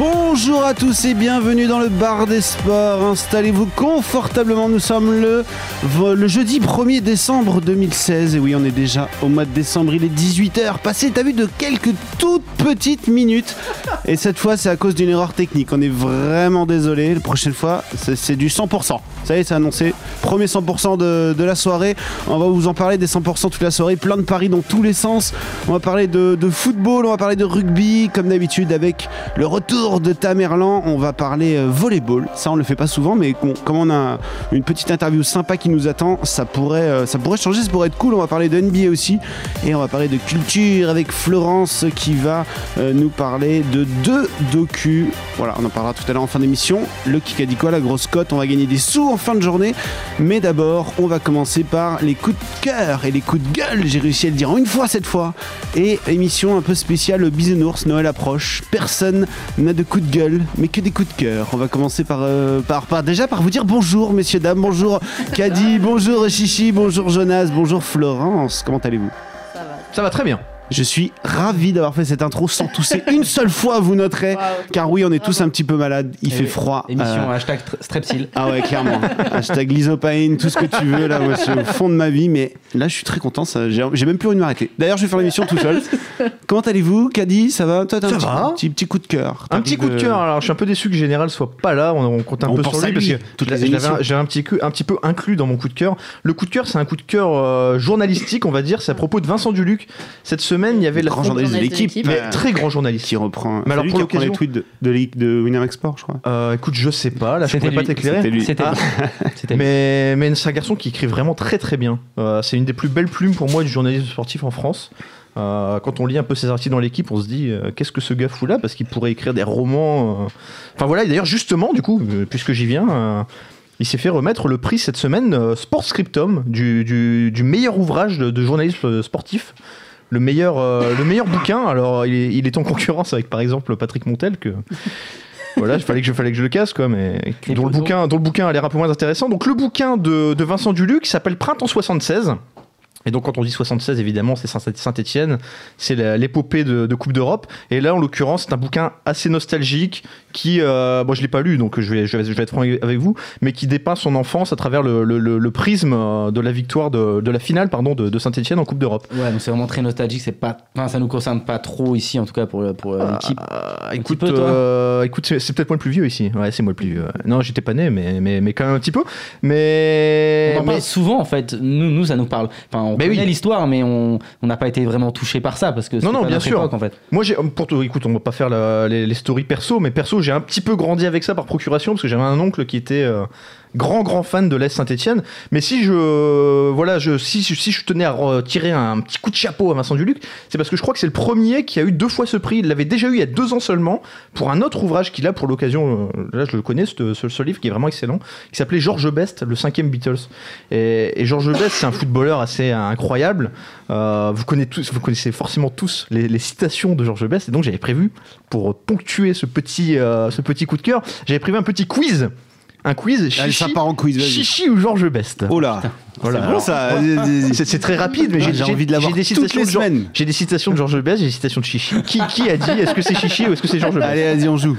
Bonjour à tous et bienvenue dans le bar des sports. Installez-vous confortablement. Nous sommes le, jeudi 1er décembre 2016. Et oui, on est déjà au mois de décembre. Il est 18h. Passé, t'as vu, de quelques toutes petites minutes. Et cette fois, c'est à cause d'une erreur technique. On est vraiment désolé. La prochaine fois, c'est du 100%. Ça y est, c'est annoncé. Premier 100% de, la soirée. On va vous en parler des 100% toute la soirée. Plein de paris dans tous les sens. On va parler de football, on va parler de rugby, comme d'habitude, avec le retour de Tamerlan. On va parler euh, volleyball. Ça, on le fait pas souvent, mais comme on a une petite interview sympa qui nous attend, ça pourrait, euh, ça pourrait changer, ça pourrait être cool. On va parler de NBA aussi. Et on va parler de culture avec Florence qui va euh, nous parler de deux docus. Voilà, on en parlera tout à l'heure en fin d'émission. Le Kikadi quoi, la grosse cote? On va gagner des sous en fin de journée. Mais d'abord, on va commencer par les coups de cœur et les coups de gueule. J'ai réussi à le dire une fois cette fois. Et émission un peu spéciale, le bisounours, Noël approche. Personne n'a de coups de gueule, mais que des coups de cœur. On va commencer par, euh, par, par- déjà par vous dire bonjour, messieurs, dames. Bonjour, Caddy. bonjour, Chichi. Bonjour, Jonas. Bonjour, Florence. Comment allez-vous? Ça va très bien. Je suis ravi d'avoir fait cette intro sans tousser une seule fois, vous noterez. Car oui, on est tous un petit peu malades. Il fait froid. Émission Euh, hashtag tr- Strepsil. ah ouais, clairement. Hashtag lisopaïne, tout ce que tu veux. Là, moi, c'est au fond de ma vie. Mais là, je suis très content. ça- J'ai j'ai même plus envie de m'arrêter. D'ailleurs, je vais faire l'émission tout seul. Comment allez-vous, Caddy? Ça va? Toi, t'as un Ça petit, va. petit, petit coup de cœur. Un petit coup de cœur. Alors, je suis un peu déçu que Général soit pas là. On, on compte un On peu sur lui parce que toutes les j'avais un petit, coup- un petit peu inclus dans mon coup de cœur. Le coup de cœur, c'est un coup de cœur euh, journalistique, on va dire. C'est à propos de Vincent Duluc. Cette semaine, il y avait la Grand journaliste de l'équipe. mais euh, très grand journaliste. qui reprend. Mais alors, pour qui reprend les tweets de, de, l'équipe de Winamax Export, je crois. Euh, écoute, je sais pas. Là, je C'était pourrais pas t'éclairer. C'était Ah. Mais, mais c'est un garçon qui écrit vraiment très très bien. Euh, c'est une des plus belles plumes pour moi du journalisme sportif en France. Euh, quand on lit un peu ses articles dans l'équipe, on se dit euh, qu'est-ce que ce gars fout là? Parce qu'il pourrait écrire des romans. euh. Enfin voilà, et d'ailleurs justement, du coup, euh, puisque j'y viens, euh, il s'est fait remettre le prix cette semaine euh, Sport Scriptum du, du- du meilleur ouvrage de, de journalisme sportif. Le meilleur, euh, le meilleur bouquin. Alors, il est, il est en concurrence avec, par exemple, Patrick Montel, que voilà, il fallait que je, fallait que je le casse, quoi, mais dont le, bouquin, dont le bouquin a l'air un peu moins intéressant. Donc, le bouquin de, de Vincent Duluc s'appelle Printemps 76. Et donc, quand on dit 76, évidemment, c'est Saint-Etienne, c'est l'épopée de, de Coupe d'Europe. Et là, en l'occurrence, c'est un bouquin assez nostalgique qui, euh, bon, je l'ai pas lu, donc je vais, je vais, je vais être franc avec vous, mais qui dépeint son enfance à travers le, le- le- le prisme euh, de la victoire de, de la finale, pardon, de, de Saint-Etienne en Coupe d'Europe. Ouais, donc c'est vraiment très nostalgique. C'est pas, enfin, ça nous concerne pas trop ici, en tout cas pour, pour euh, l'équipe. Un écoute, peu, euh, écoute, c'est peut-être moi le plus vieux ici. Ouais, c'est moi le plus vieux. Non, j'étais pas né, mais, mais, mais quand même un petit peu. Mais, On en parle souvent en fait. Nous, nous, ça nous parle. Enfin, on Mais connaît oui. l'histoire, mais on n'a pas été vraiment touché par ça parce que c'est non, pas bien sûr. époque, en fait. moi, j'ai, pour te, écoute, on va pas faire la- les, les stories perso, mais perso, j'ai un petit peu grandi avec ça par procuration parce que j'avais un oncle qui était euh, grand, grand fan de l'Est Saint-Etienne. Mais si je, voilà, je, si, si je tenais à re- tirer un petit coup de chapeau à Vincent Duluc, c'est parce que je crois que c'est le premier qui a eu deux fois ce prix. Il l'avait déjà eu il y a deux ans seulement pour un autre ouvrage qu'il a pour l'occasion. euh, Là, je le connais, ce, ce- livre qui est vraiment excellent, qui s'appelait George Best, le cinquième Beatles. Et, et George Best, c'est un footballeur assez incroyable. Euh, vous, connaissez tous, vous connaissez forcément tous les, les citations de George Best. Et donc, j'avais prévu, pour ponctuer ce petit, euh, ce petit coup de cœur, j'avais prévu un petit quiz. Un quiz, Allez, ça chichi, part en quiz, vas-y. chichi ou George Best Oh là Voilà. C'est bon, ça C'est c'est très rapide, mais j'ai envie de l'avoir j'ai des toutes citations les de semaines. J'ai des citations de George Best, j'ai des citations de Chichi. Qui, qui a dit Est-ce que c'est Chichi ou est-ce que c'est George Best? Allez, vas-y, on joue.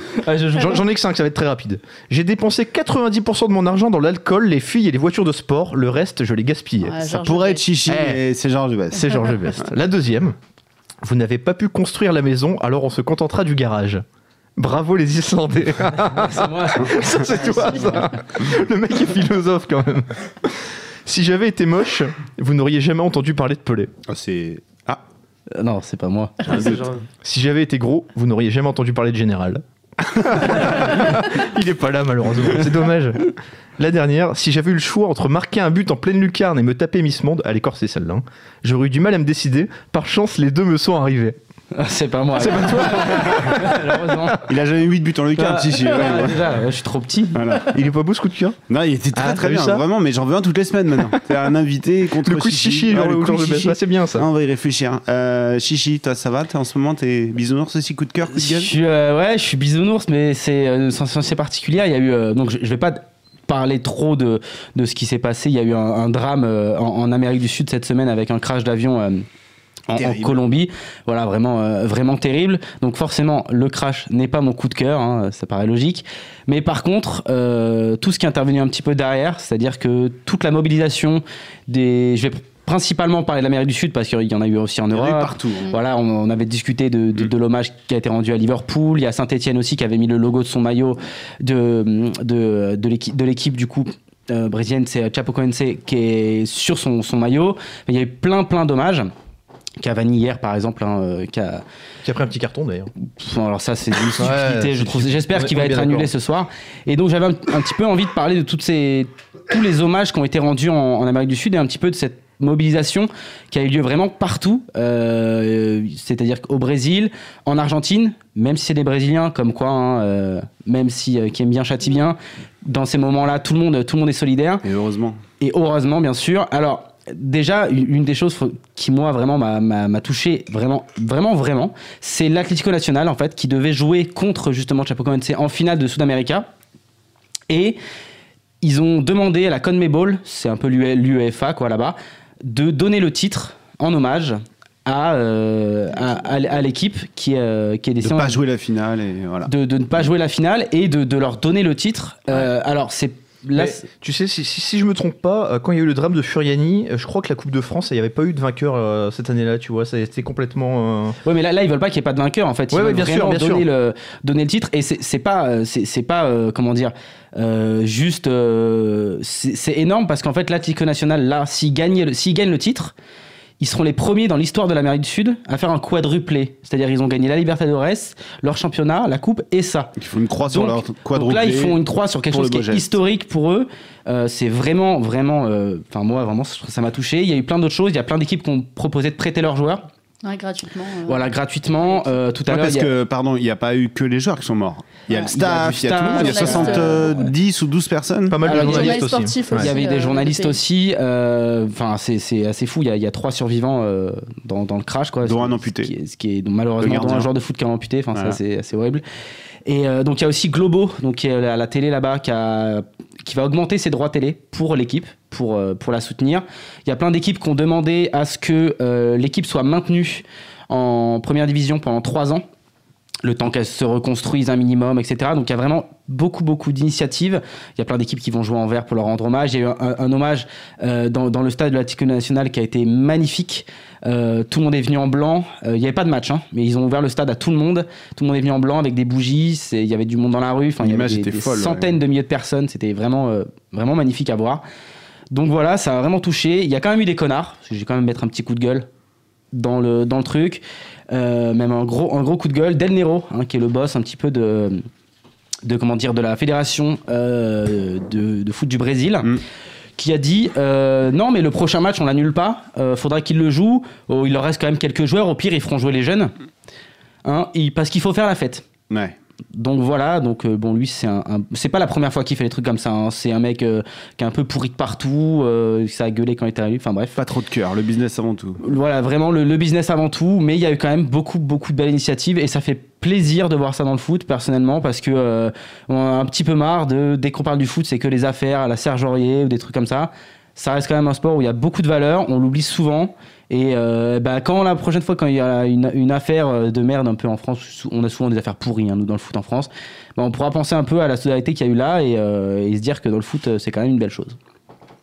J'en j'en ai que 5, ça va être très rapide. J'ai dépensé 90% de mon argent dans l'alcool, les filles et les voitures de sport. Le reste, je l'ai gaspillé. Ouais, Ça Georges pourrait être Best. chichi, Eh. mais c'est Georges Best. C'est George Best. La deuxième. Vous n'avez pas pu construire la maison, alors on se contentera du garage. Bravo les Islandais. C'est moi. ça, c'est toi, ça. Le mec est philosophe quand même. Si j'avais été moche, vous n'auriez jamais entendu parler de Pelé. Oh, c'est. Ah, Euh, Non, c'est pas moi. Si j'avais été gros, vous n'auriez jamais entendu parler de Général. Il est pas là malheureusement, c'est dommage. La dernière, si j'avais eu le choix entre marquer un but en pleine lucarne et me taper Miss Monde, allez corser celle-là, hein, j'aurais eu du mal à me décider. Par chance, les deux me sont arrivés. C'est pas moi. C'est pas toi. Malheureusement. Il a jamais eu 8 buts en Lucas, si, si, ouais, Ah, ouais. déjà, je suis trop petit. Voilà. Il est pas beau ce coup de cœur? Non, il était très Ah, très t'as vu bien, ça? vraiment, mais j'en veux un toutes les semaines maintenant. C'est un invité contre Le coup de chichi, genre le le coup de chichi. c'est bien ça. Ah, on va y réfléchir. Euh, chichi, toi, ça va? T'es en ce moment, t'es bisounours aussi, coup de cœur, coup Je de gueule? Suis, euh, ouais, je suis bisounours, mais c'est euh, sans c'est particulier. Il y a eu, euh, donc je, je vais pas parler trop de, de ce qui s'est passé. Il y a eu un, un drame euh, en, en Amérique du Sud cette semaine avec un crash d'avion. euh, en. Colombie, voilà vraiment euh, vraiment terrible. Donc forcément le crash n'est pas mon coup de cœur, hein, ça paraît logique. Mais par contre euh, tout ce qui est intervenu un petit peu derrière, c'est-à-dire que toute la mobilisation des, je vais principalement parler de l'Amérique du Sud parce qu'il y en a eu aussi en Il y en a eu Europe. partout. Voilà, on, on avait discuté de, de- Mm. de l'hommage qui a été rendu à Liverpool. Il y a Saint-Etienne aussi qui avait mis le logo de son maillot de, de, de l'équipe, de l'équipe du coup. euh, brésilienne, c'est Chapecoense qui est sur son, son maillot. Il y a eu plein plein d'hommages. Cavani hier par exemple, hein, euh, qui a, Qui a pris un petit carton d'ailleurs. Alors ça, c'est d'une stupidité, Ouais, je trouve. J'espère qu'il va être annulé ce soir. Et donc j'avais un, un petit peu envie de parler de toutes ces, tous les hommages qui ont été rendus en, en Amérique du Sud et un petit peu de cette mobilisation qui a eu lieu vraiment partout. Euh, C'est-à-dire qu'au Brésil, en Argentine, même si c'est des Brésiliens, comme quoi, hein, euh, même si euh, qui aiment bien châtie bien, dans ces moments-là, tout le monde, tout le monde est solidaire. Et heureusement. Et heureusement, bien sûr. Alors, déjà, une des choses qui, moi, vraiment m'a- touché, vraiment, vraiment, vraiment, c'est l'Atlético Nacional, en fait, qui devait jouer contre, justement, Chapecoense en finale de Sud-América. Et ils ont demandé à la CONMEBOL, c'est un peu l'UEFA, quoi, là-bas, de donner le titre en hommage à, euh, à, l'équipe qui, euh, qui est De décédée en- pas jouer la finale et voilà. de, de ne pas jouer la finale et de, de leur donner le titre. Euh, alors, c'est. Là, Mais tu sais, si, si, si je me trompe pas, euh, quand il y a eu le drame de Furiani, euh, je crois que la Coupe de France, il n'y avait pas eu de vainqueur euh, cette année-là, tu vois, c'était complètement. euh, Ouais, mais là, là, ils veulent pas qu'il y ait pas de vainqueur en fait. Ils Ouais, veulent bien sûr, bien donner, sûr. Le, donner le titre. Et c'est pas, c'est pas euh, comment dire, juste. c'est énorme parce qu'en fait, l'Atlético Nacional, là, s'ils gagnent, gagnent le titre, ils seront les premiers dans l'histoire de l'Amérique du Sud à faire un quadruplé. C'est-à-dire, ils ont gagné la Libertadores, leur championnat, la coupe et ça. Il faut une croix sur Donc- leur Donc quadruplé. là, ils font une croix sur quelque chose qui est historique pour eux. Euh, c'est vraiment, vraiment. euh, Enfin, moi, vraiment, ça m'a touché. Il y a eu plein d'autres choses. Il y a plein d'équipes qui ont proposé de prêter leurs joueurs. Ouais, gratuitement. euh. Voilà, gratuitement. Euh, tout à Ouais, l'heure, parce a- que, pardon, il n'y a pas eu que les joueurs qui sont morts. Il y a le staff, il y a tout le monde. Il y a staff, 70 ou 12 personnes. Pas mal Alors, de journalistes journalistes aussi. Il y avait des euh, journalistes aussi. euh, Enfin, c'est c'est assez fou. Il y, a, il y a trois survivants euh, dans, dans le crash, quoi. Dont un amputé. Ce qui est, ce qui est- donc, malheureusement dont un joueur de foot qui a amputé. Enfin, Voilà. c'est assez, assez horrible. Et euh, donc il y a aussi Globo, donc qui est à la télé là-bas, qui, a- qui va augmenter ses droits télé pour l'équipe, pour, euh, pour la soutenir. Il y a plein d'équipes qui ont demandé à ce que euh, l'équipe soit maintenue en première division pendant trois ans le temps qu'elle se reconstruise un minimum, etc. Donc il y a vraiment beaucoup, beaucoup d'initiatives. Il y a plein d'équipes qui vont jouer en vert pour leur rendre hommage. Il y a eu un, un hommage euh, dans, dans le stade de l'Atlético Nacional qui a été magnifique. Euh, tout le monde est venu en blanc. Euh, il n'y avait pas de match, hein, mais ils ont ouvert le stade à tout le monde. Tout le monde est venu en blanc avec des bougies. Il y avait du monde dans la rue. Enfin, il y avait des, était des folle, ouais. centaines de milliers de personnes. C'était vraiment, vraiment magnifique à voir. Donc voilà, ça a vraiment touché. Il y a quand même eu des connards. J'ai quand même mettre un petit coup de gueule dans le, dans le truc. Euh, même un gros, un gros coup de gueule. Del Nero, hein, qui est le boss un petit peu de, de, comment dire, de la fédération euh, de, de foot du Brésil. Mm. Qui a dit euh, non mais le prochain match on l'annule pas, euh, faudra qu'ils le jouent. Oh, il leur reste quand même quelques joueurs. Au pire ils feront jouer les jeunes, hein, et- parce qu'il faut faire la fête. Ouais. Donc voilà, donc euh, bon lui c'est un, un- c'est pas la première fois qu'il fait des trucs comme ça. hein. C'est un mec euh, qui est un peu pourri de partout, euh, ça a gueulé quand il était arrivé. Enfin bref. Pas trop de cœur, le business avant tout. Voilà, vraiment le, le business avant tout, mais il y a eu quand même beaucoup, beaucoup de belles initiatives et ça fait plaisir de voir ça dans le foot personnellement parce que on a un petit peu marre de dès qu'on parle du foot, c'est que les affaires à la Serge Aurier ou des trucs comme ça. Ça reste quand même un sport où il y a beaucoup de valeurs, on l'oublie souvent. Et euh, bah, quand la prochaine fois, quand il y a une, une affaire euh, de merde un peu en France, on a souvent des affaires pourries, hein, nous, dans le foot en France, bah, on pourra penser un peu à la solidarité qu'il y a eu là et, euh, et se dire que dans le foot, euh, c'est quand même une belle chose.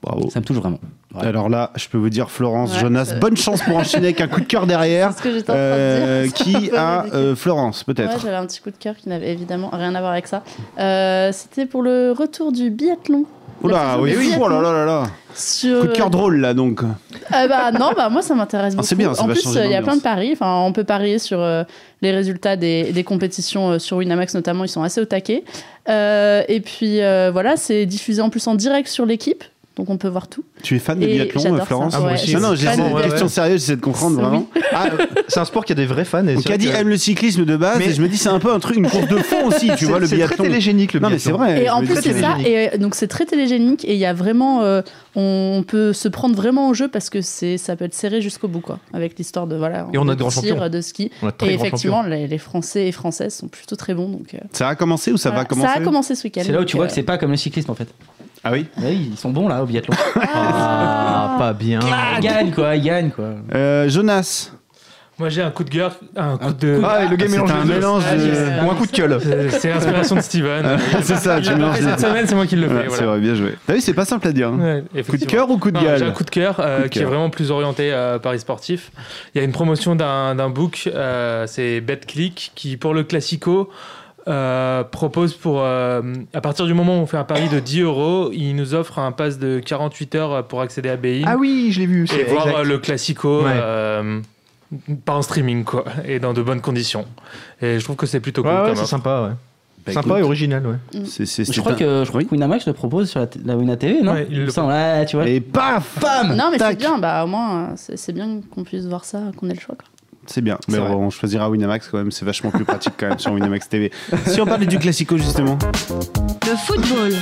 Bravo. Ça me touche vraiment. Ouais. Alors là, je peux vous dire, Florence, Ouais, Jonas, bonne chance pour enchaîner avec un coup de cœur derrière. C'est ce que j'étais en train de Euh, dire. qui a euh, Florence, Ouais, peut-être j'avais un petit coup de cœur qui n'avait évidemment rien à voir avec ça. Euh, C'était pour le retour du biathlon. Oula, saison oui, oui, oh là là là là. Sur... Coup de cœur drôle là donc. Euh, bah, non, bah, moi ça m'intéresse beaucoup. c'est bien, ça en va plus, euh, il y a plein de paris. Enfin, on peut parier sur euh, les résultats des, des compétitions euh, sur Winamax notamment. Ils sont assez au taquet. Euh, et puis euh, voilà, c'est diffusé en plus en direct sur l'équipe. Donc on peut voir tout. Tu es fan de biathlon, euh, Florence ça, aussi. Non, non, j'ai c'est une de question biathlon. sérieuse, j'essaie de comprendre Oui. vraiment. Ah, C'est un sport qui a des vrais fans. Et donc c'est Caddy que- aime le cyclisme de base Mais- et je me dis c'est un peu un truc, une course de fond aussi, tu C'est- vois, le c'est biathlon. très télégénique le Non, mais biathlon. c'est vrai. Et en plus, c'est ça. Et euh, donc, c'est très télégénique. Et il y a vraiment. euh, on peut se prendre vraiment au jeu parce que c'est, ça peut être serré jusqu'au bout, quoi. Avec l'histoire de. Voilà, Et on a de grands champions. de ski. On a de très Et effectivement, les, Français et Françaises sont plutôt très bons. Donc, euh, Ça a commencé ou ça va commencer Ça a commencé ce week-end. C'est là où tu vois euh, que c'est pas comme le cyclisme en fait. Ah oui Oui, ils sont bons là au biathlon. Ah, pas bien. ils gagnent quoi, ils gagnent quoi. Euh, Jonas, Moi j'ai un coup de cœur, un coup de. Ah, et le gars c'est mélange un mélange Ah, de. Ou un coup de gueule. C'est c'est l'inspiration de Steven. C'est ça, tu mélanges cette semaine, c'est moi qui le fais. Ouais, C'est vrai, bien joué. T'as vu, c'est pas simple à dire. hein. Ouais, Coup de cœur ou coup de Non, J'ai un gueule coup de cœur euh, qui est vraiment plus orienté à Paris sportif. Il y a une promotion d'un d'un book, euh, c'est BetClick, qui pour le Classico euh, propose pour euh, à partir du moment où on fait un pari de 10 euros, il nous offre un pass de 48 heures pour accéder à Bein Ah oui, je l'ai vu. et c'est voir exact. euh, le Classico. Ouais. euh, pas en streaming quoi, et dans de bonnes conditions. Et je trouve que c'est plutôt cool Ouais, ouais, comme c'est sympa, ouais. Bah, Sympa écoute, et original, ouais. c'est- c'est- Je crois un- que je crois Oui. que Winamax le propose sur la, t- la Wina TV, non Ouais, il le Ça, ouais, tu vois. Et paf Bam Non, mais Tac. c'est bien. Bah, au moins, c'est, c'est bien qu'on puisse voir ça, qu'on ait le choix. Quoi. C'est bien, mais vrai. on choisira Winamax quand même, c'est vachement plus pratique quand même sur Winamax TV. Si on parlait du Classico justement, Le football.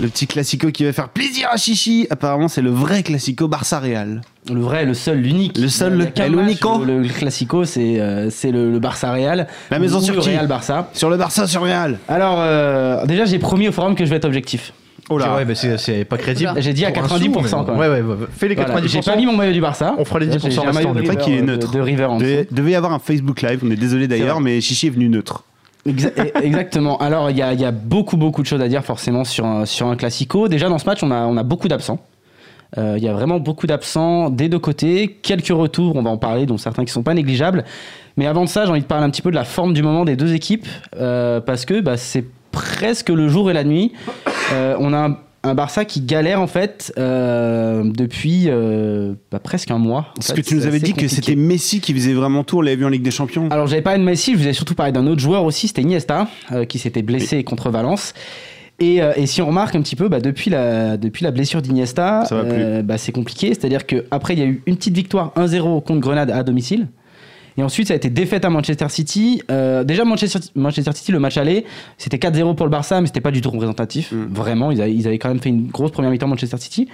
le petit Classico qui va faire plaisir à Chichi, apparemment c'est le vrai Classico Barça-Real. Le vrai, le seul, l'unique. Le seul, qu'un el match, único. Le, le Classico, c'est euh, c'est le, le Barça Real. La maison sur le qui Real Barça. Sur le Barça sur Real Alors, euh, déjà, j'ai promis au forum que je vais être objectif. Oh là Ouais, mais c'est- pas crédible. J'ai dit à Pour un 90%, sou, mais- quand même. Ouais, ouais, ouais. Fais les Voilà, 90%. J'ai pas mis mon maillot du Barça. On fera les Là, j'ai- 10% j'ai un maillot restants. vrai River, qu'il est euh, neutre. De, de River en. Devait, devait y avoir un Facebook Live, on est désolé d'ailleurs, mais Chichi est venu neutre. Exa- e- exactement. Alors, il y a, il y a beaucoup, beaucoup de choses à dire forcément sur un, sur un classico. Déjà, dans ce match, on a, on a beaucoup d'absents. Euh, Il y a vraiment beaucoup d'absents des deux côtés. Quelques retours, on va en parler, dont certains qui sont pas négligeables. Mais avant de ça, j'ai envie de parler un petit peu de la forme du moment des deux équipes. euh, parce que bah, c'est presque le jour et la nuit. Euh, on a un, un Barça qui galère en fait euh, depuis euh, bah, presque un mois. En Parce fait, que tu nous avais dit que c'était Messi qui faisait vraiment tout, on l'avait vu en Ligue des Champions. Alors j'avais parlé de Messi, je vous ai surtout parlé d'un autre joueur aussi, c'était Iniesta, qui s'était blessé contre Valence. Et, et si on remarque un petit peu, bah, depuis, la, depuis la blessure d'Iniesta, bah, c'est compliqué. C'est-à-dire qu'après, il y a eu une petite victoire 1-0 contre Grenade à domicile. Et ensuite, ça a été défaite à Manchester City. Euh, déjà, Manchester, Manchester City, le match aller, c'était 4-0 pour le Barça, mais c'était pas du tout représentatif. Mm. Vraiment, ils avaient, ils avaient quand même fait une grosse première mi-temps Manchester City.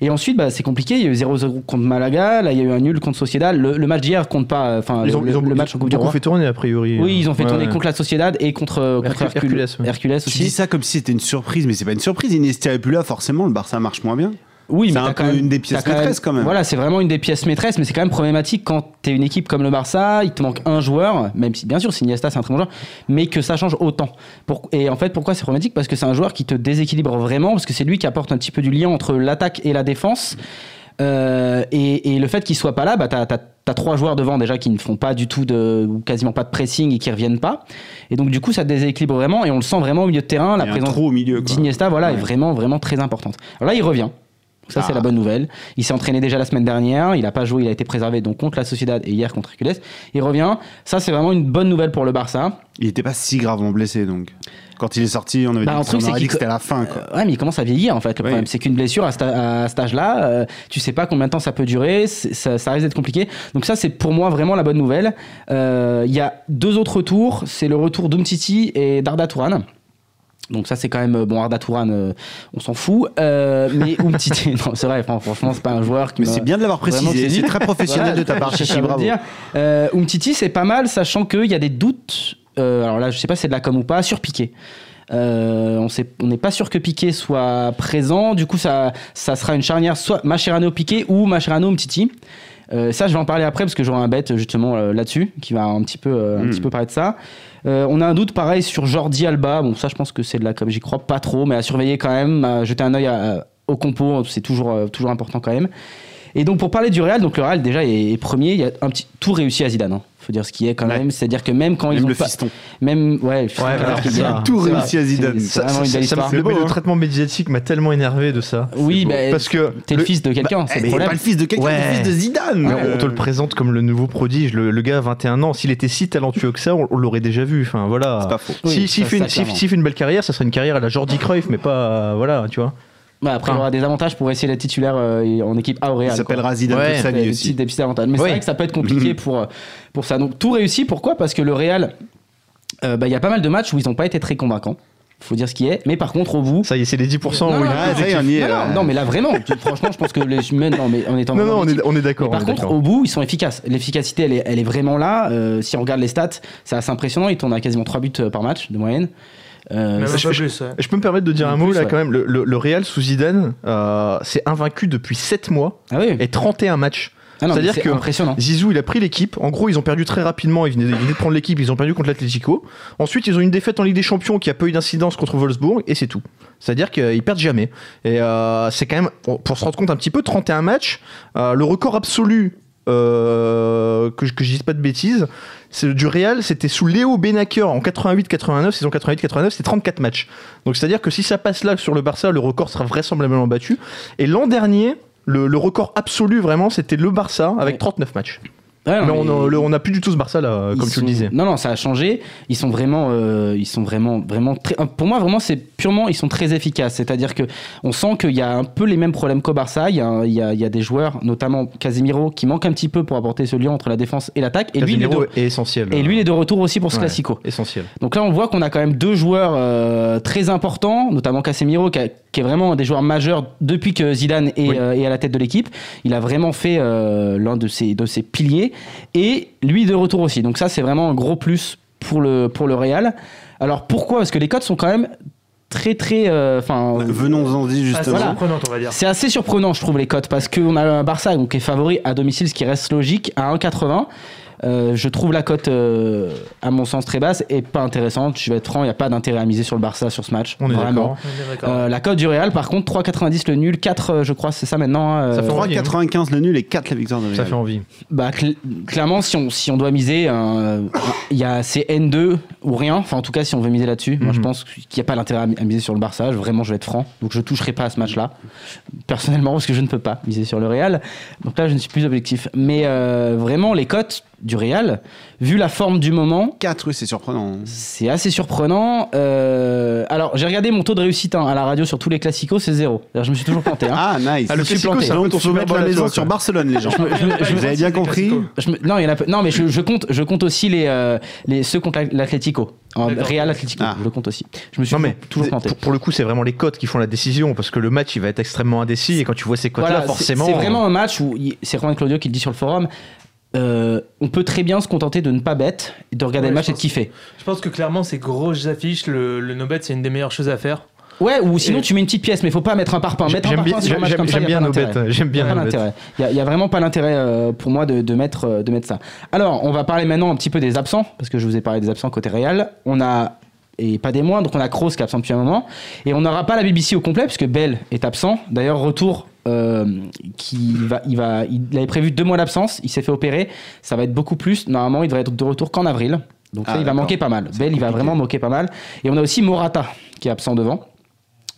Et ensuite, bah, c'est compliqué. Il y a eu 0-0 contre Malaga, là, il y a eu un nul contre Sociedad. Le, le match d'hier compte pas. euh, Enfin, Ils le, ont, ils ont, le match en Coupe du beaucoup Roi. fait tourner, a priori. Oui, ils ont fait Ouais, tourner ouais. contre la Sociedad et contre, Hercule, Hercules, ouais. Hercules Tu dis aussi. ça comme si c'était une surprise, mais c'est pas une surprise. Iniesta est plus là, forcément, le Barça marche moins bien. Oui, C'est mais un peu même- une des pièces quand maîtresses, quand même. Voilà, c'est vraiment une des pièces maîtresses, mais c'est quand même problématique quand t'es une équipe comme le Barça, il te manque un joueur, même si bien sûr, si Iniesta c'est un très bon joueur, mais que ça change autant. Pour- et en fait, pourquoi c'est problématique? Parce que c'est un joueur qui te déséquilibre vraiment, parce que c'est lui qui apporte un petit peu du lien entre l'attaque et la défense. Euh, et, et le fait qu'il soit pas là, bah, t'as, trois joueurs devant déjà qui ne font pas du tout de, ou quasiment pas de pressing et qui reviennent pas. Et donc du coup, ça déséquilibre vraiment, et on le sent vraiment au milieu de terrain. La présence d'Iniesta, voilà, est vraiment, vraiment très importante. Alors là, il revient. Ça, c'est la bonne nouvelle. Il s'est entraîné déjà la semaine dernière. Il n'a pas joué, il a été préservé donc contre la Sociedad et hier contre Hercules. Il revient. Ça, c'est vraiment une bonne nouvelle pour le Barça. Il était pas si gravement blessé donc. Quand il est sorti, on avait Bah, dit, que- truc, on c'est aurait qu'il dit que c'était la fin. Quoi. Euh, ouais, mais il commence à vieillir en fait. Le Oui. problème, c'est qu'une blessure à, cet- à cet âge-là, euh, tu sais pas combien de temps ça peut durer. Ça, ça risque d'être compliqué. Donc ça, c'est pour moi vraiment la bonne nouvelle. Euh, Il y a deux autres retours. C'est le retour d'Umtiti et d'Arda Touran. Donc ça c'est quand même bon Arda Touran euh, on s'en fout euh, mais Umtiti non c'est vrai fran- franchement c'est pas un joueur qui Mais m'a- c'est bien de l'avoir précisé. C'est très professionnel Voilà, de ta part, Chichi, bravo. dire. Euh, Umtiti, c'est pas mal, sachant qu'il y a des doutes. euh, alors là, je sais pas si c'est de la com ou pas, sur Piqué. Euh, on n'est pas sûr que Piqué soit présent. Du coup, ça, ça sera une charnière soit Mascherano Piqué ou Mascherano Umtiti. Euh, ça, je vais en parler après parce que j'aurai un bet justement euh, là-dessus qui va un petit peu, euh, un Hmm. petit peu parler de ça. Euh, on a un doute pareil sur Jordi Alba. Bon, ça, je pense que c'est de la com. J'y crois pas trop, mais à surveiller quand même. À jeter un œil au compo, c'est toujours, euh, toujours important quand même. Et donc pour parler du Real, donc le Real déjà est, est premier, il y a un petit tout réussi à Zidane. hein. Faut dire ce qui est quand Ouais. même. C'est-à-dire que même quand ils Même ont le pas, fiston. même ouais, le fiston, Ouais, alors y a-. Tout réussi à Zidane. Ça- ça- ça- le, beau, le hein. traitement médiatique m'a tellement énervé de ça. Oui, bah, parce que T'es le fils de quelqu'un, Bah, c'est mais le problème. pas le fils de quelqu'un, Ouais. le fils de Zidane. Euh, on te le présente comme le nouveau prodige. Le, le gars a 21 ans. S'il était si talentueux que ça, on, on l'aurait déjà vu. Enfin voilà. C'est pas faux. Si- Oui, S'il fait, clairement. s'il fait une belle carrière, ça serait une carrière à la Jordi Cruyff, mais pas. euh, voilà, tu vois. Ouais, après, il aura des avantages pour essayer d'être titulaire euh, en équipe A au Il Real. quoi. s'appellera Zidane Ouais. toute sa Des vie petits- aussi. des petits avantages. Mais c'est vrai que ça peut être compliqué pour, euh, pour ça. Donc tout réussi, pourquoi? Parce que le Real, euh, bah, il y a pas mal de matchs où ils n'ont pas été très convaincants. Faut dire ce qui est. Mais par contre, au bout. Ça y est, c'est les 10%. Non, où non, il- non, ça y est, on y est. non, là. non, non, mais là vraiment, franchement, je pense que les humains, non, mais en étant non, non, on est, on est d'accord. On par est contre, au bout, ils sont efficaces. L'efficacité, elle est, elle est vraiment là. Euh, si on regarde les stats, c'est assez impressionnant. Ils tournent à quasiment 3 buts par match de moyenne. Euh, je- peu je- plus, ouais. Je peux me permettre de dire un Plus, mot là ouais. quand même. Le, le- le Real sous Zidane, euh, c'est invaincu depuis 7 mois ah oui. et 31 matchs. Ah c'est-à-dire c'est que- impressionnant. Zizou, il a pris l'équipe. En gros, ils ont perdu très rapidement. Ils venaient, ils venaient de prendre l'équipe. Ils ont perdu contre l'Atlético. Ensuite, ils ont une défaite en Ligue des Champions qui a pas eu d'incidence contre Wolfsburg et c'est tout. C'est-à-dire qu'ils perdent jamais. Et euh, c'est quand même, pour se rendre compte un petit peu, 31 matchs. Euh, le record absolu, euh, que, je- que je dise pas de bêtises, c'est du Real. C'était sous Léo Benaker en 88-89, saison 88-89, c'est 34 matchs. Donc c'est-à-dire que si ça passe là sur le Barça, le record sera vraisemblablement battu. Et l'an dernier. Le, le record absolu vraiment c'était le Barça avec Ouais. 39 matchs. Ouais, non, Mais on, a- le- on a plus du tout ce Barça là, comme tu le disais. Non, non, ça a changé. Ils sont vraiment, euh, ils sont vraiment, vraiment très. euh, Pour moi, vraiment, c'est purement, ils sont très efficaces. C'est-à-dire que on sent qu'il y a un peu les mêmes problèmes qu'au Barça. Il y, a, il y a- il y a des joueurs, notamment Casemiro, qui manquent un petit peu pour apporter ce lien entre la défense et l'attaque. Et lui, il est de, est essentiel. et lui, il est de retour aussi pour ce Ouais. classico. Essentiel. Donc là, on voit qu'on a quand même deux joueurs euh, très importants, notamment Casemiro, qui, a- qui est vraiment un des joueurs majeurs depuis que Zidane est, Oui. euh, est à la tête de l'équipe. Il a vraiment fait euh, l'un de ses, de ses piliers. Et lui de retour aussi. Donc ça, c'est vraiment un gros plus pour le, pour le Real. Alors pourquoi? Parce que les cotes sont quand même très, très... euh, Enfin, Venons-en justement. Voilà. surprenante, on va dire. c'est assez surprenant, je trouve, les cotes, parce qu'on a un Barça donc, qui est favori à domicile, ce qui reste logique, à 1,80. Euh, je trouve la cote, euh, à mon sens, très basse et pas intéressante. Je vais être franc, il n'y a pas d'intérêt à miser sur le Barça sur ce match. On est vraiment. d'accord. Euh, la cote du Real, par contre, 3,90 le nul, 4, euh, je crois, c'est ça maintenant. hein, Ça fait euh, envie. 3,95 le nul et 4 la victoire de Ça Real. fait envie. bah, cl- clairement, si on, si on doit miser, euh, il y a c'est N2 ou rien. Enfin, en tout cas, si on veut miser là-dessus, moi je Mhm. pense qu'il n'y a pas d'intérêt à, mi- à miser sur le Barça. Je- Vraiment, je vais être franc. Donc, je toucherai pas à ce match-là. Personnellement, parce que je ne peux pas miser sur le Real. Donc là, je ne suis plus objectif. Mais euh, vraiment, les cotes du Real, vu la forme du moment, 4, oui, c'est surprenant. c'est assez surprenant. Euh, alors, j'ai regardé mon taux de réussite hein, à la radio sur tous les classicos, c'est zéro. D'ailleurs, je me suis toujours planté. hein. Ah, nice. Ah, le Je suis Classico, planté. c'est Super mettre la maison sur. Barcelone, les gens. Je me- je me- je me- Vous avez bien compris Je me- non, il y en a non, mais je, je compte, je compte aussi les, euh, les ceux contre l'Atlético. Real Atlético, Ah. je le compte aussi. Je me suis Non mais toujours planté. pour, pour le coup, c'est vraiment les cotes qui font la décision parce que le match il va être extrêmement indécis et quand tu vois ces cotes là, Voilà, c'est- forcément. C'est vraiment un match où c'est Romain Claudio qui le dit sur le forum. Euh, on peut très bien se contenter de ne pas bête, de regarder Ouais, le match et de kiffer. Je pense que clairement, ces grosses affiches, le, le no bet, c'est une des meilleures choses à faire. Ouais, ou sinon Et- tu mets une petite pièce, mais faut pas mettre un parpaing. Mettre un J'aime bien, parpaing sur un match j'aime- comme ça, j'aime y a bien pas nos bêtes. J'aime bien Il y a nos pas bêtes. Il n'y a, vraiment pas d'intérêt euh, pour moi de, de mettre, euh, de mettre ça. Alors, on va parler maintenant un petit peu des absents, parce que je vous ai parlé des absents côté Real. On a, et pas des moindres, donc on a Kroos qui est absent depuis un moment. Et on n'aura pas la BBC au complet, puisque Bell est absent. D'ailleurs, retour. Euh, qui va, il, va, il avait prévu deux mois d'absence, il s'est fait opérer, ça va être beaucoup plus. Normalement, il devrait être de retour qu'en avril. Donc Ah, ça, il va manquer pas mal. Bell, il va vraiment manquer pas mal. Et on a aussi Morata qui est absent devant.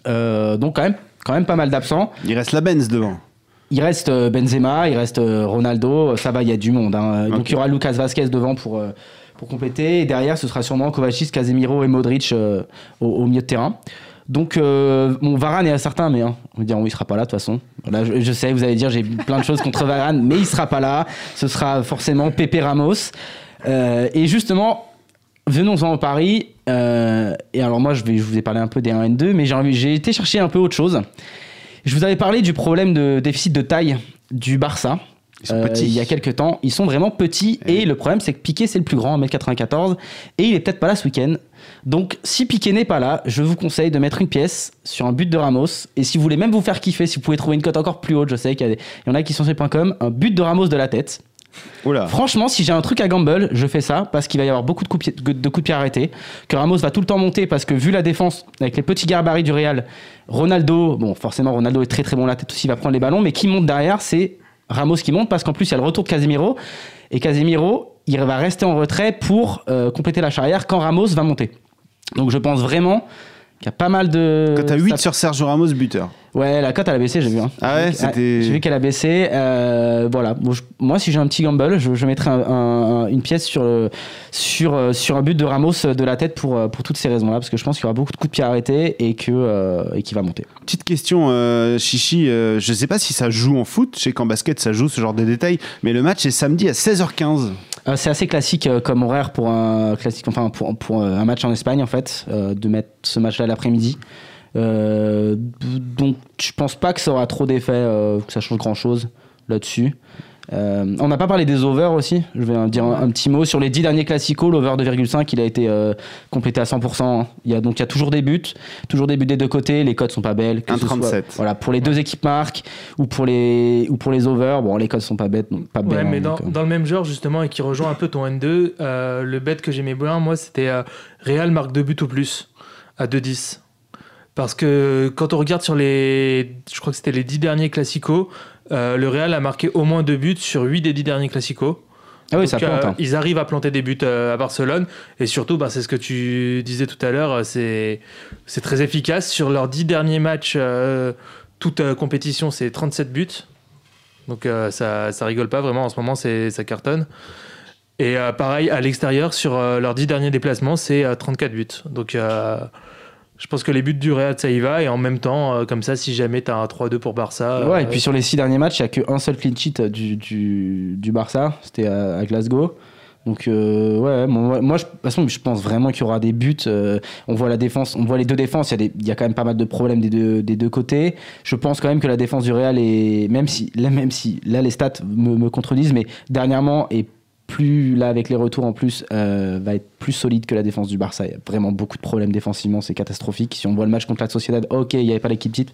Euh, donc quand même, quand même pas mal d'absents. Il reste la Benz devant. Il reste euh, Benzema, il reste Ronaldo, ça va, il y a du monde. hein. Donc il y aura Lucas Vasquez devant pour, pour compléter. Et derrière, ce sera sûrement Kovacic, Casemiro et Modric euh, au, au milieu de terrain. Donc, euh, bon, Varane est certain, mais hein, on va dire, oui, il sera pas là de toute façon. Je, sais, vous allez dire, j'ai plein de choses contre Varane, mais il sera pas là. Ce sera forcément Pepe Ramos. Euh, et justement, venons-en au Paris. Euh, et alors, moi, je, vous ai parlé un peu des 1 N2, mais j'ai été chercher un peu autre chose. Je vous avais parlé du problème de déficit de taille du Barça. Ils sont Euh, petits. il y a quelques temps, ils sont vraiment petits Eh et le problème c'est que Piqué c'est le plus grand, 1m94 et il est peut-être pas là ce week-end. Donc si Piqué n'est pas là, je vous conseille de mettre une pièce sur un but de Ramos et si vous voulez même vous faire kiffer, si vous pouvez trouver une cote encore plus haute, je sais qu'il y, des- y en a qui sont sur .com, un but de Ramos de la tête. Oula. Franchement, si j'ai un truc à gamble, je fais ça parce qu'il va y avoir beaucoup de coups, de coups de pied arrêtés. Que Ramos va tout le temps monter parce que vu la défense avec les petits gabarits du Real, Ronaldo, bon, forcément, Ronaldo est très très bon la tête aussi, il va prendre les ballons, mais qui monte derrière, c'est Ramos qui monte parce qu'en plus, il y a le retour de Casemiro. Et Casemiro, il va rester en retrait pour euh, compléter la charrière quand Ramos va monter. Donc je pense vraiment qu'il y a pas mal de. Quand t'as 8 ça- sur Sergio Ramos, buteur. Ouais, la cote elle a baissé, j'ai vu. hein. Ah ouais, vu- c'était- J'ai vu qu'elle a baissé. euh, voilà. Bon, je- moi, si j'ai un petit gamble, je, je mettrai un- un- une pièce sur, le- sur, euh, sur un but de Ramos de la tête pour, euh, pour toutes ces raisons-là, parce que je pense qu'il y aura beaucoup de coups de pied arrêtés et que euh, et qu'il va monter. Petite question, euh, Chichi, je sais pas si ça joue en foot, je sais qu'en basket ça joue ce genre de détails, mais le match est samedi à 16h15. Euh, c'est assez classique comme horaire pour un classique, enfin pour, pour un match en Espagne en fait, de mettre ce match-là l'après-midi. Euh, donc je pense pas que ça aura trop d'effet, euh, que ça change grand-chose là-dessus. Euh, on n'a pas parlé des overs aussi. Je vais en dire un, un petit mot sur les 10 derniers classicos. L'over 2,5 il a été euh, complété à 100%. hein. Il y a donc il y a toujours des buts, toujours des buts des deux côtés. Les codes sont pas belles. que ce soit- 1,37. Voilà pour les deux équipes marques ou pour les ou pour les overs. Bon les codes sont pas bêtes, donc pas Ouais, belles. mais hein, dans, donc, dans le même genre, justement, et qui rejoint un peu ton N2, euh, le bet que j'aimais bien, moi, c'était euh, Real marque 2 buts au plus, à 2-10. Parce que quand on regarde sur les. Je crois que c'était les 10 derniers classicos, euh, le Real a marqué au moins 2 buts sur 8 des 10 derniers classicos. Ah oui, Donc, ça plante. euh, hein. Ils arrivent à planter des buts euh, à Barcelone. Et surtout, bah, c'est ce que tu disais tout à l'heure, c'est c'est très efficace. Sur leurs 10 derniers matchs, toute compétition, c'est 37 buts. Donc ça, ça rigole pas vraiment. En ce moment, ça cartonne. Et pareil, à l'extérieur, sur leurs 10 derniers déplacements, c'est euh, 34 buts. Donc je pense que les buts du Real, ça y va. Et en même temps, euh, comme ça, si jamais tu as un 3-2 pour Barça. Ouais, et euh, puis sur les six derniers matchs, il n'y a qu'un seul clean sheet du, du, du Barça, c'était à, à Glasgow. Donc, euh, ouais, moi, moi, je, de toute façon, je pense vraiment qu'il y aura des buts. euh, on voit la défense, on voit les deux défenses, il y, a des- il y a quand même pas mal de problèmes des deux, des deux côtés. Je pense quand même que la défense du Real est, même si, là, même si, là, les stats me, me contredisent, mais dernièrement, et plus, là, avec les retours en plus, euh, va être plus solide que la défense du Barça. Il y a vraiment beaucoup de problèmes défensivement, c'est catastrophique. Si on voit le match contre la Sociedad, ok, il n'y avait pas l'équipe type,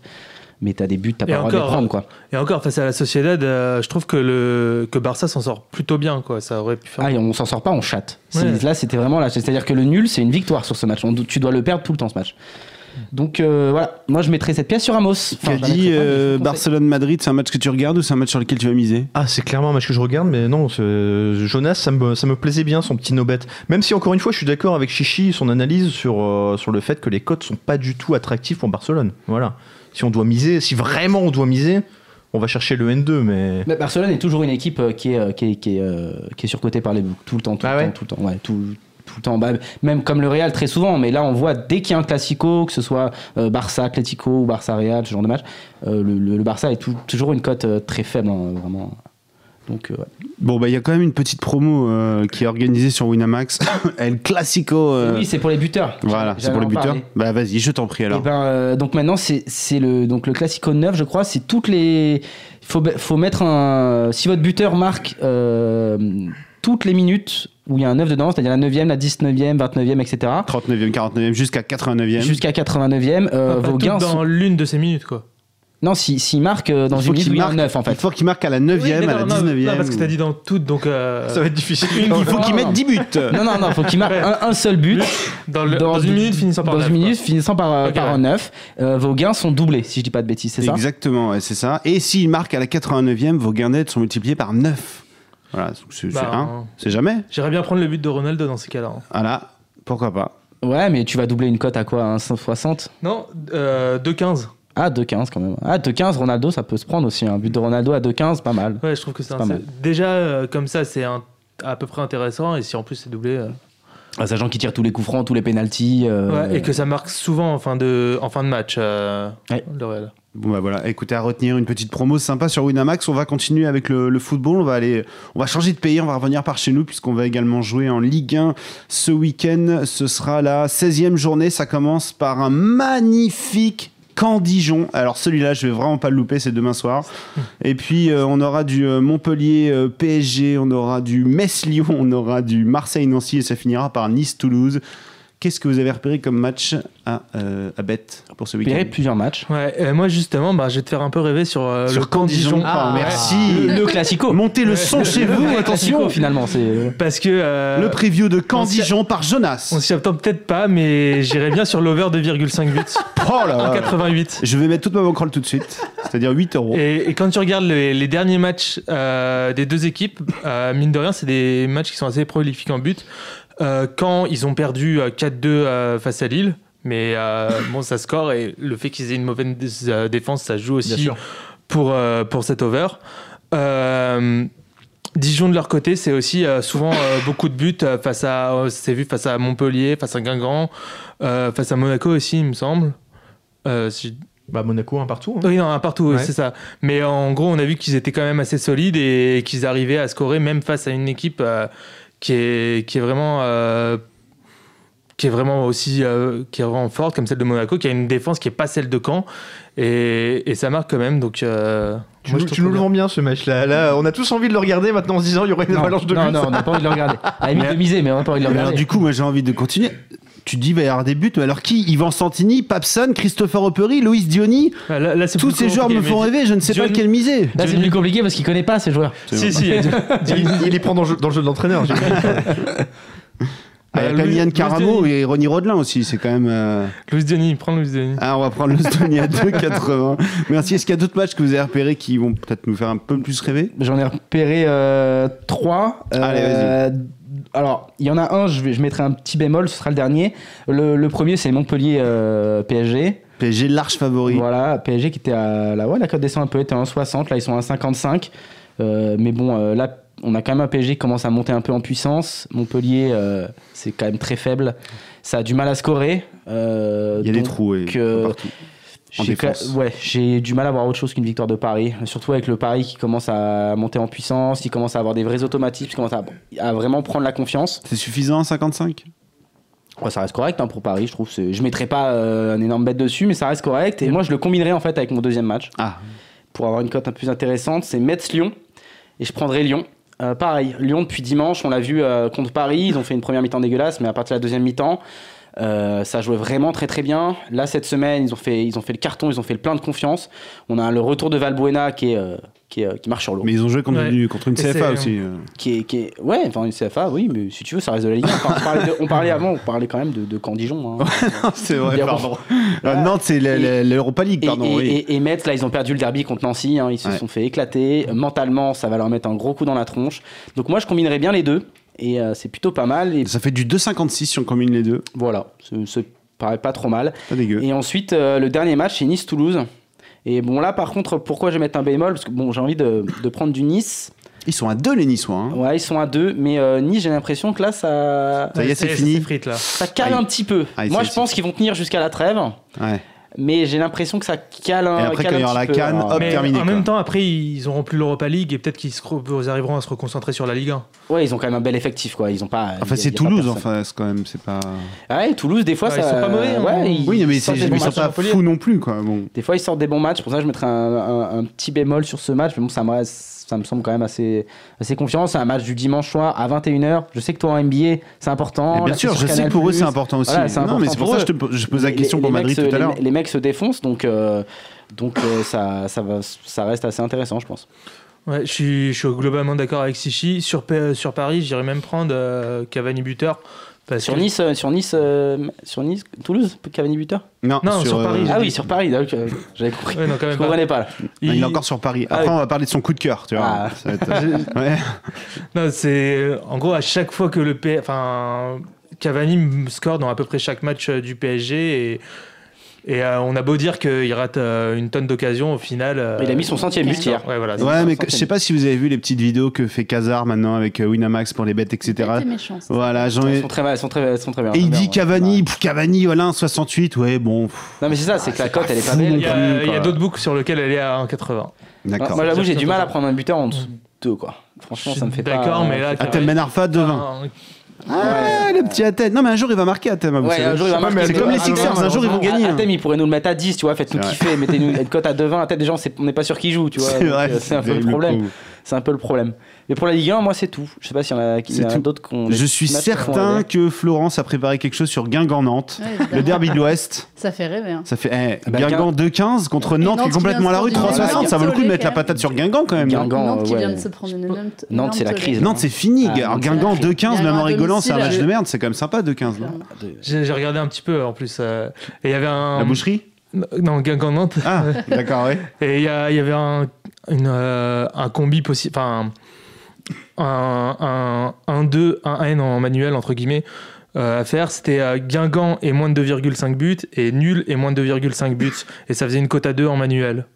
mais t'as des buts, t'as pas le droit de les prendre, quoi. Et encore, face à la Sociedad, euh, je trouve que, le, que Barça s'en sort plutôt bien. Quoi. Ça aurait pu faire. Ah, et on s'en sort pas, on chatte. Ouais. Là, c'était vraiment là. C'est-à-dire que le nul, c'est une victoire sur ce match. On- tu dois le perdre tout le temps, ce match. Donc euh, voilà, moi je mettrais cette pièce sur Ramos. Enfin, je la dit je euh. Barcelone-Madrid, c'est un match que tu regardes ou c'est un match sur lequel tu vas miser? Ah, c'est clairement un match que je regarde, mais non, c'est- Jonas, ça me, ça me plaisait bien, son petit no-bet. Même si, encore une fois, je suis d'accord avec Chichi, son analyse sur, euh, sur le fait que les cotes sont pas du tout attractifs pour Barcelone. Voilà. Si on doit miser, si vraiment on doit miser, on va chercher le N2, mais. Mais Barcelone est toujours une équipe euh, qui est, euh, qui est, qui est, euh, qui est surcotée par les boucs. Tout le temps, tout Ah le ouais temps, tout le temps. Ouais, tout, tout le temps. Bah, même comme le Real très souvent, mais là on voit dès qu'il y a un classico, que ce soit euh, Barça Atlético ou Barça Real, ce genre de match, euh, le, le- le Barça est tout- toujours une cote euh, très faible, hein, vraiment. Donc ouais. Bon, bah il y a quand même une petite promo euh, qui est organisée sur Winamax. El Classico. euh, Oui, c'est pour les buteurs. voilà, c'est pour les buteurs. parler. Bah vas-y, je t'en prie Et alors. ben, euh, donc maintenant, c'est le, donc le Classico 9, je crois. C'est toutes les. Il faut, faut mettre un. Si votre buteur marque toutes les minutes où il y a un 9 dedans, c'est-à-dire la 9e, la 19e, 29e, etc., 39e, 49e, jusqu'à 89e. jusqu'à 89e, euh, Pas vos gains dans sont- l'une de ces minutes. Quoi. Non, s'il si, marque euh, dans Il une faut minute il un marque, 9, en il fait. faut qu'il marque à la 9e, Oui, à la d'accord, non, 19e. non, parce que tu as dit dans toutes. Donc, euh, Ça va être difficile. Il faut qu'il mette non. 10 buts. Non, non, non, faut qu'il marque un, un seul but. dans, le- dans une minute finissant par Dans neuf, une quoi. minute finissant par, euh, Ok, par ouais. un 9. Euh, vos gains sont doublés, si je dis pas de bêtises, c'est ça? Exactement, ouais, c'est ça. Et s'il marque à la 89e, vos gains nets sont multipliés par 9. Voilà, c'est Bah, un. hein. C'est jamais. J'irais bien prendre le but de Ronaldo dans ces cas-là. hein. Voilà, pourquoi pas. Ouais, mais tu vas doubler une cote à quoi Un 160 Non, euh, 2-15. Ah, 2-15 quand même. Ah, 2-15, Ronaldo, ça peut se prendre aussi. Un but de Ronaldo à 2-15, pas mal. Ouais, je trouve que c'est un- pas mal. c'est- Déjà, euh, comme ça, c'est un- à peu près intéressant. Et si en plus c'est doublé. euh, Ah, sachant qu'il tire tous les coups francs, tous les pénalties. euh, ouais, et que ça marque souvent en fin de, en fin de match. euh, Ouais. le Real. Bon bah voilà, écoutez, à retenir une petite promo sympa sur Winamax. On va continuer avec le, le football. On va aller, on va changer de pays. On va revenir par chez nous puisqu'on va également jouer en Ligue 1 ce week-end. Ce sera la 16e journée. Ça commence par un magnifique Caen-Dijon. Alors celui-là, je vais vraiment pas le louper, c'est demain soir. Et puis euh, on aura du euh, Montpellier euh, PSG, on aura du Metz-Lyon, on aura du Marseille-Nancy et ça finira par Nice-Toulouse. Qu'est-ce que vous avez repéré comme match à, euh, à Bet pour ce week-end plusieurs matchs. Ouais, euh, moi justement, bah, je vais te faire un peu rêver sur, euh, Sur le camp Dijon. Dijon. Ah, Ouais. merci. Le, le classico. Montez le son chez vous, Le classico, attention. finalement. C'est Parce que. euh, Le preview de on s'y- Caen-Dijon par Jonas. On s'y attend peut-être pas, mais j'irais bien sur l'over 2,5 buts. Oh là En là. 88. Je vais mettre toute ma bankroll tout de suite, c'est-à-dire 8 euros. Et, et quand tu regardes les, les derniers matchs euh, des deux équipes, euh, mine de rien, c'est des matchs qui sont assez prolifiques en but. Euh, quand ils ont perdu euh, 4-2 euh, face à Lille, mais euh, bon, ça score et le fait qu'ils aient une mauvaise euh, défense, ça joue aussi pour, euh, pour cet over. Euh, Dijon de leur côté, c'est aussi euh, souvent euh, beaucoup de buts euh, face à, euh, c'est vu face à Montpellier, face à Guingamp, euh, face à Monaco aussi, il me semble. Euh, si- Bah, Monaco, un partout. hein. oui, non, un partout, Ouais. c'est ça. Mais en gros, on a vu qu'ils étaient quand même assez solides et qu'ils arrivaient à scorer même face à une équipe euh, qui, est, qui est vraiment. euh, qui est vraiment aussi euh, qui est vraiment forte comme celle de Monaco qui a une défense qui est pas celle de Caen et, et ça marque quand même donc euh, Tu, moi, nous, tu le vends bien ce match-là. Là, on a tous envie de le regarder maintenant en se disant il y aurait une non, avalanche de non, buts. non, on n'a pas envie de le regarder. À la limite de miser, mais on n'a pas envie de le Mais alors, regarder. du coup, moi j'ai envie de continuer. Tu dis il va y avoir des buts, mais alors qui? Yvan Santini, Papson, Christopher Oppery, Loïs Diony Ah, là- là, c'est Tous ces joueurs me font rêver, je ne sais pas lequel miser. Là, c'est plus compliqué parce qu'il connaît pas ces joueurs. si si il les prend dans le jeu, dans le jeu de l'entraîneur. Ah, Il y a Bah, quand même Louis- Yann Louis Caramo et Ronny Rodelin aussi, c'est quand même. euh, Louis Denis prends Louis Denis Ah, on va prendre le Stony à 2,80. Merci. Est-ce qu'il y a d'autres matchs que vous avez repérés qui vont peut-être nous faire un peu plus rêver? J'en ai repéré euh, trois. Allez, Euh, Alors, il y en a un, je, vais, je mettrai un petit bémol, ce sera le dernier. Le, le premier, c'est Montpellier euh, PSG. PSG, large favori. Voilà, PSG qui était à la, ouais, la cote descend un peu, était à 1,60, là ils sont à 1,55. Euh, mais bon, euh, là, on a quand même un PSG qui commence à monter un peu en puissance. Montpellier, euh, c'est quand même très faible. Ça a du mal à scorer. Euh, Il y a des trous et euh, partout. J'ai ouais, du mal à voir autre chose qu'une victoire de Paris. Surtout avec le Paris qui commence à monter en puissance, qui commence à avoir des vrais automatismes, qui commence à, à vraiment prendre la confiance. C'est suffisant, 55 Ouais, ça reste correct hein, pour Paris, je trouve. Je mettrai pas euh, un énorme bête dessus, mais ça reste correct. Et moi, je le combinerai en fait avec mon deuxième match Ah, pour avoir une cote un peu plus intéressante. C'est Metz-Lyon. Et je prendrai Lyon. Euh, pareil, Lyon depuis dimanche, on l'a vu euh, contre Paris. Ils ont fait une première mi-temps dégueulasse, mais à partir de la deuxième mi-temps, euh, ça jouait vraiment très très bien. Là, cette semaine, ils ont, fait, ils ont fait le carton, ils ont fait le plein de confiance. On a le retour de Valbuena qui, est, euh, qui, est, euh, qui marche sur l'eau. mais ils ont joué contre, Ouais. une- contre une Et CFA aussi. euh. Qui est, qui est, ouais, enfin une CFA, oui, mais si tu veux, ça reste de la Ligue 1. Enfin, on, parlait de- on parlait avant, on parlait quand même de, de Camp-Dijon. hein. c'est vrai, pardon. Nantes, c'est l'Europa League, Et, pardon. et, oui. et- et Metz, là, ils ont perdu le derby contre Nancy. hein, ils se Ouais. sont fait éclater. Mentalement, ça va leur mettre un gros coup dans la tronche. Donc, moi, je combinerais bien les deux. Et euh, c'est plutôt pas mal. Et Ça fait du 2,56 si on combine les deux. voilà, ça ça paraît pas trop mal. Pas dégueu. Et ensuite, euh, le dernier match, c'est Nice-Toulouse. Et bon, là, par contre, pourquoi je vais mettre un bémol? Parce que bon, j'ai envie de, de prendre du Nice. Ils sont à deux, les Niçois. hein. Ouais, ils sont à deux. Mais euh, Nice, j'ai l'impression que là, ça, Ça y est, c'est Ça fini. frites, là. ça cale Aïe. un petit peu. Aïe, Moi, je pense qu'ils vont tenir jusqu'à la trêve. Ouais. Mais j'ai l'impression que ça cale un Et après, cale quand il y un aura petit la peu. canne, Alors, hop, Mais terminé, en quoi. même temps, après, ils auront plus l'Europa League et peut-être qu'ils re- arriveront à se reconcentrer sur la Ligue 1. Ouais, ils ont quand même un bel effectif, quoi. Ils ont pas. Enfin, c'est Toulouse, enfin, c'est quand même, c'est pas. Ouais, Toulouse, des fois, Ouais, ça. ils sont pas mauvais, hein. Ouais, ils- Oui, mais ils c'est- sortent ils sont pas fous non plus, quoi. Bon. Des fois, ils sortent des bons matchs. Pour ça, je mettrais un, un- un petit bémol sur ce match. Mais bon, ça me, reste- ça me semble quand même assez, assez confiant. C'est un match du dimanche soir à 21h. Je sais que toi, en NBA, c'est important. Et bien sûr, je sais que pour eux, c'est important aussi. Voilà, mais c'est pour pour ça que je te je pose la Les- question les- pour les Madrid mecs tout à l'heure. Les, les mecs se défoncent, donc, euh, donc euh, ça, ça, va, ça reste assez intéressant, je pense. Ouais, je suis, je suis globalement d'accord avec Sichi. Sur, Pa- sur Paris, j'irais même prendre euh, Cavani buteur. Parce Sur que- Nice, euh, sur Nice, euh, sur Nice, Toulouse, Cavani buteur. Non, Non, sur euh, Paris, Ah oui, sur Paris. euh, J'avais compris. Ouais, non, quand Je pas. comprenais pas. Il est encore sur Paris. Ah Après, oui. on va parler de son coup de cœur, tu vois. Ah. Ça va être- Ouais. Non, c'est en gros à chaque fois que le P... enfin Cavani score dans à peu près chaque match euh, du PSG et et euh, on a beau dire qu'il rate euh, une tonne d'occasions au final. euh, Il a mis son centième but hier. Ouais, voilà. Ouais, mais je sais pas si vous avez vu les petites vidéos que fait Kazar maintenant avec euh, Winamax pour les bêtes, etc. C'était méchant. ça. Voilà, j'en ai. sont très, elles sont très, sont très bien. Et il dit bien, Cavani, ouais. pff, Cavani, voilà, un 68, ouais, bon, pff, Non, mais c'est ça, c'est que la cote, elle est pas fou belle. Il y a, d'autres books sur lesquels elle est à 1,80. d'accord. Moi, j'avoue, j'ai du mal à prendre un buteur en dessous de 2, quoi. Franchement, ça me fait pas. d'accord, mais là, Atem Ben Arfa, 2-20. Ah, le petit Atem. Non, mais un jour, il va marquer Atem. vous Ouais, savez. un jour il va Ouais, marquer. C'est comme les Sixers, un jour, ils vont gagner. hein. Atem, il pourrait nous le mettre à 10, tu vois, faites-nous kiffer, mettez-nous une cote à 2,20. Atem, déjà, on n'est pas sûr qu'il joue, tu vois. C'est donc, vrai, C'est un peu le problème. C'est un peu le problème. Mais pour la Ligue 1, moi, c'est tout. Je sais pas s'il y en a, a d'autres qui ont. Je suis certain que Florence a préparé quelque chose sur Guingamp-Nantes. Ouais, Le derby de l'Ouest. Ça fait rêver. hein. Ça fait eh, Bah, Guingamp 2-15 contre Et Nantes qui est Nantes complètement à la rue de se prendre 360. une Ça vaut le coup de mettre la patate sur Guingamp quand même. Guingamp. Nantes qui vient de se prendre une. Nantes, c'est la crise. Nantes, c'est fini. Ah, Nantes, Guingamp c'est la 2-15, crise. même en rigolant, c'est un match de merde. C'est quand même sympa 2-15. non J'ai j'ai regardé un petit peu en plus. euh, et il y avait un. La boucherie Non, Guingamp-Nantes. Ah, d'accord, ouais. Et il y, a- il y avait un, une, euh, un combi possible. Enfin, un, un, un 2, un N en manuel, entre guillemets, euh, à faire. C'était euh, Guingamp et moins de 2,5 buts et nul et moins de 2,5 buts. Et ça faisait une cote à 2 en manuel.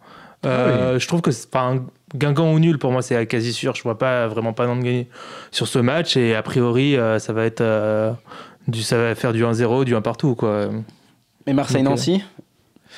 Euh, Je trouve que c'est- enfin, Guingamp ou nul, pour moi, c'est quasi sûr. Je vois pas vraiment pas de gagner sur ce match. Et a priori, euh, ça va être. du, ça va faire du 1-0, du 1 partout, quoi. Et Marseille-Nancy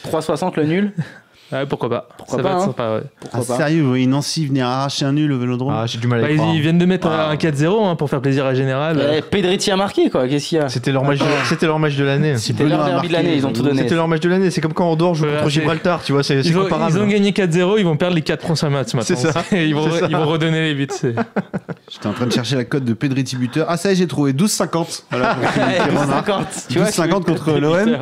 3,60 le nul Ouais, pourquoi pas Pourquoi Ça pas, va être hein. sympa, ouais. Pourquoi Ah, pas sérieux, vous voyez Nancy venir arracher un nul au vélodrome Ah, j'ai du mal à Bah, y ils, croire. ils viennent de mettre Ah. un 4-0 hein, pour faire plaisir à Général. Eh, Pedretti a marqué quoi, qu'est-ce qu'il y a C'était leur match, de... c'était leur match de l'année. C'était leur derby de l'année, ils ont tout donné. C'était leur match de l'année. C'est comme quand Andorre joue Ouais, contre c'est- Gibraltar, tu vois, c'est c'est Ils ont, comparable. ils ont gagné 4-0, ils vont perdre les 4 prochains matchs maintenant. C'est ça. ils, vont, C'est ça. ils vont redonner les buts. c'est- J'étais en train de chercher la cote de Pedretti buteur. Ah, ça y est, j'ai trouvé 12,50. Voilà, pour qu'il- qu'il remarque. 50, tu vois, 12,50 contre l'OM.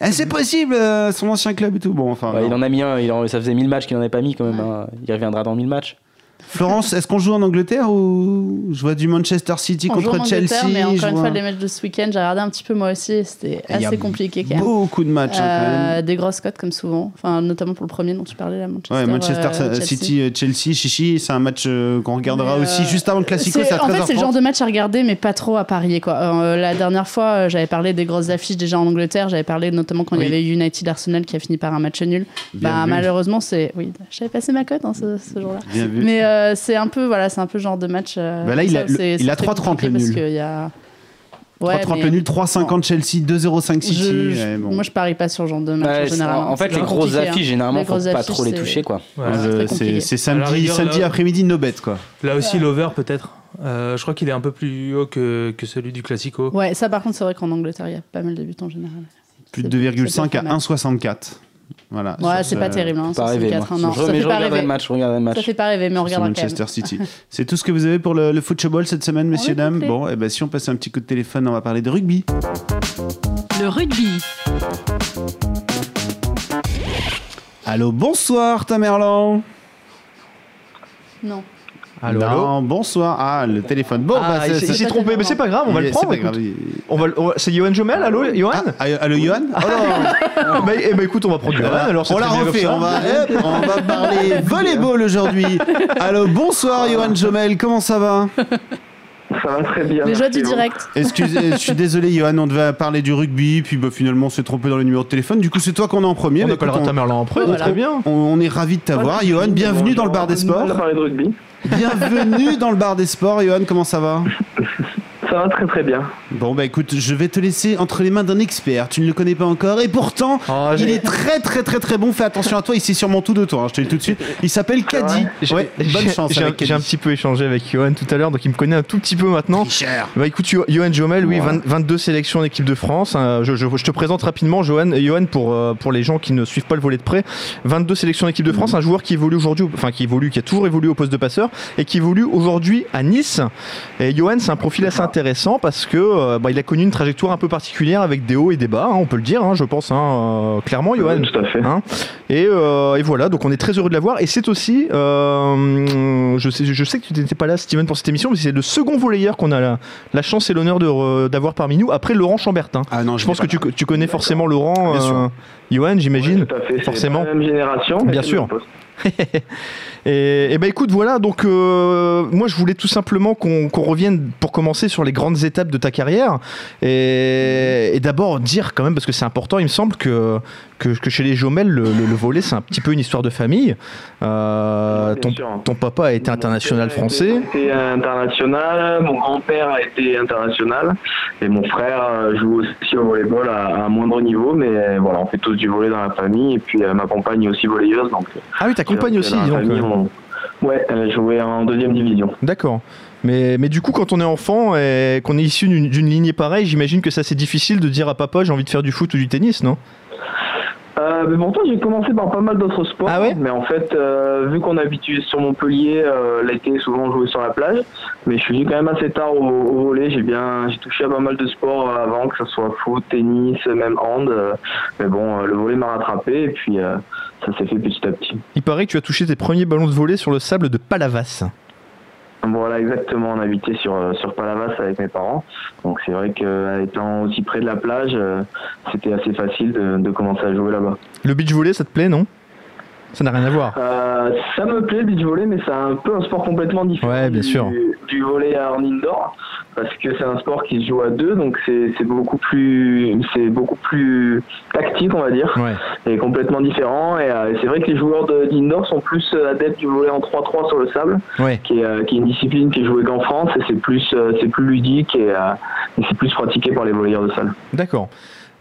Eh, c'est possible, euh, son ancien club et tout. Bon, enfin. Ouais, non. il en a mis un, il en- ça faisait 1000 matchs qu'il en avait pas mis quand même. hein. Il reviendra dans 1000 matchs. Florence, est-ce qu'on joue en Angleterre ou je vois du Manchester City On joue en contre Chelsea mais encore une fois, les matchs de ce week-end, j'ai regardé un petit peu moi aussi. et C'était assez compliqué quand même. Beaucoup de matchs hein. Euh, des grosses cotes comme souvent, enfin notamment pour le premier dont tu parlais là, Manchester, Ouais, Manchester euh, Chelsea. City, Chelsea, Chichi, c'est un match euh, qu'on regardera Mais, aussi juste avant le Classico, C'est- c'est à 13h30. En fait, c'est le genre de match à regarder, mais pas trop à parier. Quoi. La dernière fois, j'avais parlé des grosses affiches déjà en Angleterre. J'avais parlé notamment quand Oui. il y avait United Arsenal qui a fini par un match nul. Bien Bah, vu. malheureusement, c'est. Oui, j'avais passé ma cote hein, ce, ce jour-là. Bien vu. Euh, c'est un peu, voilà, c'est un peu genre de match. euh, Bah là, il ça, a- le- c'est- il c'est a très 3,30 compliqué le nul. y a. 3,30 mais le nul, 3,50 Chelsea, 2,05 City. je- je- ouais, bon. Moi, je parie pas sur ce genre de match Ouais, en c'est- général. en hein. fait, les grosses hein. affiches, généralement, faut pas trop les toucher quoi. Ouais. C'est samedi, rigueur, samedi après-midi, no bet quoi. Là aussi, l'over peut-être. Euh, je crois qu'il est un peu plus haut que, que celui du Classico. Ouais, ça par contre, c'est vrai qu'en Angleterre, il y a pas mal de buts en général. Plus de C'est- 2,5 c'est à pas mal. 1,64. Voilà. Ouais, c'est ce- pas terrible. Hein, Pas rêver, 64, moi. hein, non, je, ça mais fait je pas regarderai rêver. le match, je regarderai le Ça match. fait pas rêver, mais on sur regardera quand même. Manchester City. C'est tout ce que vous avez pour le, le football cette semaine, messieurs, dames. Bon, et ben si on passe un petit coup de téléphone, on va parler de rugby. Le rugby. Allô, bonsoir Tamerlan. Non. Allô, non, allô bonsoir. Ah, le téléphone. Bon, Ah, bah, il c'est- s'est- il c'est- s'est trompé, mais c'est pas grave, on va il- le prendre. On va, on va- c'est Johan Jomel, allô, Johan Ah, allô, Johan Oh non bah, eh ben, écoute, on va prendre Johan, alors on la refait, on va, hop, on va parler volleyball aujourd'hui. Allô, bonsoir Johan Jomel, comment ça va? Ça va très bien. Les joies du direct. Excusez, je suis désolé Johan, on devait parler du rugby, puis bah, finalement on s'est trompé dans le numéro de téléphone, du coup c'est toi qu'on est en premier. On appellera écoute, Tamerlan en premier, Voilà. très bien. on, on est ravis de t'avoir. vous. Johan, bienvenue dans le bar des On a sports. parlé de rugby. Bienvenue dans le bar des sports, Johan, comment ça va? Ça va très très bien. Bon bah écoute, je vais te laisser entre les mains d'un expert, tu ne le connais pas encore, et pourtant, Oh, il est très très très très bon, fais attention à toi, il sait sûrement tout de toi, hein, je te le dis tout de suite. Il s'appelle Caddy. Ouais, bonne chance j'ai un, petit peu échangé avec Johan tout à l'heure, donc il me connaît un tout petit peu maintenant. Cher. Bah écoute, Jo- Johan Jomel, oui, Ouais. 20 22 sélections en équipe de France. hein, je, je- je te présente rapidement Johan, Johan pour, euh, pour les gens qui ne suivent pas le volet de près. 22 sélections en équipe de France, un joueur qui évolue aujourd'hui, au- enfin qui évolue, qui a toujours évolué au poste de passeur et qui évolue aujourd'hui à Nice. Et Johan, c'est un profil assez intéressant parce que euh, bah, il a connu une trajectoire un peu particulière avec des hauts et des bas, hein, on peut le dire, hein, je pense, hein, euh, clairement, Johan. Tout à fait. Hein et, euh, et voilà, donc on est très heureux de l'avoir. Et c'est aussi, euh, je, sais, je sais que tu n'étais pas là, Steven, pour cette émission, mais c'est le second volleyeur qu'on a la, la chance et l'honneur d'avoir parmi nous, après Laurent Chambertin. Ah non, Je pense que tu, tu connais forcément Laurent, euh, Johan, j'imagine. Ouais, tout à fait. C'est forcément. la même génération. Bien sûr. Et, et ben écoute, voilà, donc euh, moi je voulais tout simplement qu'on qu'on revienne pour commencer sur les grandes étapes de ta carrière. Et, et d'abord dire quand même, parce que c'est important, il me semble que, que, que chez les Jomel, le, le, le volet c'est un petit peu une histoire de famille. Euh, ton, papa a été international français. été international, mon grand-père a été international et mon frère euh, joue aussi au volleyball à, à un moindre niveau, mais voilà, on fait tous du volley dans la famille et puis ma compagne est aussi volleyeuse, donc Ah oui, ta compagne aussi, donc. famille, on- Ouais, elle jouait en deuxième division. D'accord. Mais, mais du coup, quand on est enfant et qu'on est issu d'une lignée pareille, j'imagine que ça c'est difficile de dire à papa j'ai envie de faire du foot ou du tennis, non? Euh, mais pourtant, j'ai commencé par pas mal d'autres sports. Ah ouais mais en fait, euh, vu qu'on est habitué sur Montpellier, euh, l'été, souvent joué sur la plage. Mais je suis venu quand même assez tard au, au volet. J'ai bien, j'ai touché à pas mal de sports euh, avant, que ce soit foot, tennis, même hand. mais bon, le volet m'a rattrapé et puis euh, ça s'est fait petit à petit. Il paraît que tu as touché tes premiers ballons de volley sur le sable de Palavas. Voilà, exactement. On habitait sur, euh, sur Palavas avec mes parents. Donc c'est vrai qu'étant aussi près de la plage, euh, c'était assez facile de, de commencer à jouer là-bas. Le beach volley, ça te plaît, non? Ça n'a rien à voir. Euh, ça me plaît le beach volley, mais c'est un peu un sport complètement différent Ouais, bien du, sûr. du volley en indoor, parce que c'est un sport qui se joue à deux, donc c'est beaucoup plus c'est beaucoup plus tactique, on va dire, Ouais. et complètement différent. Et euh, c'est vrai que les joueurs d'indoor sont plus euh, adeptes du volley en 3-3 sur le sable, Ouais. qui est, euh, qui est une discipline qui est jouée qu'en France, et c'est plus c'est plus ludique et, et c'est plus pratiqué par les volleyeurs de salle. D'accord.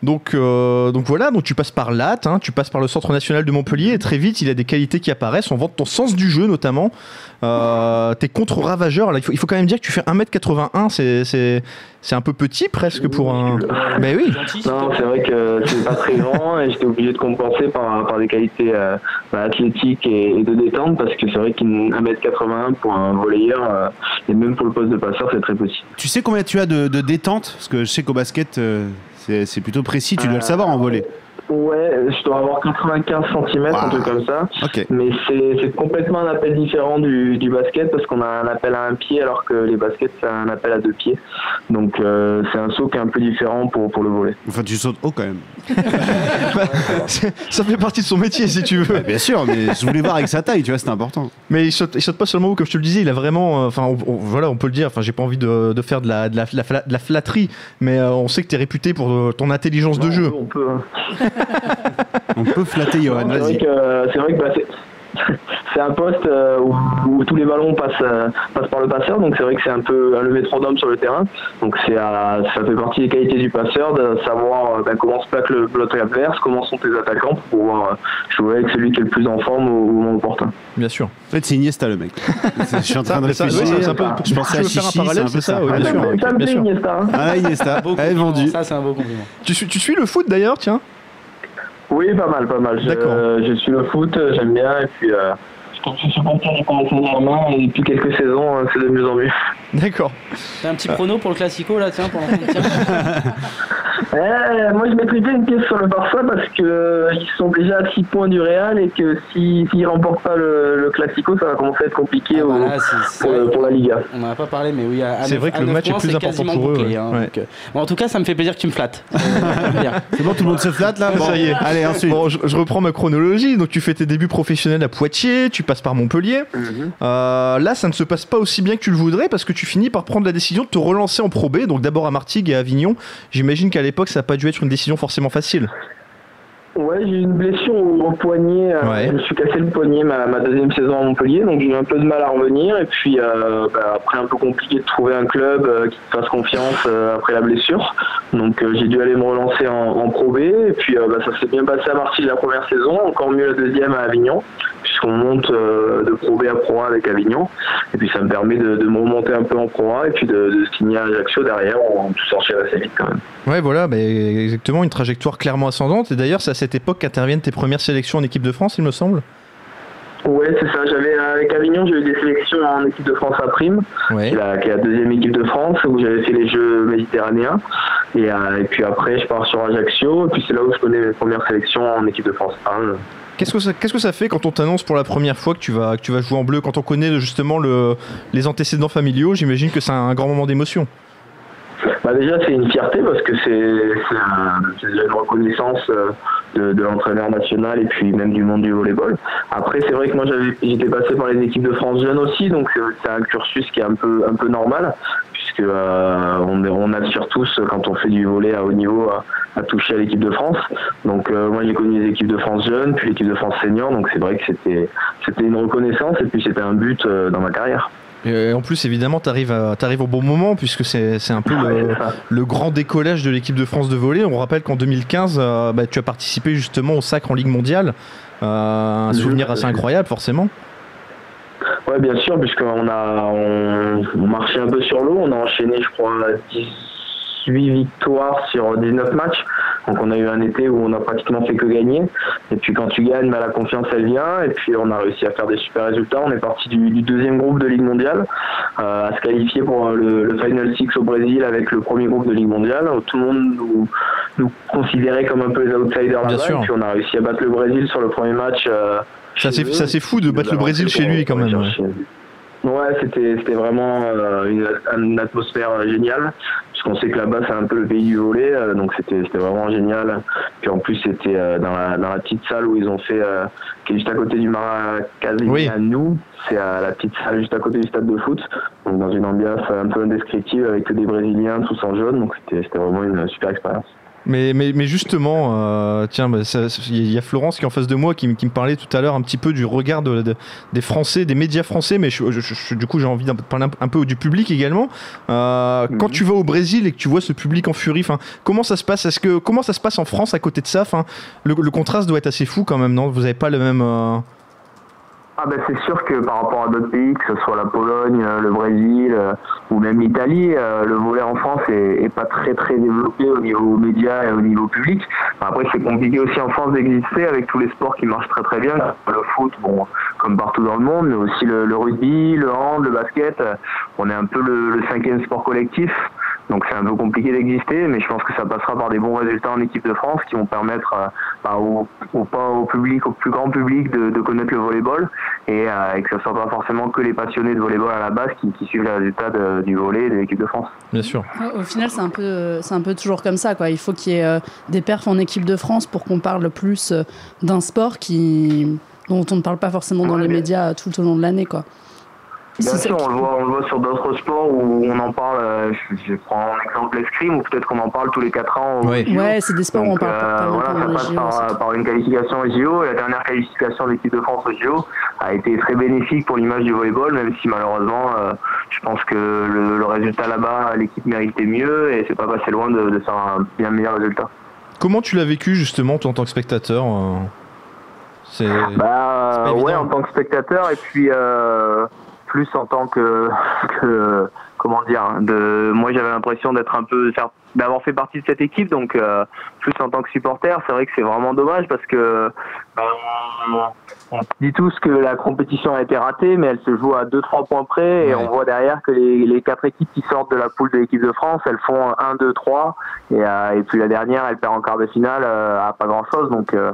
Donc, euh, donc voilà, donc tu passes par l'AT, hein, tu passes par le Centre national de Montpellier et très vite il y a des qualités qui apparaissent. On vante ton sens du jeu notamment. Euh, T'es contre-ravageur. Il faut, il faut quand même dire que tu fais 1m81, c'est- un peu petit presque pour un. Ben oui. Non, c'est vrai que c'est pas très grand et j'étais obligé de compenser par, par des qualités euh, bah, athlétiques et, et de détente parce que c'est vrai qu'un 1m81 pour un volleyeur euh, et même pour le poste de passeur, c'est très petit. Tu sais combien tu as de, de détente? Parce que je sais qu'au basket, euh, c'est plutôt précis, tu dois le savoir en volley. Ouais, je dois avoir 95 cm, un truc comme ça. Mais c'est c'est complètement un appel différent du, du basket parce qu'on a un appel à un pied alors que les baskets c'est un appel à deux pieds. Donc euh, c'est un saut qui est un peu différent pour, pour le volet. Enfin, tu sautes haut quand même. C'est- ça fait partie de son métier si tu veux. Bien sûr, mais je voulais voir avec sa taille, tu vois, c'était important. Mais il saute, il saute pas seulement haut, comme je te le disais, il a vraiment. euh, Enfin, voilà, on peut le dire. Enfin, j'ai pas envie de, de faire de la, de la, de la fla- de la flatterie, mais euh, on sait que t'es réputé pour ton intelligence de jeu. On peut. hein. On peut flatter Johan, C'est vrai vas-y. que, c'est vrai que bah, c'est- un poste euh, où, où tous les ballons passent, euh, passent par le passeur, donc c'est vrai que c'est un peu le métronome sur le terrain. Donc c'est à- ça fait partie des qualités du passeur de savoir euh, ben, comment se plaque le bloc adverse, comment sont tes attaquants pour pouvoir euh, jouer avec celui qui est le plus en forme au, au moment opportun. Bien sûr. En fait, c'est Iniesta le mec. Je suis en train de réfléchir. c'est un peu- je pensais à un Chichi, parallèle, c'est un peu ça, Ah, bien sûr. bien sûr. Iniesta. hein. Ah, Iniesta, Beau elle est compliment, vendue. Ça, c'est un beau compliment. Tu suis le foot d'ailleurs, tiens? Oui, pas mal, pas mal. Je, D'accord. euh, je suis le foot, euh, j'aime bien, et puis euh, je suis supporter du Paris Saint-Germain, et depuis quelques saisons, euh, c'est de mieux en mieux. D'accord. T'as un petit prono pour le Classico là, tiens, pour l'entretien Eh, moi, je mettrais une pièce sur le Barça parce que euh, ils sont déjà à 6 points du Real et que si- s'ils remportent pas le, le Classico, ça va commencer à être compliqué Ah, au- bah là, c'est- c'est pour, le- vrai. pour la Liga. On n'en a pas parlé, mais oui, à, à C'est vrai que à le match est plus c'est important pour eux, bouclé, ouais. hein, Ouais. donc, euh, bon, en tout cas, ça me fait plaisir que tu me flattes. Euh. C'est bon, tout le monde se flatte là Bon, Ça y est. Allez, ensuite. Bon, je, je reprends ma chronologie. Donc, tu fais tes débuts professionnels à Poitiers, tu passes par Montpellier. Euh, là, ça ne se passe pas aussi bien que tu le voudrais parce que tu finis par prendre la décision de te relancer en Pro B. Donc, d'abord à Martigues et à Avignon. J'imagine qu'à l'époque, ça n'a pas dû être une décision forcément facile. Ouais, j'ai eu une blessure au, poignet. euh, Ouais. Je me suis cassé le poignet ma, ma deuxième saison à Montpellier, donc j'ai eu un peu de mal à revenir. Et puis euh, bah, après, un peu compliqué de trouver un club euh, qui te fasse confiance euh, après la blessure. Donc j'ai dû aller me relancer en, en Pro B. Et puis bah, ça s'est bien passé à Marseille la première saison, encore mieux la deuxième à Avignon, puisqu'on monte de Pro B à Pro A avec Avignon. Et puis ça me permet de, de me remonter un peu en Pro A et puis de, de signer à Ajaccio derrière. On tout s'enchaîne assez vite quand même. Ouais, voilà, exactement, une trajectoire clairement ascendante. Et d'ailleurs, c'est à cette époque qu'interviennent tes premières sélections en équipe de France, il me semble. Ouais, c'est ça. J'avais avec Avignon, j'ai eu des sélections en équipe de France à prime, Ouais. qui est la, qui est la deuxième équipe de France, où j'avais fait les Jeux méditerranéens. Et, euh, et puis après, je pars sur Ajaccio, et puis c'est là où je connais mes premières sélections en équipe de France. Hein. Qu'est-ce que ça, qu'est-ce que ça fait quand on t'annonce pour la première fois que tu vas, que tu vas jouer en bleu Quand on connaît justement le, les antécédents familiaux, j'imagine que c'est un grand moment d'émotion. Bah déjà, c'est une fierté parce que c'est une reconnaissance euh, de, l'entraîneur national et puis même du monde du volleyball. Après, c'est vrai que moi, j'étais passé par les équipes de France jeunes aussi, donc c'est c'est un cursus qui est un peu un peu normal puisque euh, on, on aspire tous quand on fait du volley à haut niveau à, toucher à l'équipe de France. Donc euh, moi, j'ai connu les équipes de France jeunes, puis l'équipe de France senior, donc c'est vrai que c'était c'était une reconnaissance et puis c'était un but euh, dans ma carrière. Et en plus, évidemment, tu arrives, au bon moment puisque c'est, un peu Ouais, le, grand décollage de l'équipe de France de volley. On rappelle qu'en 2015, euh, bah, tu as participé justement au sacre en Ligue mondiale. Euh, un souvenir assez incroyable, forcément. Ouais, bien sûr, puisqu'on a on, on marchait un peu sur l'eau. On a enchaîné, je crois, 18 victoires sur 19 matchs Donc on a eu un été où on a pratiquement fait que gagner. Et puis quand tu gagnes, bah, la confiance elle vient. Et puis on a réussi à faire des super résultats. On est parti du, du deuxième groupe de Ligue mondiale euh, à se qualifier pour le, le Final Six au Brésil avec le premier groupe de Ligue mondiale. Tout le monde nous, nous considérait comme un peu les outsiders Bien là-bas. sûr. Et puis on a réussi à battre le Brésil sur le premier match. euh, Ça, c'est- fou de battre le Brésil chez lui, quand même. Ouais, c'était c'était vraiment euh, une, une atmosphère euh, géniale, puisqu'on sait que là-bas c'est un peu le pays du volet, euh, donc c'était c'était vraiment génial. Puis en plus c'était euh, dans, la, dans la petite salle où ils ont fait, euh, qui est juste à côté du Maracasi Oui. à nous, c'est euh, la petite salle juste à côté du stade de foot, donc dans une ambiance un peu indescriptible avec que des Brésiliens tous en jaune, donc c'était c'était vraiment une super expérience. Mais, mais, mais justement, euh, tiens, bah, il y a Florence qui est en face de moi qui, me- qui me parlait tout à l'heure un petit peu du regard de- de- des Français, des médias français, mais je- je- je- du coup j'ai envie de parler un, un peu du public également. Euh, Quand tu vas au Brésil et que tu vois ce public en furie, 'fin, comment ça se passe? Est-ce que comment ça se passe en France à côté de ça? 'Fin, le, le contraste doit être assez fou quand même, non? Vous n'avez pas le même. euh, Ah ben c'est sûr que par rapport à d'autres pays, que ce soit la Pologne, euh, le Brésil euh, ou même l'Italie, euh, le volet en France est, pas très très développé au niveau médias et au niveau public. Après c'est compliqué aussi en France d'exister avec tous les sports qui marchent très très bien, le foot, bon comme partout dans le monde, mais aussi le, rugby, le hand, le basket. On est un peu le cinquième sport collectif. Donc c'est un peu compliqué d'exister, mais je pense que ça passera par des bons résultats en équipe de France qui vont permettre euh, bah, au, au, pas au public, au plus grand public de, de connaître le volleyball et, euh, et que ce ne soit pas forcément que les passionnés de volleyball à la base qui, qui suivent les résultats de- du volley de l'équipe de France. Bien sûr. Ouais, Au final, c'est un peu, c'est un peu toujours comme ça, quoi. Il faut qu'il y ait euh, des perfs en équipe de France pour qu'on parle plus euh, d'un sport qui, dont on ne parle pas forcément dans Ouais, les bien- médias tout au long de l'année, quoi. Bien sûr, on le, voit, on le voit sur d'autres sports où on en parle, euh, je, je prends un exemple l'escrime, ou peut-être qu'on en parle tous les 4 ans. au Ouais. C'est des sports où on parle euh, voilà, ça passe par, par une qualification au JO. La dernière qualification de l'équipe de France au JO a été très bénéfique pour l'image du volleyball, même si malheureusement, euh, je pense que le, le résultat là-bas, l'équipe méritait mieux et c'est pas passé loin de, de faire un bien meilleur résultat. Comment tu l'as vécu justement toi en tant que spectateur euh, C'est. Bah ouais, évident. en tant que spectateur et puis euh, plus en tant que, que comment dire, de moi j'avais l'impression d'être un peu d'avoir fait partie de cette équipe donc euh, plus en tant que supporter, c'est vrai que c'est vraiment dommage parce que ben, on, dit tous que la compétition a été ratée mais elle se joue à 2 3 points près et Ouais. on voit derrière que les, les quatre équipes qui sortent de la poule de l'équipe de France, elles font 1 2 3 et, euh, et puis la dernière elle perd en quart de finale euh, à pas grand-chose donc euh,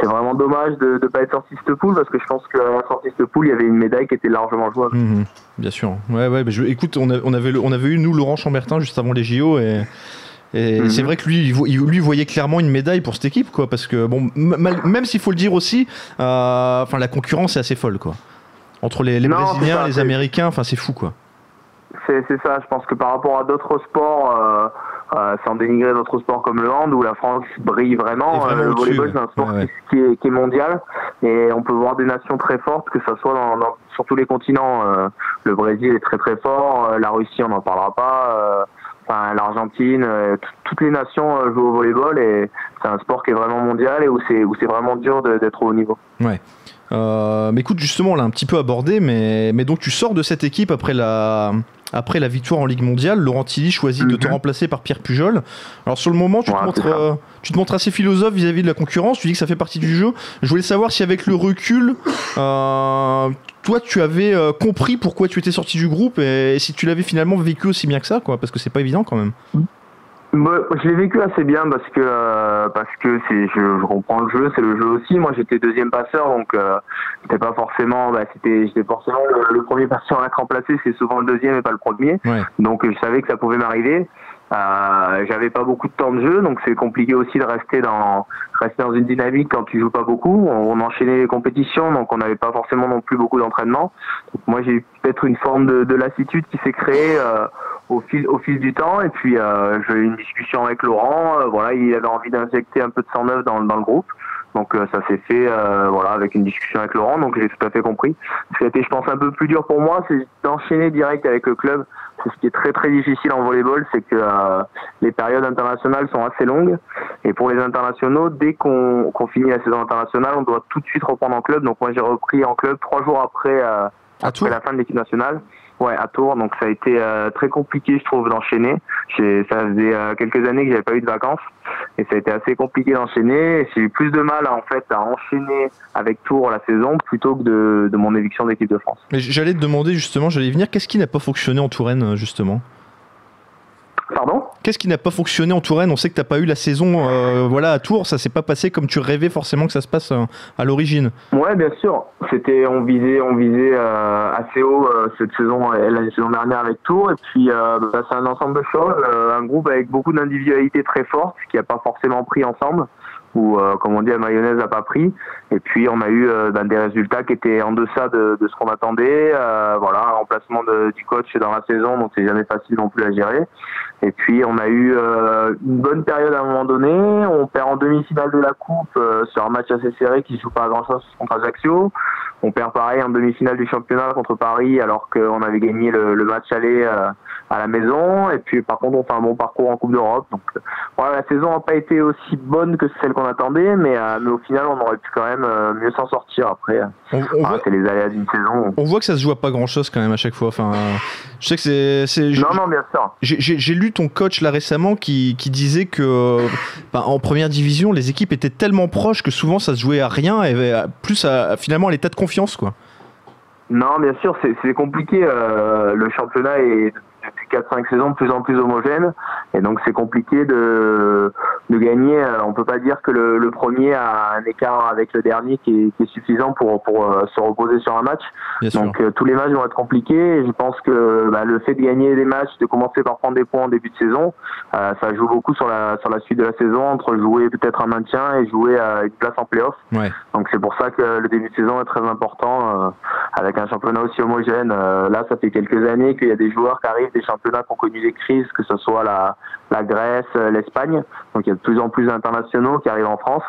c'est vraiment dommage de ne pas être sorti de cette poule parce que je pense qu'à la sortie de cette poule, il y avait une médaille qui était largement jouable. Mhm, bien sûr. Ouais, ouais. je- écoute, on, a- on avait, on avait eu nous Laurent Chambertin juste avant les JO et. Et Mhm. c'est vrai que lui, il lui voyait clairement une médaille pour cette équipe, quoi, parce que bon, mal- même s'il faut le dire aussi, euh, enfin la concurrence est assez folle, quoi. Entre les, les Non, c'est Brésiliens, ça, les Américains, enfin c'est fou, quoi. C'est ça, je pense que par rapport à d'autres sports, euh, euh, sans dénigrer d'autres sports comme le hand, où la France brille vraiment, vraiment le volleyball c'est un sport Ouais, ouais. Qui, est, qui est mondial et on peut voir des nations très fortes, que ce soit dans, dans- sur tous les continents. le Brésil est très très fort, la Russie on n'en parlera pas, enfin l'Argentine, euh, toutes les nations euh, jouent au volleyball et c'est un sport qui est vraiment mondial et où c'est où c'est vraiment dur d'être au haut niveau. Ouais. Euh, mais écoute, justement, on l'a un petit peu abordé, mais, mais donc tu sors de cette équipe après la, après la victoire en Ligue mondiale. Laurent Tilly choisit de te Mhm. remplacer par Pierre Pujol. Alors sur le moment, tu, te, montres, euh, tu te montres assez philosophe vis-à-vis de la concurrence. Tu dis que ça fait partie du jeu. Je voulais savoir si avec le recul, euh, toi, tu avais euh, compris pourquoi tu étais sorti du groupe et, si tu l'avais finalement vécu aussi bien que ça, quoi, parce que c'est pas évident quand même. Moi, je l'ai vécu assez bien parce que euh, parce que c'est je, je comprends le jeu, c'est le jeu aussi. Moi, j'étais deuxième passeur, donc euh, c'était pas forcément, bah, c'était j'étais forcément le, le premier passeur à être remplacé. C'est souvent le deuxième et pas le premier. Ouais. Donc je savais que ça pouvait m'arriver. Euh, J'avais pas beaucoup de temps de jeu, donc c'est compliqué aussi de rester dans rester dans une dynamique quand tu joues pas beaucoup. On, on enchaînait les compétitions, donc on n'avait pas forcément non plus beaucoup d'entraînement. Donc moi j'ai eu peut-être une forme de, de lassitude qui s'est créée euh, au fil au fil du temps. Et puis euh, j'ai eu une discussion avec Laurent. Euh, voilà, il avait envie d'injecter un peu de sang neuf dans, dans le groupe. Donc euh, ça s'est fait euh, voilà avec une discussion avec Laurent, donc j'ai tout à fait compris. Ce qui a été, je pense, un peu plus dur pour moi, c'est d'enchaîner direct avec le club. C'est ce qui est très très difficile en volleyball, c'est que euh, les périodes internationales sont assez longues. Et pour les internationaux, dès qu'on qu'on finit la saison internationale, on doit tout de suite reprendre en club. Donc moi j'ai repris en club trois jours après, euh, après la fin de l'équipe nationale. Ouais, à Tours. Donc ça a été euh, très compliqué, je trouve, d'enchaîner. Ça faisait euh, quelques années que j'avais pas eu de vacances et ça a été assez compliqué d'enchaîner. J'ai eu plus de mal en fait à enchaîner avec Tours la saison plutôt que de, de mon éviction d'équipe de France. Mais j'allais te demander justement, j'allais venir, qu'est-ce qui n'a pas fonctionné en Touraine euh, justement? Pardon Qu'est-ce qui n'a pas fonctionné en Touraine On sait que t'as pas eu la saison euh, voilà, à Tours, ça s'est pas passé comme tu rêvais forcément que ça se passe euh, à l'origine. Ouais, bien sûr. C'était, on visait, on visait euh, assez haut euh, cette saison, et la saison dernière avec Tours. Et puis, euh, bah, c'est un ensemble de choses, euh, un groupe avec beaucoup d'individualités très fortes qui a pas forcément pris ensemble, ou euh, comme on dit, la mayonnaise n'a pas pris. Et puis, on a eu euh, bah, des résultats qui étaient en deçà de, de ce qu'on attendait. Euh, voilà, un remplacement de- du coach dans la saison, donc c'est jamais facile non plus à gérer. Et puis on a eu euh, une bonne période à un moment donné. On perd en demi-finale de la coupe euh, sur un match assez serré qui joue pas à grand chose contre Ajaccio. On perd pareil en demi-finale du championnat contre Paris alors qu'on avait gagné le, le match aller euh, à la maison. Et puis par contre on fait un bon parcours en Coupe d'Europe. Donc euh, voilà, la saison n'a pas été aussi bonne que celle qu'on attendait, mais, euh, mais au final on aurait pu quand même euh, mieux s'en sortir après. On, on Ah, voit, c'est les aléas d'une saison. on voit que ça se joue à pas grand chose quand même à chaque fois. Enfin, euh, je sais que c'est. c'est- Non, non, bien sûr. J'ai- lu ton coach là récemment qui, qui disait que euh, bah, en première division, les équipes étaient tellement proches que souvent ça se jouait à rien et euh, plus à, finalement à l'état de confiance quoi. Non, bien sûr, c'est compliqué. euh, le championnat est depuis 4-5 saisons de plus en plus homogène. Et donc c'est compliqué de, de gagner. Euh, On peut pas dire que le, le premier a un écart avec le dernier qui est, qui est suffisant pour, pour euh, se reposer sur un match. Bien. Donc euh, tous les matchs vont être compliqués. Et je pense que bah, le fait de gagner des matchs, de commencer par prendre des points en début de saison, euh, ça joue beaucoup sur la, sur la suite de la saison entre jouer peut-être un maintien et jouer à une place en playoff. Ouais. Donc c'est pour ça que le début de saison est très important euh, avec un championnat aussi homogène. Euh, là, ça fait quelques années qu'il y a des joueurs qui arrivent des championnats qui ont connu des crises, que ce soit la, la Grèce, euh, l'Espagne. Donc il y a de plus en plus d'internationaux qui arrivent en France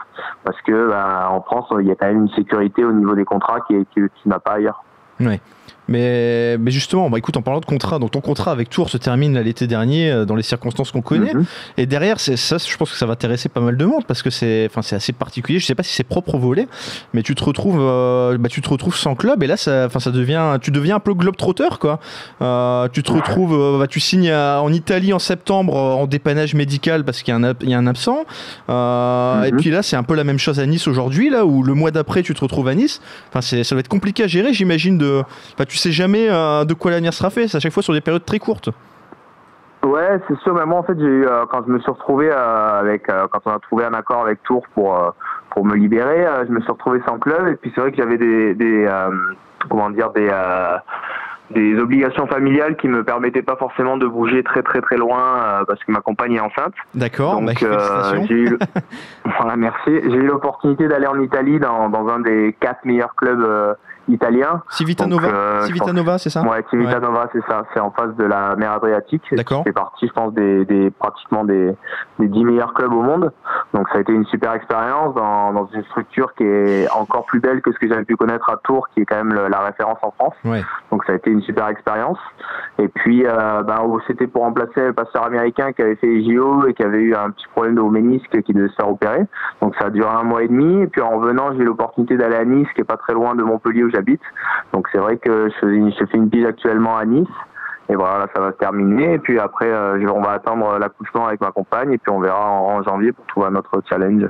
parce que bah, en France, il y a quand même une sécurité au niveau des contrats qui, qui, n'a pas ailleurs. Ouais. Mais, mais justement, bah écoute, en parlant de contrat, donc ton contrat avec Tours se termine l'été dernier euh, dans les circonstances qu'on connaît. Mhm. Et derrière, c'est ça, je pense que ça va intéresser pas mal de monde parce que c'est, enfin, c'est assez particulier. Je sais pas si c'est propre au volet, mais tu te retrouves, euh, bah, tu te retrouves sans club et là, ça, enfin, ça devient, tu deviens un peu globe trotteur quoi. Euh, tu te retrouves, euh, bah, tu signes à- en Italie en septembre en dépannage médical parce qu'il y a un, ab- il y a un absent. Euh, Et Mhm. puis là, c'est un peu la même chose à Nice aujourd'hui là où le mois d'après, tu te retrouves à Nice. Enfin, ça va être compliqué à gérer, j'imagine. De, bah, tu sais jamais euh, de quoi l'avenir sera fait. C'est à chaque fois sur des périodes très courtes. Ouais, c'est sûr. Mais moi, en fait, j'ai eu euh, quand je me suis retrouvé euh, avec euh, quand on a trouvé un accord avec Tours pour pour me libérer, je me suis retrouvé sans club et puis c'est vrai que j'avais des des comment dire des des obligations familiales qui me permettaient pas forcément de bouger très très très loin parce que ma compagne est enceinte. D'accord. bah, Donc j'ai eu voilà, merci. J'ai eu l'opportunité d'aller en Italie dans dans un des quatre meilleurs clubs italiens. Civitanova, euh, Civitanova, c'est ça Ouais, Civitanova, c'est ça. C'est en face de la mer Adriatique. D'accord. C'est parti, je pense, des, des pratiquement des, des 10 meilleurs clubs au monde. Donc ça a été une super expérience dans, dans une structure qui est encore plus belle que ce que j'avais pu connaître à Tours, qui est quand même le- la référence en France. Ouais. Donc ça a été une super expérience. Et puis, euh, ben, c'était pour remplacer le passeur américain qui avait fait les JO et qui avait eu un petit problème de ménisque qui devait se faire opérer. Donc ça a duré un mois et demi. Et puis en revenant, j'ai eu l'opportunité d'aller à Nice, qui est pas très loin de Montpellier où j'habite. Donc c'est vrai que je, fais- je fais une pige actuellement à Nice. Et voilà, là, ça va se terminer. Et puis après, euh, on va attendre l'accouchement avec ma compagne. Et puis on verra en, janvier pour trouver un autre challenge.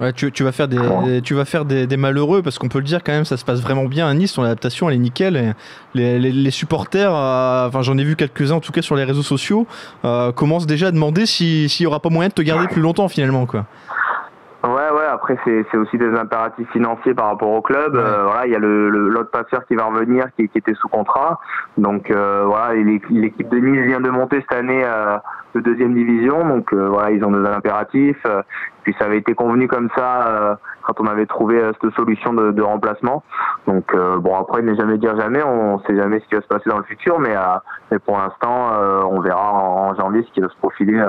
Ouais, tu, tu vas faire des, tu vas faire des, des malheureux parce qu'on peut le dire quand même, ça se passe vraiment bien à Nice. Ton adaptation, elle est nickel. Et les, les- les supporters, euh, enfin j'en ai vu quelques-uns en tout cas sur les réseaux sociaux, euh, commencent déjà à demander si- s'il y aura pas moyen de te garder plus longtemps finalement quoi. Après, c'est c'est aussi des impératifs financiers par rapport au club. Euh, voilà, il y a le l'autre passeur qui va revenir, qui, qui était sous contrat. Donc euh, voilà, l'équipe de Nice vient de monter cette année euh, de deuxième division. Donc voilà, ils ont des impératifs. Puis ça avait été convenu comme ça quand on avait trouvé cette solution de, de remplacement. Donc bon, après, ne jamais dire jamais. On sait jamais ce qui va se passer dans le futur, mais, mais pour l'instant, on verra en, janvier ce qui va se profiler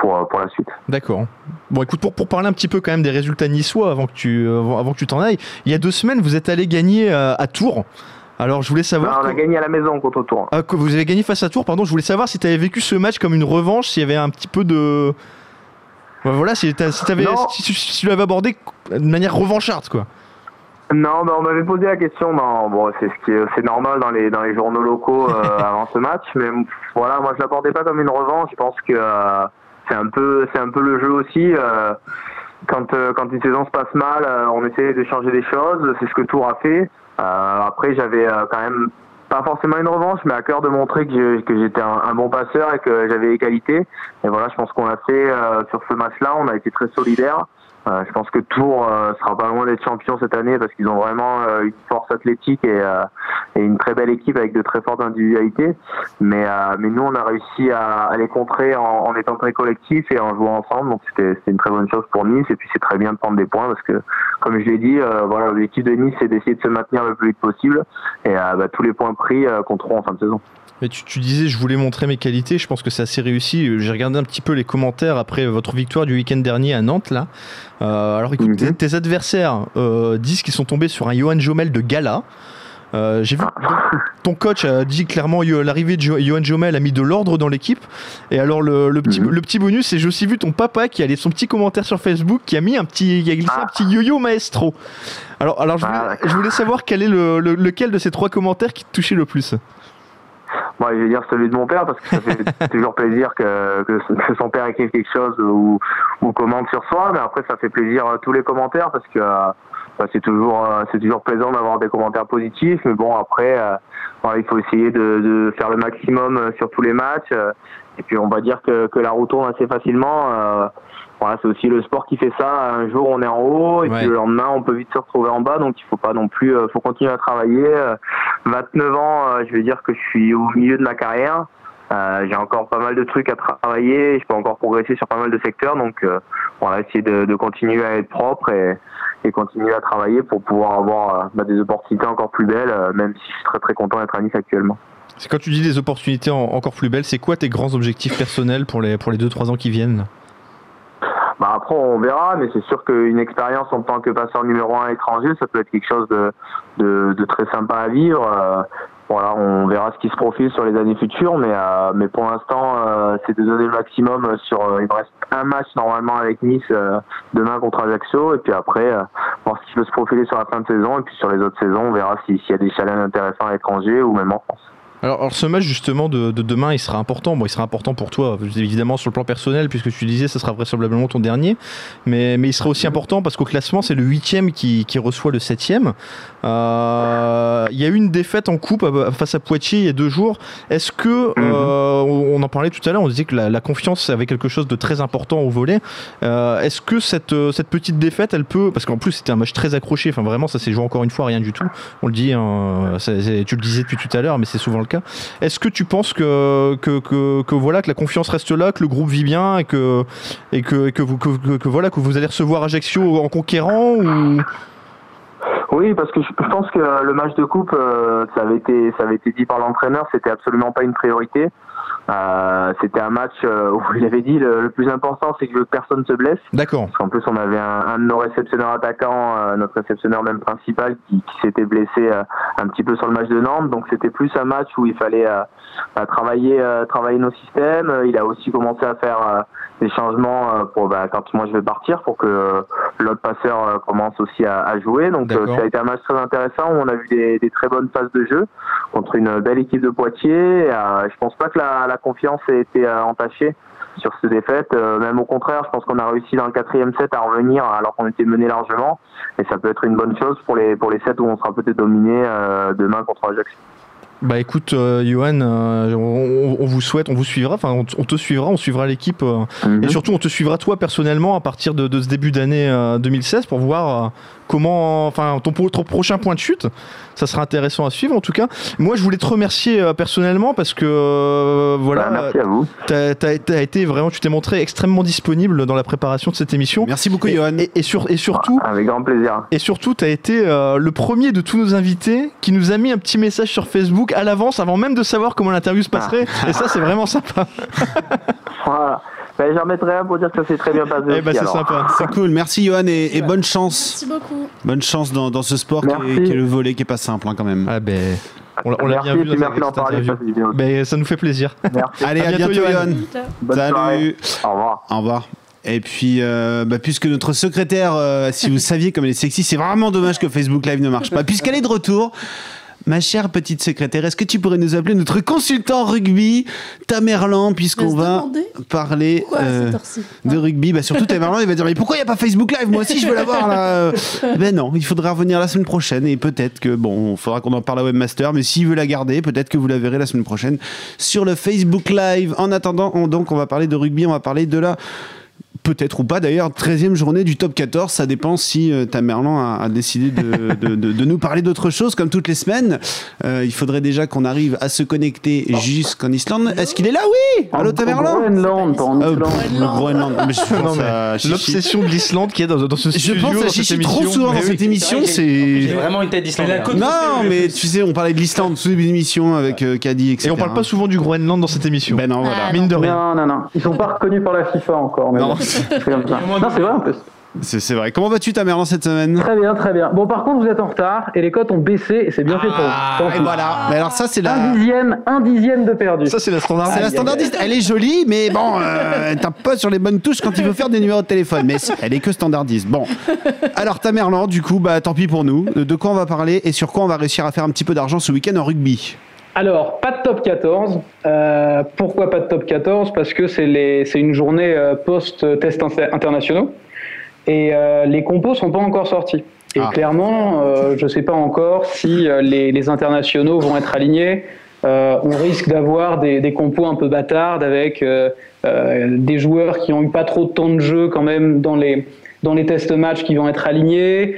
pour pour la suite. D'accord. Bon, écoute, pour, pour parler un petit peu quand même des résultats niçois avant que tu, euh, avant, avant que tu t'en ailles, il y a deux semaines, vous êtes allé gagner euh, à Tours. Alors, je voulais savoir. Non, on a gagné à la maison contre Tours. Ah, que vous avez gagné face à Tours, pardon. Je voulais savoir si tu avais vécu ce match comme une revanche, s'il y avait un petit peu de. Bah, voilà, si, tu l'avais abordé de manière revancharde, quoi. Non, ben on m'avait posé la question. Non, bon, c'est ce qui est, c'est normal dans les dans les journaux locaux euh, avant ce match, mais voilà, moi je l'abordais pas comme une revanche. Je pense que euh, c'est un peu c'est un peu le jeu aussi. euh, quand euh, quand une saison se passe mal, euh, on essaie de changer des choses. C'est ce que Tour a fait. Après, j'avais quand même pas forcément une revanche, mais à cœur de montrer que j'étais un, bon passeur et que j'avais les qualités. Et voilà, je pense qu'on l'a fait sur ce match-là. On a été très solidaires. Euh, je pense que Tours euh, sera pas loin d'être champion cette année parce qu'ils ont vraiment euh, une force athlétique et, euh, et une très belle équipe avec de très fortes individualités. Mais, euh, mais nous, on a réussi à, à les contrer en, en étant très collectifs et en jouant ensemble. Donc c'était une très bonne chose pour Nice. Et puis c'est très bien de prendre des points parce que, comme je l'ai dit, euh, voilà, l'objectif de Nice, c'est d'essayer de se maintenir le plus vite possible. Et bah, tous les points pris compteront en fin de saison. Mais tu, tu disais, je voulais montrer mes qualités. Je pense que c'est assez réussi. J'ai regardé un petit peu les commentaires après votre victoire du week-end dernier à Nantes. Là. Euh, alors écoute, tes, tes adversaires euh, disent qu'ils sont tombés sur un Johan Jomel de gala. Euh, J'ai vu que ton coach a dit clairement que l'arrivée de Jo- Johan Jomel a mis de l'ordre dans l'équipe. Et alors le, le petit, le petit bonus, c'est j'ai aussi vu ton papa qui a laissé son petit commentaire sur Facebook qui a mis un petit, qui a glissé un petit yo-yo maestro. Alors, alors je, voulais, je voulais savoir quel est le, le- lequel de ces trois commentaires qui te touchait le plus. Moi, je vais dire celui de mon père parce que ça fait toujours plaisir que, que, que son père écrive quelque chose ou, ou commente sur soi. Mais après, ça fait plaisir tous les commentaires parce que euh, bah, c'est toujours euh, c'est toujours plaisant d'avoir des commentaires positifs. Mais bon, après, euh, il faut essayer de, de faire le maximum sur tous les matchs. et puis, on va dire que, que la roue tourne assez facilement. Euh, voilà, c'est aussi le sport qui fait ça. Un jour, on est en haut et Ouais. puis le lendemain, on peut vite se retrouver en bas. Donc, il faut pas non plus, euh, faut continuer à travailler. Euh, 29 ans, euh, je vais dire que je suis au milieu de ma carrière. Euh, j'ai encore pas mal de trucs à travailler. Je peux encore progresser sur pas mal de secteurs. Donc, euh, voilà, essayer de, de continuer à être propre et, et continuer à travailler pour pouvoir avoir euh, bah, des opportunités encore plus belles, euh, même si je suis très très content d'être à Nice actuellement. C'est quand tu dis des opportunités en- encore plus belles, c'est quoi tes grands objectifs personnels pour les, pour les 2-3 ans qui viennent? Bah après on verra, mais c'est sûr qu'une expérience en tant que passeur numéro un étranger, ça peut être quelque chose de, de, de très sympa à vivre. Euh, voilà, on verra ce qui se profile sur les années futures, mais euh, mais pour l'instant, euh, c'est de donner le maximum sur. euh, il me reste un match normalement avec Nice euh, demain contre Ajaccio, et puis après euh, voir ce qui peut se profiler sur la fin de saison, et puis sur les autres saisons, on verra si- s'il y a des challenges intéressants à l'étranger ou même en France. Alors, alors, ce match justement de, de demain, il sera important. Bon, il sera important pour toi, évidemment sur le plan personnel, puisque tu disais, ça sera vraisemblablement ton dernier. Mais, mais il sera aussi important parce qu'au classement, c'est le huitième qui, qui reçoit le septième. Euh, Il y a eu une défaite en coupe euh, face à Poitiers il y a deux jours. Est-ce que, euh, on en parlait tout à l'heure, on disait que la, la confiance avait quelque chose de très important au volet. Euh, Est-ce que cette, euh, cette petite défaite, elle peut, parce qu'en plus c'était un match très accroché, enfin vraiment ça s'est joué encore une fois, rien du tout. On le dit, hein, tu le disais depuis tout à l'heure, mais c'est souvent le Est-ce que tu penses que, voilà, que la confiance reste là, que le groupe vit bien et que, vous, voilà, que vous allez recevoir Ajaccio en conquérant ou... Oui, parce que je je pense que le match de coupe, euh, ça avait été, ça avait été dit par l'entraîneur, c'était absolument pas une priorité. Euh, c'était un match euh, où il avait dit le, le plus important, c'est que personne se blesse. D'accord. Parce qu'en plus, on avait un, un de nos réceptionneurs attaquants, euh, notre réceptionneur même principal, qui, qui s'était blessé euh, un petit peu sur le match de Nantes. Donc c'était plus un match où il fallait euh, travailler, travailler nos systèmes. Il a aussi commencé à faire des changements pour bah, quand moi je vais partir, pour que l'autre passeur commence aussi à, à jouer. Donc ça a été un match très intéressant où on a vu des, des très bonnes phases de jeu contre une belle équipe de Poitiers. Je pense pas que la, la confiance ait été euh, entachée sur cette défaite. Euh, même au contraire, je pense qu'on a réussi dans le quatrième set à revenir alors qu'on était mené largement. Et ça peut être une bonne chose pour les pour les sets où on sera peut-être dominé euh, demain contre Ajax. Bah écoute, euh, Johan, euh, on, on vous souhaite, on vous suivra, enfin on, te suivra, on suivra l'équipe euh, Mhm. et surtout on te suivra toi personnellement à partir de, de ce début d'année euh, 2016 pour voir comment, enfin ton, pro- ton prochain point de chute. Ça sera intéressant à suivre en tout cas. Moi je voulais te remercier euh, personnellement parce que euh, voilà, Bah, merci à vous. t'as t'as- t'as été vraiment, tu t'es montré extrêmement disponible dans la préparation de cette émission. Merci beaucoup, Et, Johan. et, et sur, et surtout, Avec grand plaisir. et surtout, tu as été euh, le premier de tous nos invités qui nous a mis un petit message sur Facebook à l'avance, avant même de savoir comment l'interview se passerait. Et ça, c'est vraiment sympa. Voilà. Ben, J'en mettrai un pour dire que ça s'est très bien passé. Eh ben, c'est sympa. C'est cool. Merci, Johan, et, et bonne chance. Merci beaucoup. Bonne chance dans, dans ce sport qui est, Merci. qui est le volet, qui est pas simple hein, quand même. Ah ben, on, l'a- on l'a Merci, bien vu merci d'en parler, ça. Ben, nous fait plaisir. Merci. Allez, À à, bientôt, Johan. Johan. Bonne Salut. soirée. Au revoir. Au revoir. Et puis, euh, bah, puisque notre secrétaire, euh, si vous saviez comme elle est sexy, c'est vraiment dommage que Facebook Live ne marche pas. Puisqu'elle est de retour, ma chère petite secrétaire, est-ce que tu pourrais nous appeler notre consultant rugby, Tamerlan, puisqu'on va parler euh, de rugby? Bah, Surtout Tamerlan, il va dire Mais pourquoi il n'y a pas Facebook Live? Moi aussi, je veux l'avoir là. Ben non, il faudra revenir la semaine prochaine et peut-être que, bon, il faudra qu'on en parle à Webmaster, mais s'il veut la garder, peut-être que vous la verrez la semaine prochaine sur le Facebook Live. En attendant, on, donc, on va parler de rugby, on va parler de la peut-être ou pas d'ailleurs, 13e journée du top 14. Ça dépend si euh, Tamerlan a, a décidé de, de- de- de nous parler d'autre chose, comme toutes les semaines. Euh, il faudrait déjà qu'on arrive à se connecter jusqu'en Islande. Est-ce qu'il est là? Oui Allô Tamerlan Groenland, en Euh, Islande. Groenland. Je. L'obsession de l'Islande qui est dans, dans ce Je studio, pense à Chichi émission. trop souvent dans cette émission. J'ai C'est. vraiment une tête côte- Non, mais tu sais, on parlait de l'Islande, sous les émissions avec euh, Caddy, etc. Et on parle pas souvent du Groenland dans cette émission. Ben non, voilà. Ah, Mine de rien. Non, non, non. Ils sont pas reconnus par la FIFA encore. Non. c'est comme ça. Non, c'est vrai en plus. C'est c'est vrai. Comment vas-tu, Tamerlan, cette semaine? Très bien, très bien. Bon, par contre, vous êtes en retard et les cotes ont baissé et c'est bien fait pour vous. Tant Et voilà. Mais alors, ça, c'est la. Un dixième, un dixième de perdu. Ça, c'est la standard. C'est la standardiste. Elle est jolie, mais bon, euh, elle tape pas sur les bonnes touches quand il veut faire des numéros de téléphone. Mais elle est que standardiste. Bon. Alors, Tamerlan, du coup, bah, tant pis pour nous. De quoi on va parler et sur quoi on va réussir à faire un petit peu d'argent ce week-end en rugby? Alors, pas de top 14. Euh, pourquoi pas de top 14 Parce que c'est une journée euh, post-test inter- internationaux et euh, les compos sont pas encore sortis. Et Ah. clairement, euh, je sais pas encore si les, les internationaux vont être alignés. On risque d'avoir des, des compos un peu bâtardes avec des joueurs qui ont eu pas trop de temps de jeu quand même dans les dans les tests matchs qui vont être alignés,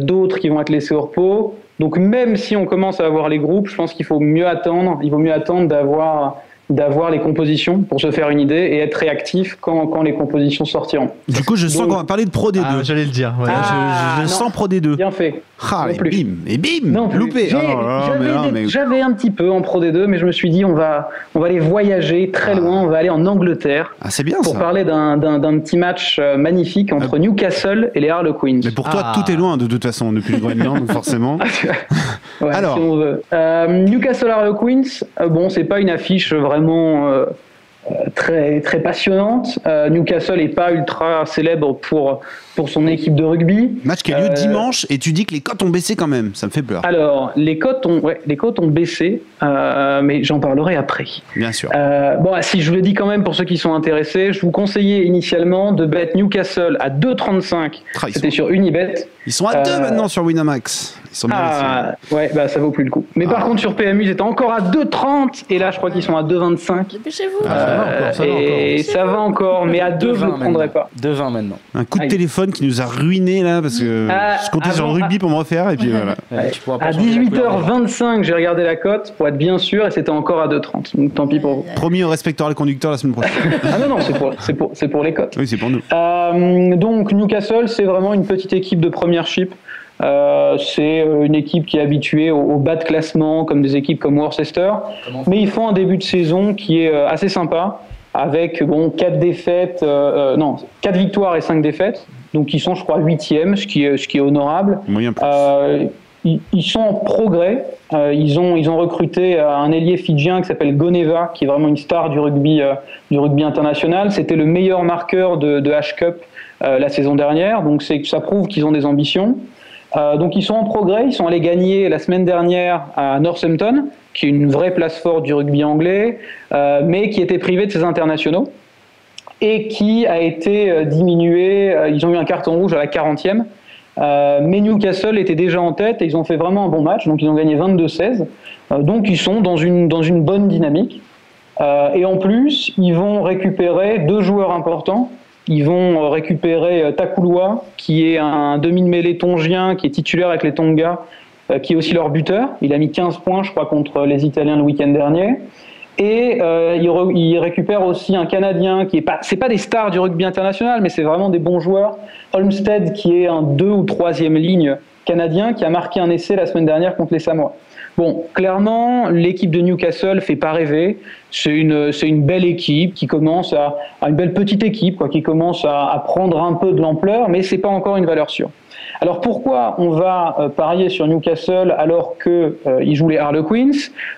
d'autres qui vont être laissés au repos. Donc même si on commence à avoir les groupes, je pense qu'il faut mieux attendre. Il vaut mieux attendre d'avoir d'avoir les compositions pour se faire une idée et être réactif quand, quand les compositions sortiront. Du coup, je sens Donc- qu'on va parler de Pro D2. Ah, J'allais le dire. ouais. Là, je- je, Ah, je non. sens Pro D2. Bien fait. Ah, Non et plus. bim, et bim, Non, plus. loupé. Oh là, J'avais mais non, des- mais- j'avais un petit peu en Pro D2, mais je me suis dit on va on va aller voyager très loin, on va aller en Angleterre Ah, c'est bien pour ça. parler d'un d'un- d'un petit match euh, magnifique entre Newcastle et les Harlequins. Mais pour toi, Ah. tout est loin de toute façon depuis le Groenland, forcément. Ouais, Alors. si on veut. Euh, Newcastle Harlequins, euh, bon, c'est pas une affiche vraiment euh, euh, très très passionnante. Euh, Newcastle est pas ultra célèbre pour pour son équipe de rugby. Match qui a lieu Euh, dimanche et tu dis que les cotes ont baissé quand même. Ça me fait peur. Alors, les cotes ont ouais, les cotes ont baissé, euh, mais j'en parlerai après. Bien sûr. Euh, bon, si je vous le dis quand même pour ceux qui sont intéressés, je vous conseillais initialement de bet Newcastle à 2,35. Ah, C'était sont, sur Unibet. ils sont à deux euh, maintenant sur Winamax. Ils sont bien. Ah, ouais, bah ça vaut plus le coup. Mais par Ah. contre, sur PMU, ils étaient encore à 2,30 et là, je crois qu'ils sont à 2,25. Dépêchez-vous. Ah, ça va encore, ça va et encore. ça va encore, mais à 2, je ne le prendrai pas. 2-20 maintenant. Un coup de téléphone qui nous a ruinés là parce que Ah, je comptais sur le avant- rugby pour me refaire et puis voilà. Ouais, tu pourras pas À changer la couleur des- 18h25, j'ai regardé la cote pour être bien sûr et c'était encore à 2,30. Donc tant pis pour vous. Promis, on respectera le conducteur la semaine prochaine. Ah non, non, c'est pour, c'est pour, c'est pour les cotes. oui, c'est pour nous. Euh, donc Newcastle, c'est vraiment une petite équipe de premiership. Euh, c'est euh, une équipe qui est habituée au, au bas de classement, comme des équipes comme Worcester. Mais ils font un début de saison qui est assez sympa, avec bon quatre défaites, euh, euh, non, quatre victoires et cinq défaites. Donc ils sont, je crois, huitièmes, ce qui est, ce qui est honorable. Moyen plus. Euh, ils, ils sont en progrès. Euh, ils, ont, ils ont recruté un ailier fidjien qui s'appelle Goneva, qui est vraiment une star du rugby, du rugby international. C'était le meilleur marqueur de, de H-Cup euh, la saison dernière, donc c'est, ça prouve qu'ils ont des ambitions. Euh, donc ils sont en progrès, ils sont allés gagner la semaine dernière à Northampton, qui est une vraie place forte du rugby anglais, euh, mais qui était privé de ses internationaux et qui a été euh, diminué. Ils ont eu un carton rouge à la 40e. Euh, mais Newcastle était déjà en tête et ils ont fait vraiment un bon match, donc ils ont gagné 22-16. Euh, donc ils sont dans une, dans une bonne dynamique. Et en plus, ils vont récupérer deux joueurs importants. Ils vont euh, récupérer euh, Takuloa, qui est un demi de mêlée tongien, qui est titulaire avec les Tonga, euh, qui est aussi leur buteur. Il a mis 15 points, je crois, contre les Italiens le week-end dernier. Et euh, il, re- il récupère aussi un Canadien qui est pas, pas des stars du rugby international, mais c'est vraiment des bons joueurs. Olmsted, qui est un deux ou troisième ligne canadien, qui a marqué un essai la semaine dernière contre les Samoa. Bon, clairement, l'équipe de Newcastle fait pas rêver. C'est une, c'est une belle équipe qui commence à, à une belle petite équipe, quoi, qui commence à, à prendre un peu de l'ampleur, mais c'est pas encore une valeur sûre. Alors pourquoi on va euh, parier sur Newcastle alors que euh, ils jouent les Harlequins?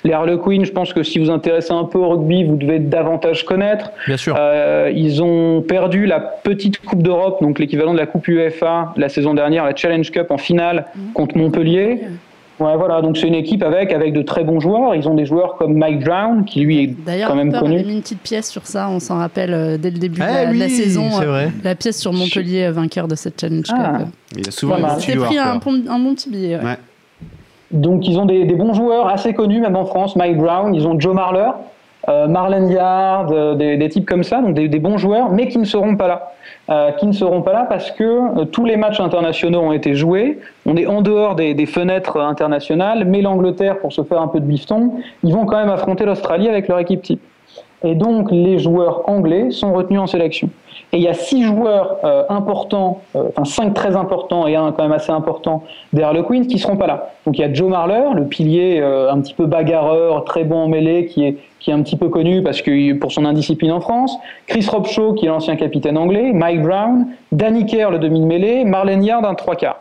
Les Harlequins, je pense que si vous intéressez un peu au rugby, vous devez davantage connaître. Bien sûr. Euh, ils ont perdu la petite Coupe d'Europe, donc l'équivalent de la Coupe UEFA la saison dernière, la Challenge Cup en finale contre Montpellier. Ouais, voilà, donc c'est une équipe avec, avec de très bons joueurs. Ils ont des joueurs comme Mike Brown, qui lui est D'ailleurs, quand même connu. avait mis une petite pièce sur ça, on s'en rappelle euh, dès le début de Ah la, de la oui, saison. c'est euh, vrai. La pièce sur Montpellier, euh, vainqueur de cette Challenge Ah. Il a souvent C'était pris un, bon- un bon petit billet. ouais. Ouais. Donc ils ont des, des bons joueurs assez connus même en France, Mike Brown, ils ont Joe Marler, euh, Marlon Yard, euh, des, des types comme ça, donc des, des bons joueurs, mais qui ne seront pas là. Euh, qui ne seront pas là parce que euh, tous les matchs internationaux ont été joués, on est en dehors des, des fenêtres internationales, mais l'Angleterre, pour se faire un peu de bifton, ils vont quand même affronter l'Australie avec leur équipe type. Et donc les joueurs anglais sont retenus en sélection. Et il y a six joueurs euh, importants, euh, enfin cinq très importants et un quand même assez important des Harlequins qui seront pas là. Donc il y a Joe Marler, le pilier euh, un petit peu bagarreur, très bon en mêlée, qui est qui est un petit peu connu parce que pour son indiscipline en France. Chris Robshaw, qui est l'ancien capitaine anglais, Mike Brown, Danny Kerr, le demi de mêlée, Marlene Yard, un trois quarts.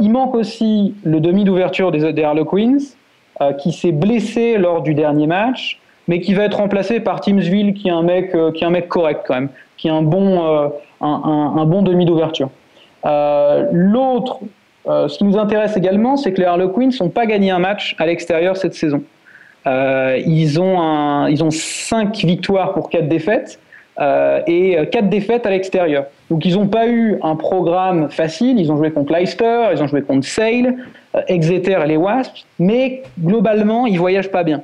Il manque aussi le demi d'ouverture des, des Harlequins, qui s'est blessé lors du dernier match, mais qui va être remplacé par Timsville, qui est un mec, euh, qui est un mec correct quand même, qui est un bon, euh, un, un- bon demi d'ouverture. Euh, L'autre, euh, ce qui nous intéresse également, c'est que les Harlequins n'ont pas gagné un match à l'extérieur cette saison. Euh, ils, ont un, ils ont 5 victoires pour 4 défaites euh, et 4 défaites à l'extérieur. Donc ils n'ont pas eu un programme facile, ils ont joué contre Leicester, ils ont joué contre Sale, Exeter et les Wasps, mais globalement ils voyagent pas bien.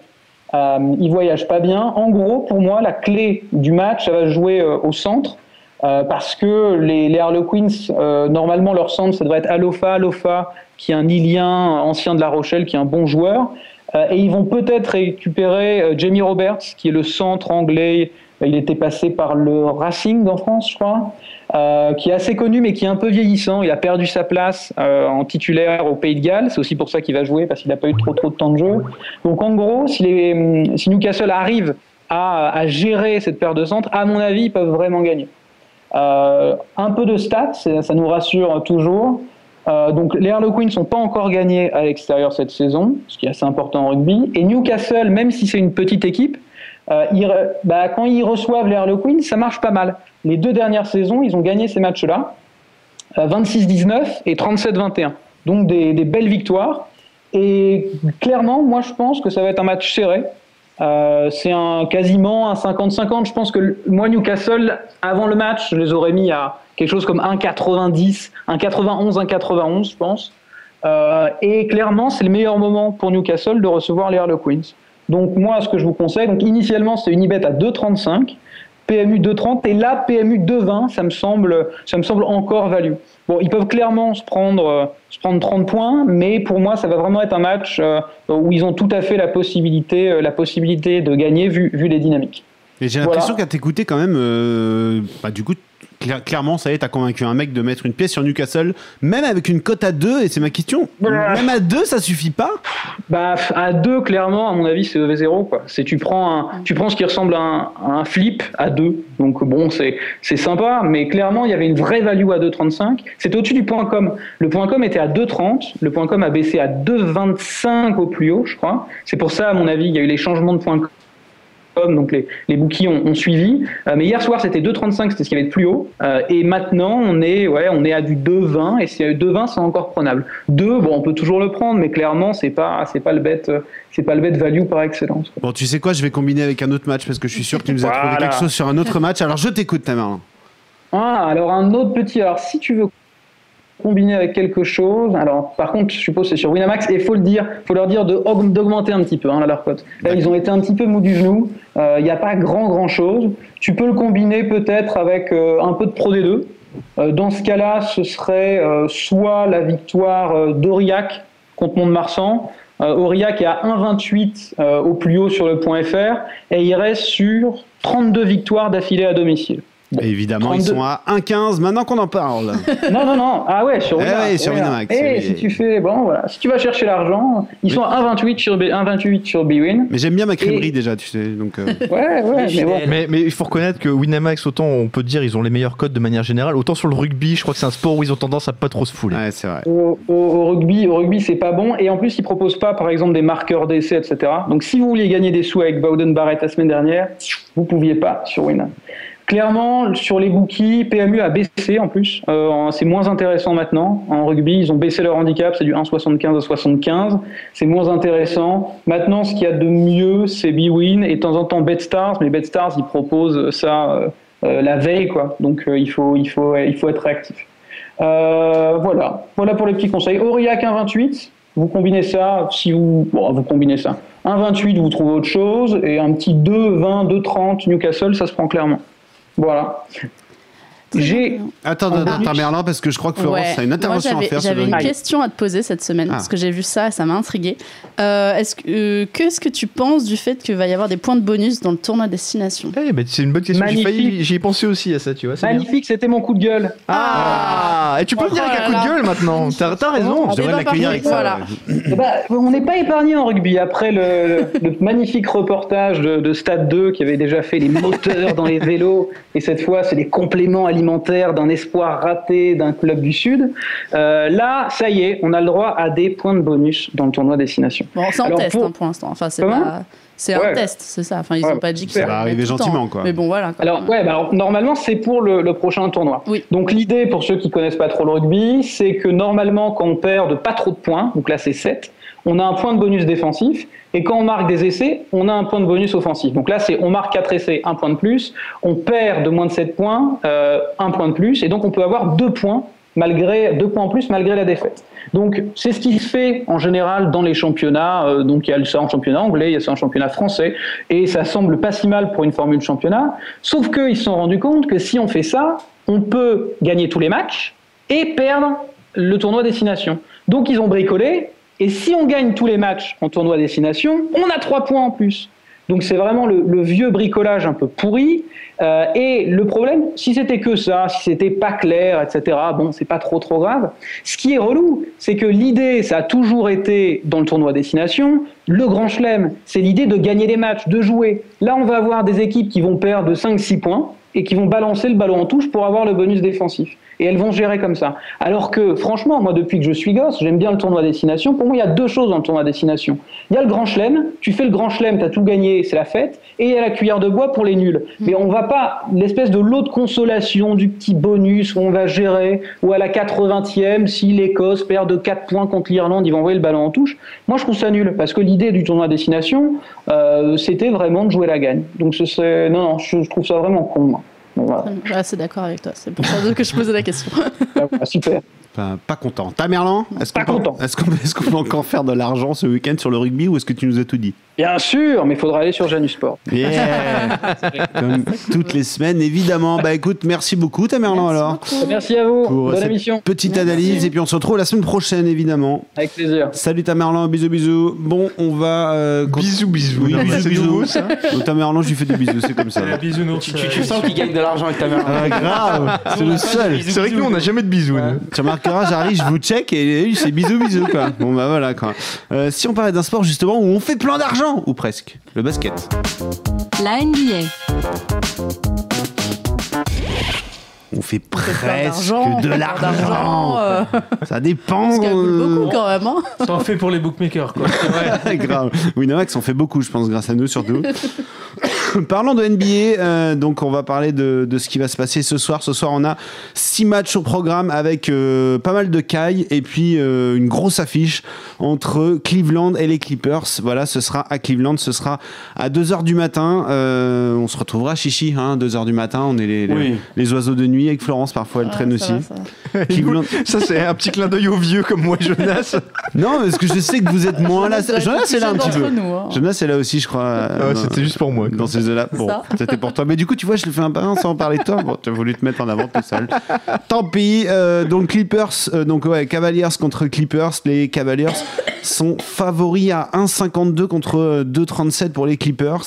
Euh, ils voyagent pas bien. En gros, pour moi, la clé du match, ça va jouer euh, au centre. Euh, parce que les, les Harlequins, euh, normalement, leur centre, ça devrait être Alofa, Alofa, qui est un Ilien ancien de La Rochelle, qui est un bon joueur. Euh, et ils vont peut-être récupérer euh, Jamie Roberts, qui est le centre anglais. Il était passé par le Racing en France, je crois, euh, qui est assez connu, mais qui est un peu vieillissant. Il a perdu sa place euh, en titulaire au Pays de Galles. C'est aussi pour ça qu'il va jouer, parce qu'il n'a pas eu trop, trop de temps de jeu. Donc, en gros, si, les, si Newcastle arrive à, à gérer cette paire de centres, à mon avis, ils peuvent vraiment gagner. Euh, un peu de stats, ça nous rassure toujours. Euh, donc les Harlequins ne sont pas encore gagnés à l'extérieur cette saison, ce qui est assez important en rugby. Et Newcastle, même si c'est une petite équipe, euh, bah, quand ils reçoivent les Harlequins, ça marche pas mal. Les deux dernières saisons, ils ont gagné ces matchs-là, euh, 26-19 et 37-21. Donc des, belles victoires. Et clairement, moi je pense que ça va être un match serré. Euh, c'est un quasiment un 50-50. Je pense que moi Newcastle, avant le match, je les aurais mis à quelque chose comme 1,90, 1,91, 1,91, je pense. Euh, et clairement, c'est le meilleur moment pour Newcastle de recevoir les Harlequins. Donc moi, ce que je vous conseille, donc initialement c'était une ibet à 2,35, PMU 2,30 et là PMU 2,20, ça me semble, ça me semble encore value. Bon, ils peuvent clairement se prendre, euh, se prendre 30 points, mais pour moi, ça va vraiment être un match euh, où ils ont tout à fait la possibilité, euh, la possibilité de gagner vu, vu les dynamiques. Et j'ai Voilà. l'impression qu'à t'écouter quand même, euh, bah, du coup, clair- clairement, ça y est, t'as convaincu un mec de mettre une pièce sur Newcastle, même avec une cote à 2, et c'est ma question, Voilà. même à 2, ça suffit pas? Bah, à 2, clairement, à mon avis, c'est EV0. Quoi. C'est, tu, prends un, tu prends ce qui ressemble à un, à un flip à 2. Donc, bon, c'est, c'est sympa, mais clairement, il y avait une vraie value à 2,35. C'était au-dessus du point com. Le point com était à 2,30. Le point com a baissé à 2,25 au plus haut, je crois. C'est pour ça, à mon avis, il y a eu les changements de point com. Donc les, les bookies ont, ont suivi. Euh, mais hier soir, c'était 2,35, c'était ce qu'il y avait de plus haut. Euh, et maintenant, on est, ouais, on est à du 2,20. Et c'est 2,20, c'est encore prenable. 2, bon, on peut toujours le prendre, mais clairement, c'est pas, c'est pas le bet, euh, c'est pas le bet value par excellence. Bon, tu sais quoi, je vais combiner avec un autre match, parce que je suis sûr que tu nous as trouvé Voilà. quelque chose sur un autre match, alors je t'écoute, Tamerlan. Ah, alors un autre petit. Alors, si tu veux combiner avec quelque chose, alors par contre, je suppose c'est sur Winamax, et faut le dire, faut leur dire d'augmenter un petit peu hein, leur cote. Là, ils ont été un petit peu mous du genou. Euh, Il n'y a pas grand grand chose. Tu peux le combiner peut-être avec euh, un peu de Pro D2. Euh, dans ce cas-là, ce serait euh, soit la victoire euh, d'Aurillac contre Mont-de-Marsan. Euh, Aurillac est à 1,28 euh, au plus haut sur le point FR et il reste sur 32 victoires d'affilée à domicile. Évidemment, ils 32. sont à 1,15 maintenant qu'on en parle. Non, non, non. Ah ouais, sur Eh Winamax. ouais, sur. Winamax, Eh, oui. si tu fais, bon, voilà. Si tu vas chercher l'argent, ils sont à 1,28 sur, B- 1,28 sur Bwin. Mais j'aime bien ma crèmerie Et- déjà, tu sais. Donc, euh, Ouais, ouais, mais bon. Mais, mais il faut reconnaître que Winamax, autant on peut dire ils ont les meilleurs codes de manière générale, autant sur le rugby, je crois que c'est un sport où ils ont tendance à pas trop se fouler. ouais, c'est vrai. Au, au- au rugby, au rugby, c'est pas bon. Et en plus, ils proposent pas, par exemple, des marqueurs d'essai, etc. Donc, si vous vouliez gagner des sous avec Bowden Barrett la semaine dernière, vous pouviez pas sur Win. Clairement, sur les bookies, PMU a baissé en plus. Euh, c'est moins intéressant maintenant. En rugby, ils ont baissé leur handicap, c'est du 1,75 à 75. C'est moins intéressant. Maintenant, ce qu'il y a de mieux, c'est Bwin et de temps en temps BetStars. Mais BetStars, ils proposent ça euh, euh, la veille, quoi. Donc, euh, il, faut, il, faut, il faut être réactif. Euh, voilà. Voilà pour les petits conseils. Aurillac 1,28. Vous combinez ça, si vous, bon, vous combinez ça. 1,28, vous trouvez autre chose, et un petit 2,20, 2,30 Newcastle, ça se prend clairement. Voilà. J'ai. Attends, En attends, attends, Merlin, parce que je crois que Florence Ouais. a une intervention Moi, à faire J'avais une question à te poser cette semaine, Ah. parce que j'ai vu ça et ça m'a intrigué. Euh, est-ce que, euh, Qu'est-ce que tu penses du fait qu'il va y avoir des points de bonus dans le tournoi destination? Eh, c'est une bonne question. J'ai failli- J'y ai pensé aussi à ça, tu vois. Magnifique, c'était mon coup de gueule. Ah, et tu peux Oh venir avec là un coup là. de gueule maintenant. T'as t'as raison. Je devrais l'accueillir avec ça. voilà. ouais. Eh ben, on n'est pas épargné en rugby. Après le, le magnifique reportage de, de Stade 2 qui avait déjà fait les moteurs dans les vélos, et cette fois c'est les compléments d'un espoir raté d'un club du Sud. Euh, là, ça y est, on a le droit à des points de bonus dans le tournoi destination. Bon, c'est en Alors, test pour- hein, pour l'instant. Enfin, c'est Comment pas- C'est Ouais. un test, c'est ça. Enfin, ils Ouais, n'ont pas dit que ça ça va arriver gentiment, quoi. Mais bon, voilà. Alors, ouais, bah alors, normalement, c'est pour le, le prochain tournoi. Oui. Donc, l'idée, pour ceux qui connaissent pas trop le rugby, c'est que normalement, quand on perd de pas trop de points, donc là, c'est 7, on a un point de bonus défensif. Et quand on marque des essais, on a un point de bonus offensif. Donc là, c'est on marque 4 essais, un point de plus. On perd de moins de 7 points, euh, un point de plus. Et donc, on peut avoir deux points malgré deux points en plus malgré la défaite. Donc c'est ce qui se fait en général dans les championnats. Euh, donc il y a ça en championnat anglais, il y a ça en championnat français, et ça semble pas si mal pour une formule championnat. Sauf qu'ils se sont rendus compte que si on fait ça, on peut gagner tous les matchs et perdre le tournoi destination. Donc ils ont bricolé. Et si on gagne tous les matchs en tournoi destination, on a trois points en plus. Donc c'est vraiment le, vieux bricolage un peu pourri. Euh, et le problème, si c'était que ça, si c'était pas clair, etc., bon, c'est pas trop trop grave. Ce qui est relou, c'est que l'idée, ça a toujours été dans le tournoi destination, le grand chelem, c'est l'idée de gagner des matchs, de jouer. Là, on va avoir des équipes qui vont perdre de 5-6 points et qui vont balancer le ballon en touche pour avoir le bonus défensif. Et elles vont gérer comme ça. Alors que, franchement, moi, depuis que je suis gosse, j'aime bien le tournoi destination. Pour moi, il y a deux choses dans le tournoi destination. Il y a le grand chelem. Tu fais le grand chelem, tu as tout gagné, c'est la fête. Et il y a la cuillère de bois pour les nuls. Mais on va pas, l'espèce de lot de consolation, du petit bonus où on va gérer, ou à la 80e, si l'Écosse perd de 4 points contre l'Irlande, ils vont envoyer le ballon en touche. Moi, je trouve ça nul. Parce que l'idée du tournoi destination, euh, c'était vraiment de jouer la gagne. Donc, ce serait, non, non, je, je trouve ça vraiment con, moi. Donc, voilà. Je suis assez d'accord avec toi. C'est pour ça que je posais la question. Ah, super. Pas, pas content. T'as Merlan Est-ce qu'on Pas peut- content. Est-ce qu'on est-ce qu'on peut encore faire de l'argent ce week-end sur le rugby ou est-ce que tu nous as tout dit? Bien sûr, mais il faudra aller sur Janus Sport. Yeah Comme toutes les semaines, évidemment. Bah écoute, merci beaucoup Tamerlan Merci alors. beaucoup. Merci à vous. Pour Bonne cette émission. petite Merci. analyse et puis on se retrouve la semaine prochaine évidemment. Avec plaisir. Salut Tamerlan, bisous bisous. Bon, on va euh, Bisous, bisous. Oui, bisous, bisous. ça. Donc Tamerlan, je lui fais des bisous, c'est comme ça. Bisounours. Tu, tu- tu sens qu'il gagne de l'argent avec ta mère. Ah, grave, c'est le seul. C'est vrai que nous, on n'a jamais de bisous. nous. Tu remarqueras, j'arrive, je vous check et lui, c'est bisous bisous quoi. Bon bah voilà quoi. Euh, si on parlait d'un sport justement où on fait plein d'argent, ou presque, le basket. La NBA. On fait presque de l'argent. euh, Ça dépend. Euh, beaucoup quand même. hein. T'en fais pour les bookmakers, quoi. Grave. Winamax en fait beaucoup, je pense, grâce à nous surtout. Parlons de NBA, euh, donc on va parler de, de ce qui va se passer ce soir. Ce soir, on a six matchs au programme avec euh, pas mal de cailles et puis euh, une grosse affiche entre Cleveland et les Clippers. Voilà, ce sera à Cleveland, ce sera à 2h du matin. Euh, on se retrouvera, Chichi, hein, 2h du matin. On est les, les, Oui. les oiseaux de nuit avec Florence, parfois elle Ouais, traîne ça aussi. va, ça c'est un petit clin d'œil aux vieux comme moi, Jonas. Non, parce que je sais que vous êtes moins là. Jonas est là un petit peu. nous, hein. Jonas est là aussi, je crois. Ah C'était juste pour moi. quoi. dans ce Désolé. Bon, Ça. c'était pour toi. Mais du coup, tu vois, je le fais un un sans parler de toi. Bon, tu as voulu te mettre en avant tout seul. Tant pis. euh, donc, Clippers, euh, donc ouais, Cavaliers contre Clippers. Les Cavaliers sont favoris à 1,52 contre euh, 2,37 pour les Clippers.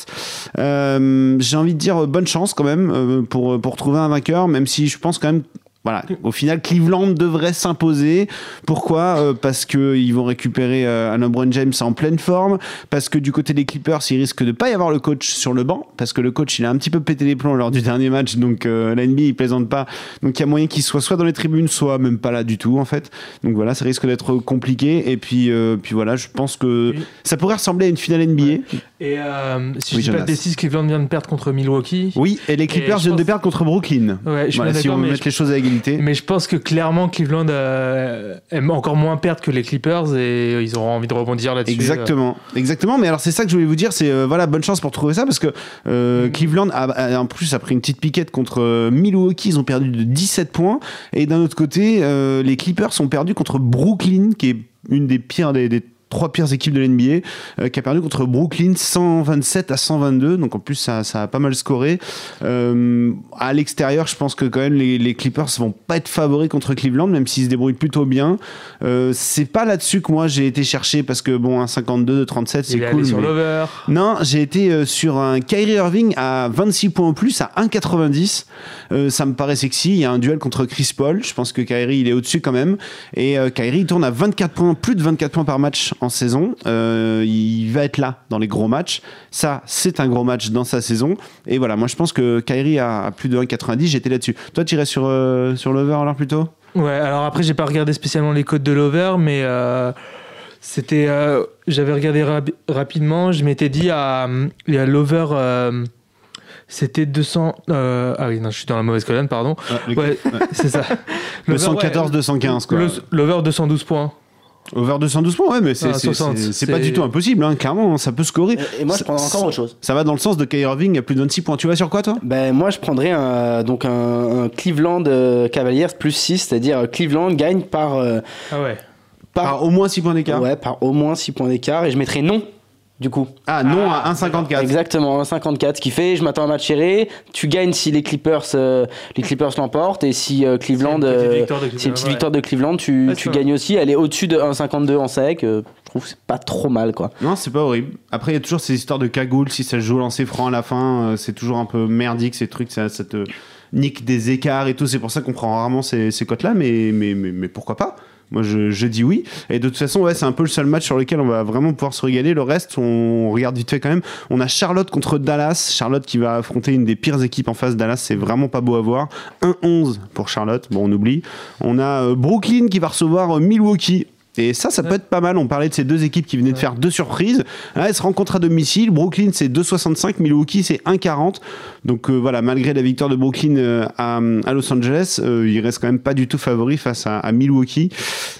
Euh, J'ai envie de dire euh, bonne chance quand même euh, pour, pour trouver un vainqueur, même si je pense quand même. Voilà, au final, Cleveland devrait s'imposer. Pourquoi? Euh, Parce qu'ils vont récupérer euh, un LeBron James en pleine forme. Parce que du côté des Clippers, il risque de pas y avoir le coach sur le banc. Parce que le coach, il a un petit peu pété les plombs lors du dernier match. Donc euh, la NBA, il plaisante pas. Donc il y a moyen qu'il soit soit dans les tribunes, soit même pas là du tout, en fait. Donc voilà, ça risque d'être compliqué. Et puis, euh, puis voilà, je pense que Oui. ça pourrait ressembler à une finale NBA. Et euh, si Oui, je dis pas de bêtises, Cleveland vient de perdre contre Milwaukee. Oui, et les Clippers viennent de perdre contre Brooklyn. Ouais, je suis Voilà, si on veut mettre je- les choses à égalité. Mais je pense que clairement Cleveland euh, aime encore moins perdre que les Clippers et ils auront envie de rebondir là-dessus. Exactement, exactement. Mais alors c'est ça que je voulais vous dire, c'est euh, voilà bonne chance pour trouver ça parce que euh, Cleveland a, a- en plus a pris une petite piquette contre euh, Milwaukee, ils ont perdu de 17 points. Et d'un autre côté euh, les Clippers sont perdus contre Brooklyn qui est une des pires des, des trois pires équipes de l'NBA euh, qui a perdu contre Brooklyn 127 à 122 donc en plus ça, ça a pas mal scoré Euh, à l'extérieur je pense que quand même les, les Clippers vont pas être favoris contre Cleveland même s'ils se débrouillent plutôt bien euh, c'est pas là-dessus que moi j'ai été chercher parce que bon un 52 de 37 c'est cool allé sur mais- l'over. non, j'ai été euh, sur un Kyrie Irving à 26 points au plus, à 1,90. Euh, ça me paraît sexy. Il y a un duel contre Chris Paul. Je pense que Kyrie, il est au-dessus quand même. Et Kyrie, il tourne à 24 points, plus de 24 points par match en saison. Euh, il va être là dans les gros matchs. Ça, c'est un gros match dans sa saison. Et voilà, moi, je pense que Kyrie a, a plus de 1,90. J'étais là-dessus. Toi, tu irais sur, euh, sur l'over alors plutôt? Ouais, alors après, j'ai pas regardé spécialement les codes de l'over, mais euh, c'était. J'avais regardé rapi- rapidement, je m'étais dit à, l'over. c'était 200. euh, ah oui, non, je suis dans la mauvaise colonne, pardon. Ouais, c'est ça. L'over, 214, ouais, 215, quoi. L'over 212 points. Over 212 points, ouais, mais c'est Ah, c'est- 60, c'est- c'est pas du tout impossible, hein, clairement, ça peut scorer. Et- Et moi, je prendrais encore autre chose. Ça va dans le sens de Kyrie Irving à plus de 26 points. Tu vas sur quoi, toi? Ben, moi, je prendrais un, donc un, un Cleveland euh, Cavaliers plus 6, c'est-à-dire euh, Cleveland gagne par, euh, Ah ouais. par, Par au moins 6 points d'écart ouais, par au moins 6 points d'écart. Et je mettrais non, du coup. Ah non à 1,54. Exactement, 1,54. Ce qui fait, je m'attends à un match serré. Tu gagnes si les Clippers, euh, les Clippers l'emportent. Et si euh, Cleveland. C'est une petite euh, victoire de Cleveland, petite ouais. victoire de Cleveland, tu, Ouais, tu c'est vrai. gagnes aussi. Elle est au-dessus de 1,52 en sec. euh, je trouve que c'est pas trop mal, quoi. Non, c'est pas horrible. Après, il y a toujours ces histoires de cagoule. Si ça se joue lancer franc à la fin, euh, c'est toujours un peu merdique, ces trucs. Ça, ça te nique des écarts et tout. C'est pour ça qu'on prend rarement ces, ces cotes-là. Mais, mais, mais, mais pourquoi pas? Moi, je, je dis oui. Et de toute façon, ouais, c'est un peu le seul match sur lequel on va vraiment pouvoir se régaler. Le reste, on regarde vite fait quand même. On a Charlotte contre Dallas. Charlotte qui va affronter une des pires équipes en face. Dallas, c'est vraiment pas beau à voir. 1-11 pour Charlotte. Bon, on oublie. On a euh, Brooklyn qui va recevoir euh, Milwaukee. Et ça, ça peut être pas mal. On parlait de ces deux équipes qui venaient de faire deux surprises. Là, elles se rencontrent à domicile. Brooklyn, c'est 2,65. Milwaukee, c'est 1,40. Donc euh, voilà, malgré la victoire de Brooklyn euh, à, à Los Angeles, euh, il reste quand même pas du tout favori face à, à Milwaukee.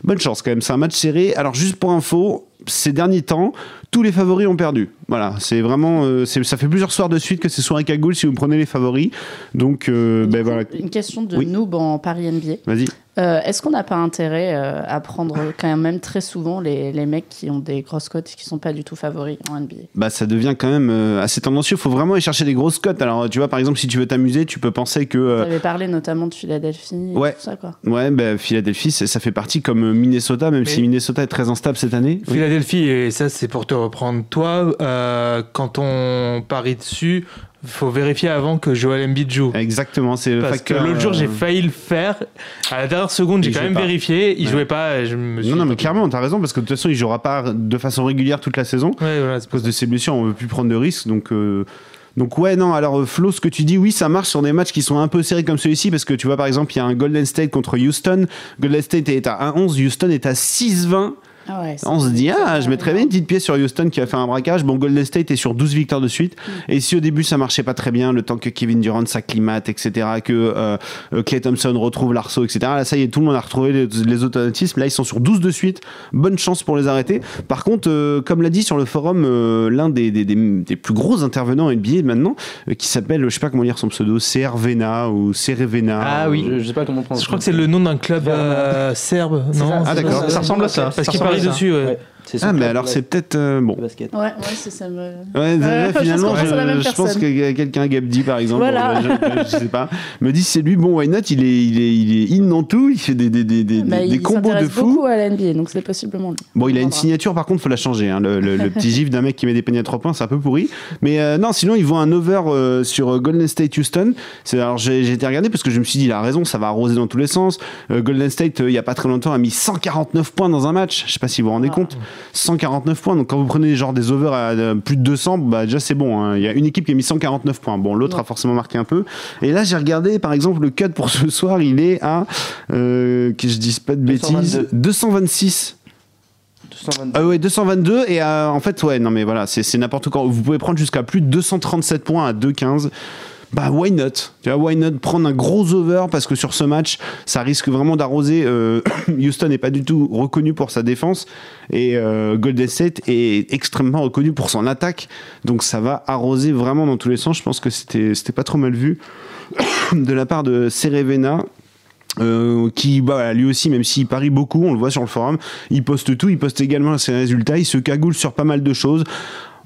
Bonne chance quand même. C'est un match serré. Alors juste pour info, ces derniers temps, tous les favoris ont perdu. Voilà, c'est vraiment, euh, ça fait plusieurs soirs de suite que c'est soirée cagoule si vous prenez les favoris. Donc euh, ben voilà, Une question de Oui. noob en Paris NBA. vas-y. Euh, Est-ce qu'on n'a pas intérêt à prendre quand même très souvent les, les mecs qui ont des grosses cotes et qui sont pas du tout favoris en NBA bah, ça devient quand même assez tendancieux. Il faut vraiment aller chercher des grosses cotes. Alors, tu vois, par exemple, si tu veux t'amuser, tu peux penser que. euh, Tu avais parlé notamment de Philadelphie et Ouais. tout ça, quoi. ouais, bah, Philadelphie, ça fait partie comme euh, Minnesota, même Mais- si Minnesota est très instable cette année. Oui. Philadelphie, et ça c'est pour te reprendre toi, euh, quand on parie dessus, faut vérifier avant que Joel Embiid joue. Exactement, c'est le Parce facteur. que l'autre jour, j'ai euh, failli le faire. À la dernière seconde, j'ai quand même pas. vérifié. Il Ouais. jouait pas. et je me suis Non, non, mais clairement, t'as raison, parce que de toute façon, il jouera pas de façon régulière toute la saison. Ouais, voilà, c'est À cause de ses blessures, on veut plus prendre de risques. Donc, euh, donc ouais, non. Alors, euh, Flo, ce que tu dis, oui, ça marche sur des matchs qui sont un peu serrés comme celui-ci, parce que tu vois, par exemple, il y a un Golden State contre Houston. Golden State est à 1-11, Houston est à 6-20. Ah ouais, On se dit, ah, je mettrais bien une petite pièce sur Houston qui a fait un braquage. Bon, Golden State est sur 12 victoires de suite. Et si au début ça marchait pas très bien, le temps que Kevin Durant s'acclimate, etc., que euh, euh, Clay Thompson retrouve l'arceau, etc., là, ça y est, tout le monde a retrouvé les, les automatismes. Là, ils sont sur 12 de suite. Bonne chance pour les arrêter. Par contre, euh, comme l'a dit sur le forum, euh, l'un des, des, des- des plus gros intervenants NBA maintenant, euh, qui s'appelle, je sais pas comment lire son pseudo, CRVena ou Cerevena. Ah oui, je, je sais pas comment prendre. Je crois que c'est le nom d'un club euh, serbe, non ça, Ah, d'accord. Ça ressemble à ça. Parce Ça qu'il ça. dessus, ouais. Ah, mais alors c'est peut-être. euh, bon. basket. Ouais, ouais, c'est ça. Me... Ouais, finalement, je, je pense que quelqu'un, Gabdi par exemple, Voilà. je, je- je sais pas, me dit c'est lui, bon, why not Il est, il est, il est in dans tout, il fait des, des, des, des, Bah, des il combos de s'intéresse fou. beaucoup à la NBA, donc c'est possiblement lui. Bon, il a une signature, par contre, faut la changer. hein. Le, le- le petit gif d'un mec qui met des paniers à 3 points, c'est un peu pourri. Mais euh, non, sinon, ils vont un over euh, sur euh, Golden State Houston. Alors, j'ai, j'ai été regardé parce que je me suis dit, il a raison, ça va arroser dans tous les sens. Euh, Golden State, euh, il y a pas très longtemps, a mis 149 points dans un match. Je sais pas si vous vous rendez Ah. compte. 149 points. Donc, quand vous prenez genre des overs à plus de 200, bah, déjà, c'est bon. hein. Il y a une équipe qui a mis 149 points. Bon, l'autre a forcément marqué un peu. Et là, j'ai regardé, par exemple, le cut pour ce soir, il est à, euh, que je dise pas de bêtises, 222. 226. 222. Ah ouais, 222 et euh, en fait ouais non mais voilà c'est n'importe quoi. Vous pouvez prendre jusqu'à plus de 237 points à 2,15. Bah why not? Tu vois why not prendre un gros over parce que sur ce match ça risque vraiment d'arroser. euh, Houston n'est pas du tout reconnu pour sa défense et euh, Golden State est extrêmement reconnu pour son attaque donc ça va arroser vraiment dans tous les sens. Je pense que c'était pas trop mal vu de la part de Cerevena euh, qui bah, lui aussi même s'il parie beaucoup on le voit sur le forum il poste tout il poste également ses résultats il se cagoule sur pas mal de choses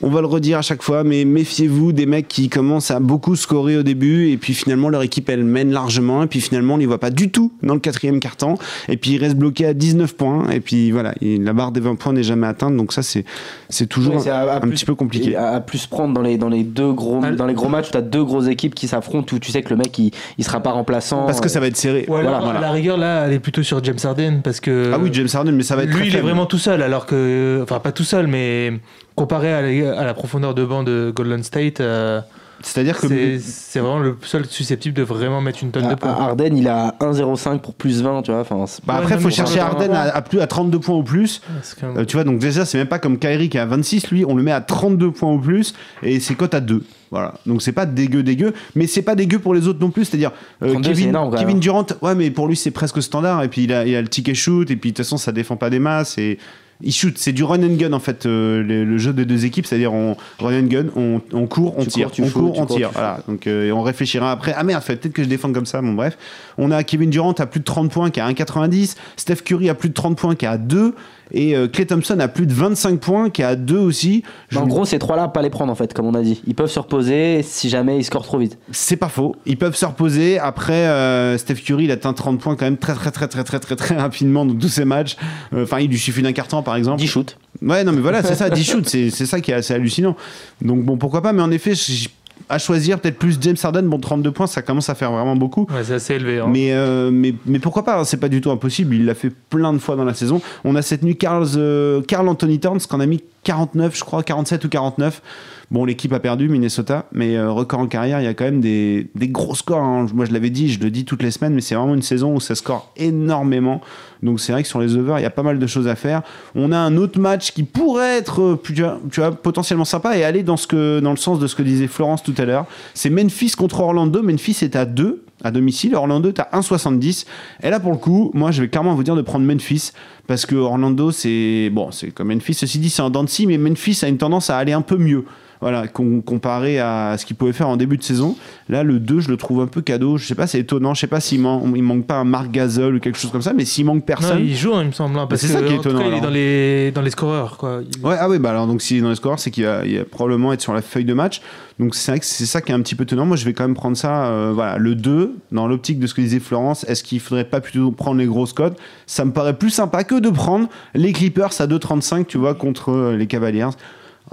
on va le redire à chaque fois, mais méfiez-vous des mecs qui commencent à beaucoup scorer au début et puis finalement leur équipe elle mène largement et puis finalement on les voit pas du tout dans le quatrième quart-temps et puis ils restent bloqués à 19 points et puis voilà, et la barre des 20 points n'est jamais atteinte donc ça c'est c'est toujours Ouais, c'est à- à un plus- petit peu compliqué. À, à plus prendre dans les, dans les deux gros, dans les gros matchs où tu as deux grosses équipes qui s'affrontent où tu sais que le mec il, il sera pas remplaçant. Parce que ça va être serré. Ou alors, Voilà. la rigueur, là, elle est plutôt sur James Harden parce que. Ah oui, James Harden, mais ça va être très Lui, il est vraiment tout seul, alors que. Enfin, pas tout seul, mais comparé à la, à la profondeur de banc de Golden State, euh, C'est-à-dire que c'est vraiment le seul susceptible de vraiment mettre une tonne À- de points. Harden il a 1,05 pour plus 20, tu vois. Enfin, Bah après, non, faut chercher temps, à, à plus à 32 points au plus. Même- Euh, tu vois, donc déjà, c'est même pas comme Kyrie qui est à 26, lui, on le met à 32 points au plus et c'est cote à 2. Voilà. Donc c'est pas dégueu, dégueu, mais c'est pas dégueu pour les autres non plus. C'est-à-dire, euh, 32, c'est Kevin, énorme. Durant, ouais, mais pour lui, c'est presque standard. Et puis il a, il a le ticket shoot, et puis de toute façon, ça défend pas des masses. Et il shoot, c'est du run and gun en fait, euh, le, le jeu des deux équipes. C'est-à-dire, on run and gun, on, on court, on Tu tire, cours, tu on shoots, court, tu on cours, tire. Voilà. Donc euh, et on réfléchira après. Ah merde, peut-être que je défends comme ça. Bon, bref. On a Kevin Durant à plus de 30 points qui a 1,90. Steph Curry à plus de 30 points qui a 2. Et euh, Clay Thompson a plus de 25 points qui a 2 aussi. Je en gros, ces trois-là, pas les prendre en fait, comme on a dit. Ils peuvent se reposer si jamais ils scorent trop vite. C'est pas faux. Ils peuvent se reposer. Après, euh, Steph Curry, il atteint 30 points quand même très très très très très très très rapidement dans tous ses matchs. Euh, Enfin, il lui suffit d'un carton par exemple. 10 shoots. Ouais, non mais voilà, c'est ça, 10 shoots, c'est ça qui est assez hallucinant. Donc bon, pourquoi pas, mais en effet, j- à choisir peut-être plus James Harden, bon 32 points, ça commence à faire vraiment beaucoup. Ouais, c'est assez élevé. hein. Mais, euh, mais, mais pourquoi pas, hein, c'est pas du tout impossible, il l'a fait plein de fois dans la saison. On a cette nuit Carl, euh, Carl Anthony Towns qui en a mis 49, je crois, 47 ou 49. Bon, l'équipe a perdu, Minnesota, mais euh, record en carrière, il y a quand même des, des gros scores. hein. Moi, je l'avais dit, je le dis toutes les semaines, mais c'est vraiment une saison où ça score énormément. Donc, c'est vrai que sur les overs, il y a pas mal de choses à faire. On a un autre match qui pourrait être euh, plus- tu vois, potentiellement sympa et aller dans, ce que, dans le sens de ce que disait Florence tout à l'heure. C'est Memphis contre Orlando. Memphis est à 2 à domicile. Orlando est à 1,70. Et là, pour le coup, moi, je vais clairement vous dire de prendre Memphis parce que Orlando, c'est bon, c'est comme Memphis. Ceci dit, c'est en dents mais Memphis a une tendance à aller un peu mieux. Voilà, com- comparé à ce qu'il pouvait faire en début de saison. Là, le 2, je le trouve un peu cadeau. Je sais pas, c'est étonnant. Je sais pas s'il man- il manque pas un Marc Gasol ou quelque chose comme ça, mais s'il manque Non, personne. il joue, hein, il me semble. hein, parce c'est ça qui est étonnant, cas, il est dans les, dans les scoreurs. Quoi. Il- Ouais, ah oui, bah alors donc s'il est dans les scores, c'est qu'il va, probablement être sur la feuille de match. Donc c'est vrai que c'est ça qui est un petit peu tenant. Moi, je vais quand même prendre ça, euh, voilà, le 2, dans l'optique de ce que disait Florence. Est-ce qu'il faudrait pas plutôt prendre les grosses cotes? Ça me paraît plus sympa que de prendre les Clippers à 2,35, tu vois, contre euh, les Cavaliers.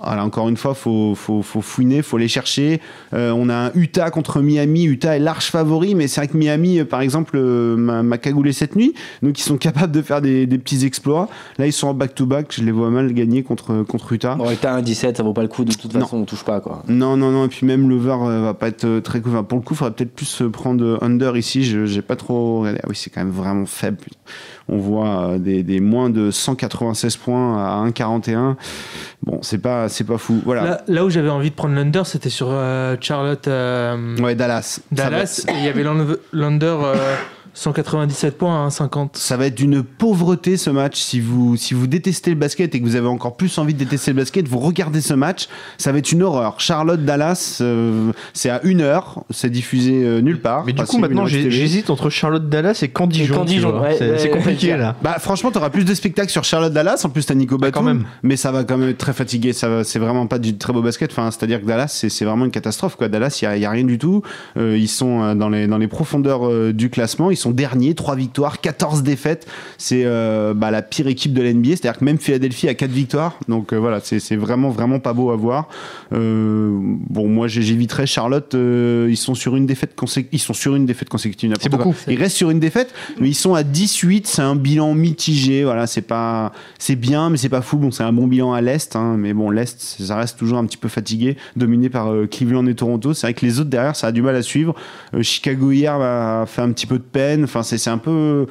Voilà, encore une fois, faut, faut, faut fouiner, faut les chercher. Euh, on a un Utah contre Miami. Utah est large favori, mais c'est vrai que Miami, euh, par exemple, euh, m'a cagoulé cette nuit. Donc ils sont capables de faire des, des petits exploits. Là, ils sont en back-to-back. Je les vois mal gagner contre, contre Utah. Bon, et t'as un 17, ça vaut pas le coup. De toute Non. façon, on touche pas quoi. Non, non, non. Et puis même l'over va pas être très. Enfin, pour le coup, il faudrait peut-être plus prendre under ici. Je j'ai pas trop regardé. Ah oui, c'est quand même vraiment faible. On voit euh, des, des moins de 196 points à 1,41. Bon, c'est pas, c'est pas fou. Voilà. Là, là où j'avais envie de prendre l'under, c'était sur euh, Charlotte. euh, Ouais, Dallas. Dallas, il y avait l'un- l'under 197 points à 50. Ça va être d'une pauvreté ce match. Si vous, si vous détestez le basket et que vous avez encore plus envie de détester le basket, vous regardez ce match. Ça va être une horreur. Charlotte-Dallas, euh, c'est à une heure. C'est diffusé euh, nulle part. Mais du coup, maintenant, j'hésite entre Charlotte Dallas et Candijon. Candijon, ouais, c'est ouais, compliqué ouais. là. Bah franchement, t'auras plus de spectacles sur Charlotte-Dallas. En plus, t'as Nico Batum. quand même. Mais ça va quand même être très fatigué. Ça, va- c'est vraiment pas du très beau basket. Enfin, c'est-à-dire que Dallas, c'est, c'est vraiment une catastrophe. Quoi. Dallas, il y a, rien du tout. Euh, ils sont dans les dans les profondeurs euh, du classement. Ils sont derniers, 3 victoires, 14 défaites. C'est euh, bah, la pire équipe de l'NBA. C'est-à-dire que même Philadelphie a 4 victoires. Donc euh, voilà, c'est, vraiment vraiment pas beau à voir. Euh, bon, moi, j'éviterais Charlotte. ils sont sur une défaite Ils sont sur une défaite consécutive. C'est beaucoup. Ils restent sur une défaite, mais ils sont à 18. C'est un bilan mitigé. Voilà, c'est pas, c'est bien, mais c'est pas fou. Bon, c'est un bon bilan à l'est, hein, mais bon, l'est, ça reste toujours un petit peu fatigué, dominé par Cleveland et Toronto. C'est vrai que les autres derrière, ça a du mal à suivre. Chicago hier a fait un petit peu de Enfin, c'est un peu.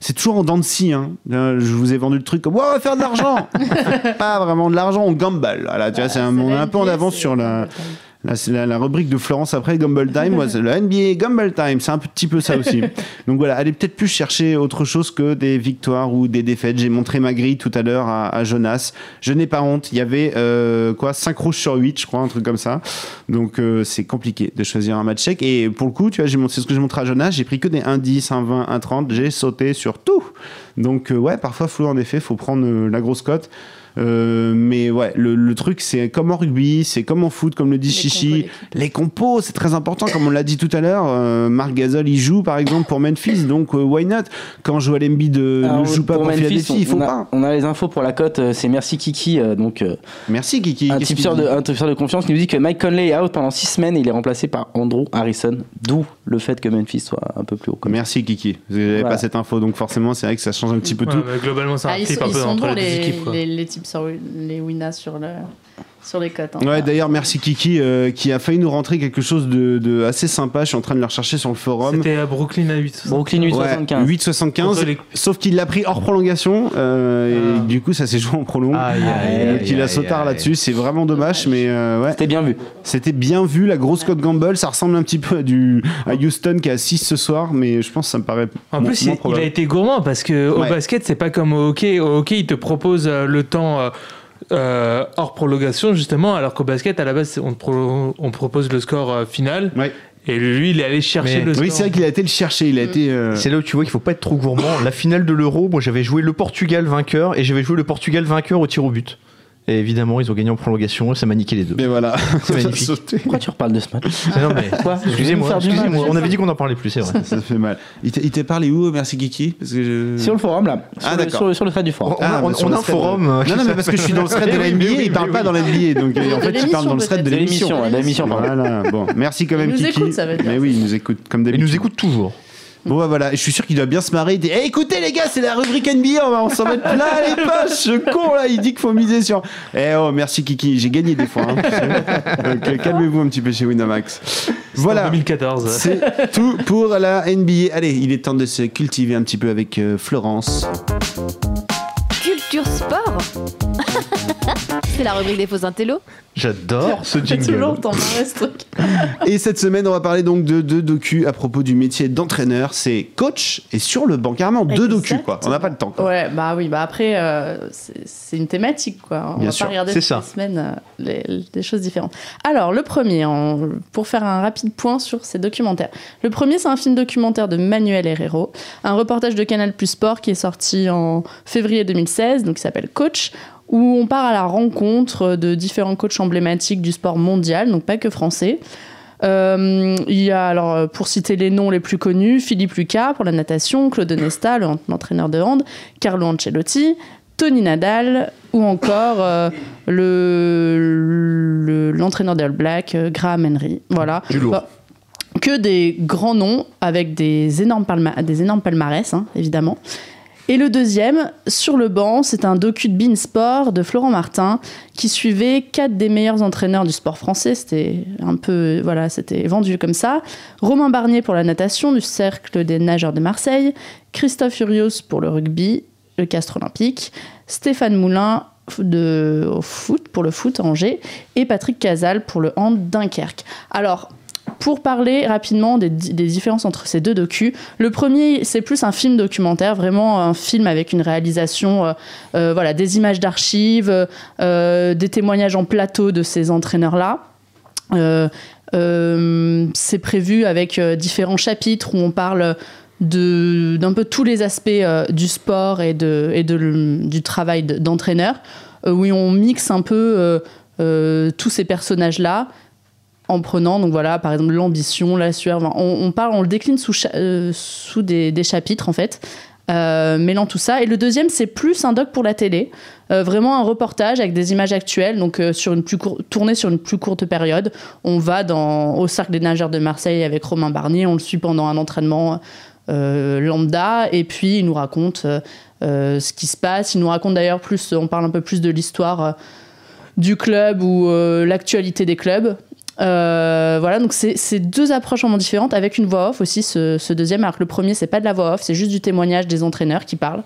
C'est toujours en dents de scie. Hein. Je vous ai vendu le truc comme Ouais, on va faire de l'argent. pas vraiment de l'argent, on gamble. Voilà, tu vois, c'est un, on est un peu en avance sur la. Là, c'est la, la rubrique de Florence après Gumble Time. Moi, le NBA Gumble Time. C'est un petit peu ça aussi. Donc voilà, allez peut-être plus chercher autre chose que des victoires ou des défaites. J'ai montré ma grille tout à l'heure à, à Jonas. Je n'ai pas honte. Il y avait euh, quoi 5 rouges sur 8, je crois, un truc comme ça. Donc euh, c'est compliqué de choisir un match sec. Et pour le coup, tu vois, j'ai c'est ce que j'ai montré à Jonas. J'ai pris que des 1 10, 1 20, 1 30. J'ai sauté sur tout. Donc euh, ouais, parfois flou en effet, faut prendre euh, la grosse cote. Euh, mais ouais, le, le truc, c'est comme en rugby, c'est comme en foot, comme le dit Chichi. Les compos, c'est très important, comme on l'a dit tout à l'heure. Euh, Marc Gasol, il joue par exemple pour Memphis, donc euh, why not? Quand Joel Embiid euh, Alors, ne joue pas pour, Memphis, Philadelphie, il faut on a, pas. On a les infos pour la cote, euh, c'est merci Kiki, euh, donc euh, Merci Kiki. un de, tipeur de confiance qui nous dit que Mike Conley est out pendant 6 semaines et il est remplacé par Andrew Harrison, d'où le fait que Memphis soit un peu plus haut. Merci Kiki. Vous n'avez Voilà. pas cette info, donc forcément, c'est vrai que ça change un petit peu Ouais, tout. mais globalement, un Ah, ils flip sont, un ils peu sont entre les deux les, équipes. quoi. les, les types sur les Winas sur, le, sur les cotes. hein. Ouais, d'ailleurs, merci Kiki euh, qui a failli nous rentrer quelque chose de, de assez sympa. Je suis en train de le rechercher sur le forum. C'était à Brooklyn à 8. Brooklyn Ouais, 875. 8,75. Contre les- Sauf qu'il l'a pris hors prolongation. euh, Ah. Et du coup, ça s'est joué en prolong. Aïe, aïe, Donc il a aïe. là-dessus. C'est vraiment dommage, mais euh, ouais. C'était bien vu. C'était bien vu, la grosse cote gamble. Ça ressemble un petit peu à, du, à Houston qui a 6 ce soir, mais je pense que ça me paraît. En plus, moins il, il a été gourmand parce que au Ouais. basket, c'est pas comme au hockey. Au hockey, il te propose le temps euh, hors prolongation, justement, alors qu'au basket, à la base, on, te pro- on propose le score euh, final. Ouais. Et lui, il est allé chercher Mais- le Oui, score. c'est vrai qu'il a été le chercher. Il a été. euh, C'est là où tu vois qu'il faut pas être trop gourmand. La finale de l'Euro, moi j'avais joué le Portugal vainqueur et j'avais joué le Portugal vainqueur au tir au but. Et évidemment, ils ont gagné en prolongation et ça m'a niqué les deux. Mais voilà. C'est magnifique. Sauté. Pourquoi tu reparles de ce match Mais non, mais Quoi excusez-moi, c'est On avait dit qu'on en parlait plus, c'est vrai. Ça fait mal. Il t'a- il t'est parlé où Merci Kiki Parce que je- Sur le forum là, sur, Ah, d'accord. sur, le- sur le thread du forum. On Ah, on- sur on a le un de- forum, euh, Non, non, mais parce que je suis dans le thread de la Oui, oui, NBA, oui, il parle oui, pas dans la NBA. Donc euh, en fait, il parle dans le thread de De l'émission. de l'émission, pardon. Voilà, bon, merci quand même Il nous Kiki. écoute, ça veut dire. Mais oui, il nous écoute comme Ils d'habitude. nous écoutent toujours. Bon bah voilà, je suis sûr qu'il doit bien se marrer. Il dit Eh, écoutez les gars, c'est la rubrique NBA, on va on s'en mettre plein les poches. Ce con là, il dit qu'il faut miser sur. Eh oh, merci Kiki, j'ai gagné des fois. hein. Donc euh, calmez-vous un petit peu chez Winamax. Voilà. 2014. C'est tout pour la NBA. Allez, il est temps de se cultiver un petit peu avec euh, Florence. Culture sport C'est la rubrique des faux intellos. J'adore ce C'est jingle. toujours ce truc. Et cette semaine, on va parler donc de deux docus à propos du métier d'entraîneur. C'est coach et sur le banc. Carrément deux docus, quoi. On n'a pas le temps. quoi. Ouais, bah oui, bah après, euh, c'est une thématique, quoi. On Bien va sûr, pas regarder toutes ça. les semaines euh, les- les- des choses différentes. Alors, le premier, pour faire un rapide point sur ces documentaires. Le premier, c'est un film documentaire de Manuel Herrero, un reportage de Canal Plus Sport qui est sorti en février 2016, donc qui s'appelle Coach, où on part à la rencontre de différents coachs emblématiques du sport mondial, donc pas que français. Euh, il y a alors, pour citer les noms les plus connus, Philippe Lucas pour la natation, Claude Nesta, le- l'entraîneur de hand, Carlo Ancelotti, Tony Nadal ou encore euh, le- le- l'entraîneur d'All Black, euh, Graham Henry. Voilà. Du lourd. Bah, que des grands noms avec des énormes, palma- des énormes palmarès, hein, évidemment. Et le deuxième, sur le banc, c'est un docu de Beansport de Florent Martin qui suivait quatre des meilleurs entraîneurs du sport français. C'était un peu, voilà, c'était vendu comme ça. Romain Barnier pour la natation du Cercle des nageurs de Marseille, Christophe Furios pour le rugby, le Castre olympique, Stéphane Moulin pour le foot à Angers, et Patrick Casal pour le hand Dunkerque. Alors, pour parler rapidement des, des différences entre ces deux docus, le premier, c'est plus un film documentaire, vraiment un film avec une réalisation, euh, euh, voilà, des images d'archives, euh, des témoignages en plateau de ces entraîneurs-là. C'est prévu avec différents chapitres où on parle d'un peu tous les aspects du sport et, de, et de du travail de- d'entraîneur, où on mixe un peu tous ces personnages-là en prenant, donc voilà, par exemple, l'ambition, la sueur. on, parle, on le décline sous, euh, des, chapitres, en fait, euh, mêlant tout ça. Et le deuxième, c'est plus un doc pour la télé. Euh, vraiment un reportage avec des images actuelles, donc euh, sur une plus sur une plus courte période. On va dans, au Cercle des nageurs de Marseille avec Romain Barnier, on le suit pendant un entraînement lambda, et puis il nous raconte ce qui se passe. Il nous raconte d'ailleurs plus, on parle un peu plus de l'histoire du club ou l'actualité des clubs. Euh, voilà, donc c'est deux approches vraiment différentes avec une voix off aussi, ce, ce deuxième. Alors que le premier, c'est pas de la voix off, c'est juste du témoignage des entraîneurs qui parlent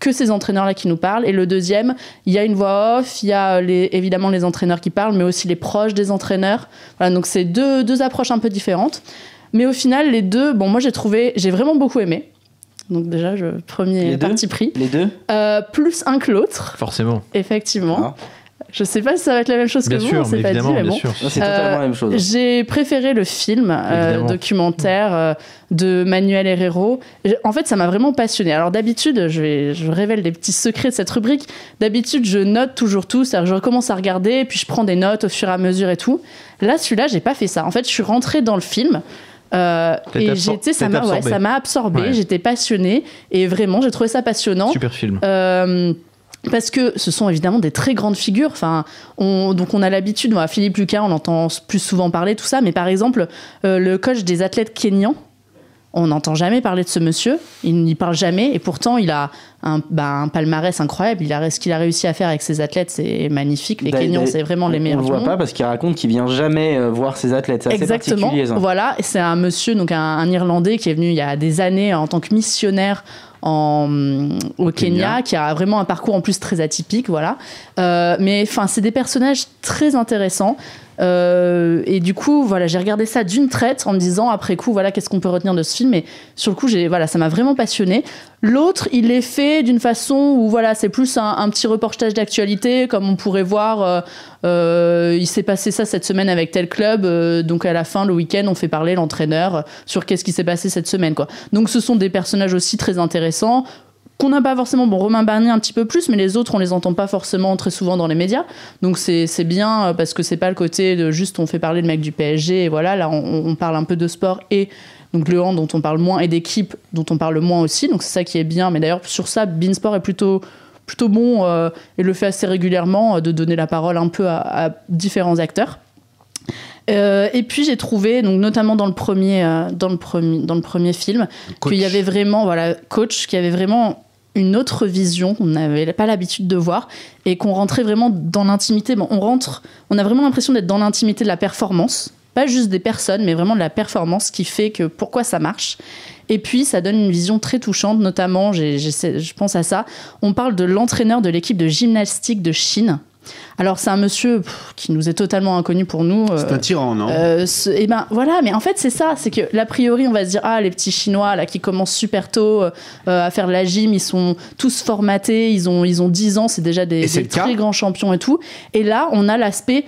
que ces entraîneurs-là qui nous parlent. Et le deuxième, il y a une voix off, il y a les, évidemment les entraîneurs qui parlent, mais aussi les proches des entraîneurs. Voilà, donc c'est deux, deux approches un peu différentes. Mais au final, les deux, bon, moi j'ai trouvé, j'ai vraiment beaucoup aimé. Donc déjà, je, premier Les deux parti pris. Les deux? Euh, plus un que l'autre, Forcément. effectivement. Je sais pas si ça va être la même chose Bien que vous, sûr, on s'est pas dit, évidemment, mais bien bon. sûr. C'est totalement la même chose. J'ai préféré le film euh, documentaire euh, de Manuel Herrero. En fait, ça m'a vraiment passionné. Alors d'habitude, je, vais, je révèle des petits secrets de cette rubrique. D'habitude, je note toujours tout, c'est-à-dire que je recommence à regarder, puis je prends des notes au fur et à mesure et tout. Là, celui-là, j'ai pas fait ça. En fait, je suis rentrée dans le film. euh, et j'étais, ça m'a, ouais, Ouais. j'étais passionnée et vraiment j'ai trouvé ça passionnant. Super film. Euh, parce que ce sont évidemment des très grandes figures. Enfin, on, donc on a l'habitude, moi, Philippe Lucas, on entend plus souvent parler tout ça, mais par exemple, euh, le coach des athlètes kenyans, on n'entend jamais parler de ce monsieur. Il n'y parle jamais, et pourtant il a un, bah, un palmarès incroyable. Il a ce qu'il a réussi à faire avec ses athlètes, c'est magnifique. Les D'ailleurs, Kenyans, c'est vraiment les meilleurs On du le voit monde. pas parce qu'il raconte qu'il vient jamais euh, voir ses athlètes. C'est Exactement. particulier. ça. Voilà, c'est un monsieur, donc un, un Irlandais qui est venu il y a des années en tant que missionnaire en, au Kenya, Kenya. qui a vraiment un parcours en plus très atypique, voilà. Euh, mais enfin, c'est des personnages très intéressants. Euh, et du coup, voilà, j'ai regardé ça d'une traite en me disant après coup, voilà, qu'est-ce qu'on peut retenir de ce film? Et sur le coup, voilà, ça m'a vraiment passionné. L'autre, il est fait d'une façon où voilà, c'est plus un, petit reportage d'actualité, comme on pourrait voir. euh, euh, il s'est passé ça cette semaine avec tel club, donc à la fin, le week-end, on fait parler l'entraîneur sur qu'est-ce qui s'est passé cette semaine. Donc ce sont des personnages aussi très intéressants qu'on n'a pas forcément, bon, Romain Barnier un petit peu plus, mais les autres, on les entend pas forcément très souvent dans les médias. Donc c'est bien euh, parce que c'est pas le côté de juste on fait parler le mec du PSG et voilà, là on, on parle un peu de sport et donc le hand dont on parle moins et d'équipe dont on parle moins aussi. Donc c'est ça qui est bien. Mais d'ailleurs sur ça, Beansport est plutôt plutôt bon euh, et le fait assez régulièrement euh, de donner la parole un peu à, à différents acteurs. Euh, et puis j'ai trouvé, donc notamment dans le premier, euh, dans le premier, dans le premier film, qu'il y avait vraiment, voilà, coach, qui avait vraiment une autre vision qu'on n'avait pas l'habitude de voir et qu'on rentrait vraiment dans l'intimité. On rentre, on a vraiment l'impression d'être dans l'intimité de la performance, pas juste des personnes, mais vraiment de la performance qui fait que pourquoi ça marche. Et puis ça donne une vision très touchante, notamment, j'essaie- je pense à ça. On parle de l'entraîneur de l'équipe de gymnastique de Chine. Alors c'est un monsieur pff, qui nous est totalement inconnu pour nous. euh, C'est un tyran, non euh, ce- et ben voilà, mais en fait c'est ça, c'est que l'a priori on va se dire ah les petits chinois là qui commencent super tôt euh, à faire de la gym, ils sont tous formatés, ils ont ils ont 10 ans, c'est déjà des, très grands champions et tout. Et là on a l'aspect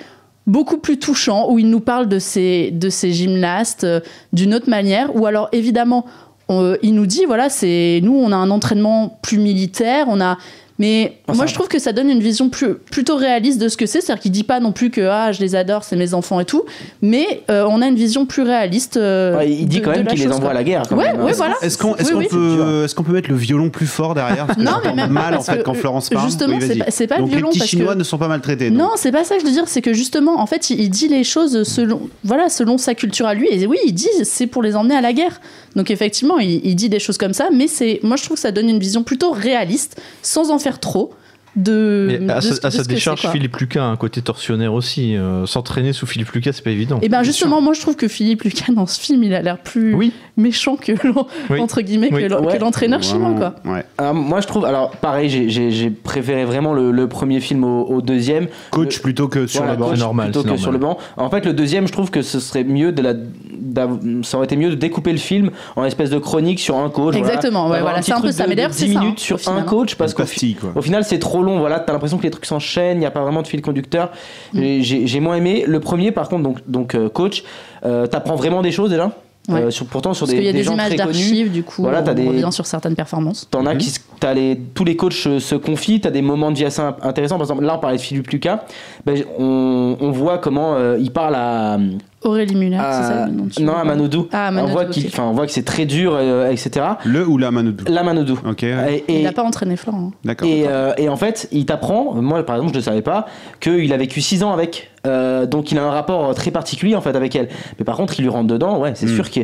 beaucoup plus touchant où il nous parle de ces de ces gymnastes euh, d'une autre manière ou alors évidemment on- il nous dit voilà c'est nous on a un entraînement plus militaire, on a mais Oh, moi, je trouve que ça donne une vision plus, plutôt réaliste de ce que c'est. C'est-à-dire qu'il dit pas non plus que ah, je les adore, c'est mes enfants et tout. Mais euh, on a une vision plus réaliste. euh, Ouais, il dit de- quand même qu'il les envoie quoi. à la guerre. Quand Ouais, même, hein. ouais, voilà. Est-ce qu'on Oui, qu'on oui. peut, est-ce qu'on peut mettre le violon plus fort derrière Parce que Non, mais même pas, mal en fait quand Florence parle. justement, Oui, c'est pas- pas le Donc violon les petits parce Chinois que- ne sont pas maltraités. Non, c'est pas ça que je veux dire. C'est que justement, en fait, il, il dit les choses selon, voilà, selon sa culture à lui. Et oui, il dit c'est pour les emmener à la guerre. Donc effectivement, il, il dit des choses comme ça. Mais c'est, moi, je trouve que ça donne une vision plutôt réaliste, sans en faire trop. De, Mais à de sa, ce- à de sa ce que décharge. Philippe Lucas a un côté tortionnaire aussi. Euh, S'entraîner sous Philippe Lucas, c'est pas évident. Et ben justement, moi je trouve que Philippe Lucas dans ce film, il a l'air plus Oui. méchant que l'en- Oui. entre guillemets Oui. que l'entraîneur chinois quoi. Ouais. Alors, moi, je trouve. Alors, pareil, j'ai- préféré vraiment le, le premier film au, au deuxième. Coach Le- plutôt que sur Voilà, le banc. normal, Plutôt c'est que normal. sur le banc. En fait, le deuxième, je trouve que ce serait mieux de la ça aurait été mieux de découper le film en espèce de chronique sur un coach. Exactement, ouais, voilà, c'est un peu ça. Mais d'ailleurs, 10 c'est ça, minutes sur un hein. coach parce qu'au final, c'est trop long. Voilà, t'as l'impression que les trucs s'enchaînent, il n'y a pas vraiment de fil conducteur. Mm. J'ai moins aimé. Le premier, par contre, donc, donc euh, coach, euh, t'apprends vraiment des choses déjà. Ouais. Euh, sur, pourtant, sur Parce des, y a des gens images d'archives, du coup, Voilà, t'as on des- revient sur certaines performances. T'en as qui, se- t'as les, tous les coachs se, se confient, t'as des moments de vie assez int- intéressants. Par exemple, là, on parlait de Philippe Lucas. Ben, on, on voit comment euh, il parle à, Aurélie Muller, à- c'est ça le nom de non, à Manodou. Ah, on, voit ok. qu'il, enfin, on voit que c'est très dur, euh, etc. Le ou la Manoudou La Manodou. Ok, Et, Il n'a pas entraîné Florent. hein. d'accord. et, euh, et en fait, il t'apprend, moi par exemple, je ne savais pas, qu'il a vécu 6 ans avec. Euh, donc il a un rapport très particulier en fait avec elle. Mais par contre, il lui rentre dedans, ouais, c'est Mm. sûr que.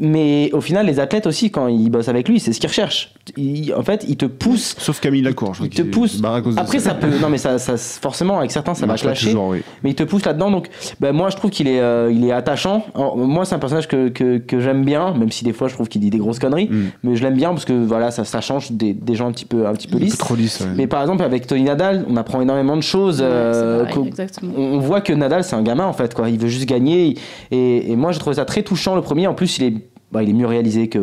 Mais au final, les athlètes aussi, quand ils bossent avec lui, c'est ce qu'ils recherchent. Ils- en fait, ils te poussent. Sauf Camille Lacour, je crois Il te qu'il pousse. se barre à cause de Après, ça peut. Non, mais ça, ça, forcément, avec certains, ça va toujours, oui. Mais il te pousse là-dedans. Donc, ben, moi, je trouve qu'il est, euh, il est attachant. Alors, moi, c'est un personnage que, que, que j'aime bien, même si des fois, je trouve qu'il dit des grosses conneries. Mm. Mais je l'aime bien parce que voilà, ça, ça change des, des gens un petit peu, un petit peu Un peu lisses. trop lisse, ouais. Mais par exemple, avec Tony Nadal, on apprend énormément de choses. Ouais, euh, pareil, on voit que Nadal, c'est un gamin en fait. Quoi. Il veut juste gagner. Et, et moi, j'ai trouvé ça très touchant le premier. En plus, il est, bah, il est mieux réalisé que,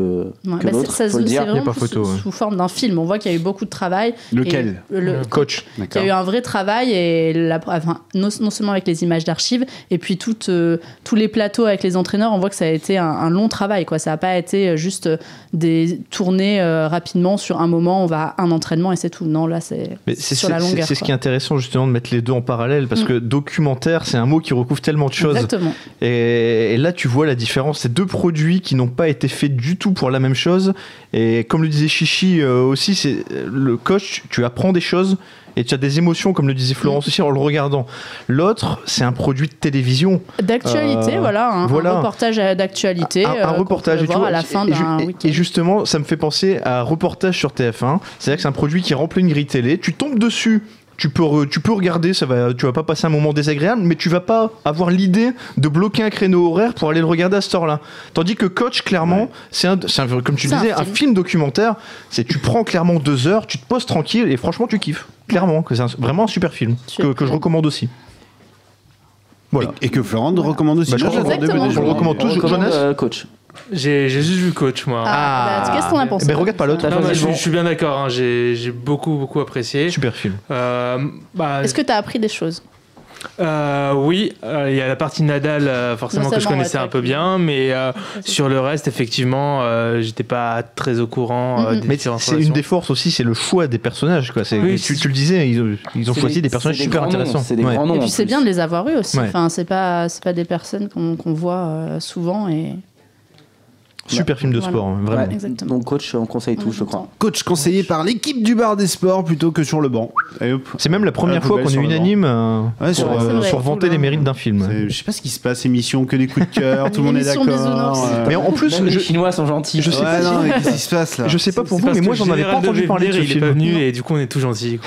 Ouais, que bah, l'autre. c'est- ça faut se- le c'est dire. vraiment pas sous- photo, sous, ouais. forme d'un film. On voit qu'il y a eu beaucoup de travail. Lequel le, Coach. qu'il D'accord. y a eu un vrai travail et la- enfin, non, non seulement avec les images d'archives et puis euh, tous les plateaux avec les entraîneurs, on voit que ça a été un, un long travail. Quoi. Ça n'a pas été juste des tournées euh, rapidement sur un moment, on va à un entraînement et c'est tout. Non, là, c'est Mais c'est sur la longueur. c'est ce qui est intéressant justement de mettre les deux en parallèle parce Mm. que documentaire c'est un mot qui recouvre tellement de choses Exactement. et, et là tu vois la différence c'est deux produits qui n'ont pas été faits du tout pour la même chose. Et comme le disait Chichi euh, aussi c'est le coach tu apprends des choses et tu as des émotions comme le disait Florence aussi en le regardant. L'autre c'est un produit de télévision. D'actualité, Euh, voilà, un, un voilà. reportage euh, d'actualité. un, un euh, reportage tu vois, à la fin et, d'un et- justement ça me fait penser à un reportage sur TF1 c'est à dire que c'est un produit qui remplit une grille télé. Tu tombes dessus tu peux, re- tu peux regarder, ça va, tu vas pas passer un moment désagréable, mais tu vas pas avoir l'idée de bloquer un créneau horaire pour aller le regarder à cette heure-là. Tandis que Coach, clairement, c'est un, c'est un- comme tu le C'est un disais, un film. documentaire. C'est tu prends clairement deux heures, tu te poses tranquille et franchement tu kiffes. Clairement, que c'est un- vraiment un super film que, Super. que je recommande aussi. Voilà. Et, et que Florent recommande aussi. Bah, je Je recommande Jonas euh, coach. J'ai juste vu coach, moi. Ah, bah, qu'est-ce qu'on a pensé Mais regarde pas l'autre. Bah, je, suis bien d'accord, hein, j'ai j'ai beaucoup, beaucoup apprécié. Super film. Euh, bah, Est-ce que tu as appris des choses? Euh, oui, euh, il y a la partie Nadal, euh, forcément, que je connaissais ouais, un peu bien, mais euh, sur le reste, effectivement, euh, j'étais pas très au courant des Mais différentes c'est une des forces aussi, c'est le choix des personnages. Quoi. C'est- Oui, tu, c'est- tu le disais, ils, ont- ils ont C'est choisi des, personnages c'est super noms, intéressants. C'est des Ouais. grands noms. Et puis c'est bien de les avoir eus aussi. Ouais. Enfin, c'est pas, c'est pas des personnes qu'on qu'on voit euh, souvent et Super film de sport, hein, vraiment. Ouais. Exactement. Donc coach, on conseille tout, je crois. Coach conseillé par l'équipe du bar des sports plutôt que sur le banc. C'est même la première la fois qu'on est unanime euh, Ouais, sur, euh, sur vanter les mérites d'un film. Je sais pas ce qui se passe, émission que des coups de cœur, tout le monde est d'accord. euh, Mais en plus, Même les Chinois sont gentils. je sais ouais, pas non, si- mais qu'est-ce qui se passe là je sais pas pour vous, mais moi j'en avais pas entendu parler Il est pas venu et du coup, on est tout gentils.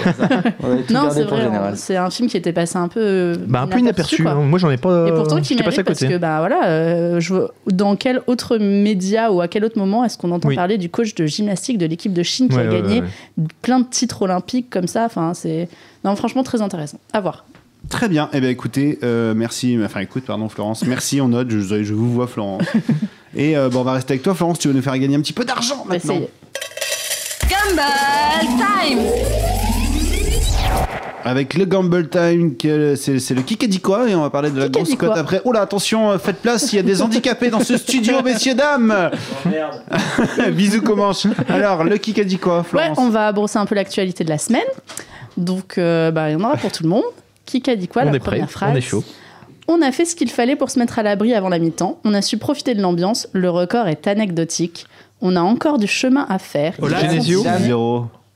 Non, c'est vrai. C'est un film qui était passé un peu. Bah, un peu inaperçu. hein. Moi j'en ai pas. Et pourtant, qui mérite à parce côté. que bah voilà, euh, dans quel autre média ou à quel autre moment est-ce qu'on entend Oui. parler du coach de gymnastique de l'équipe de Chine qui Ouais, a ouais, gagné ouais, ouais. plein de titres olympiques comme ça Enfin, c'est non franchement très intéressant. À voir. Très bien. Eh bien, écoutez, euh, merci. Enfin, écoute, pardon, Florence. Merci, on note. Je, je vous vois, Florence. Et euh, bon, on va rester avec toi, Florence. Tu vas nous faire gagner un petit peu d'argent maintenant. Gumball Time avec le Gamble Time, c'est le kick dit quoi Et on va parler de la grosse cote après. Oh là, attention, euh, faites place, il y a des handicapés dans ce studio, messieurs, dames oh, merde. Bisous, commence Alors, le kick dit quoi, Florence Ouais, on va brosser un peu l'actualité de la semaine. Donc, euh, bah, il y en aura pour tout le monde. Kick a dit quoi, la première phrase On est chaud. On a fait ce qu'il fallait pour se mettre à l'abri avant la mi-temps. On a su profiter de l'ambiance. Le record est anecdotique. On a encore du chemin à faire. Hola, Genesio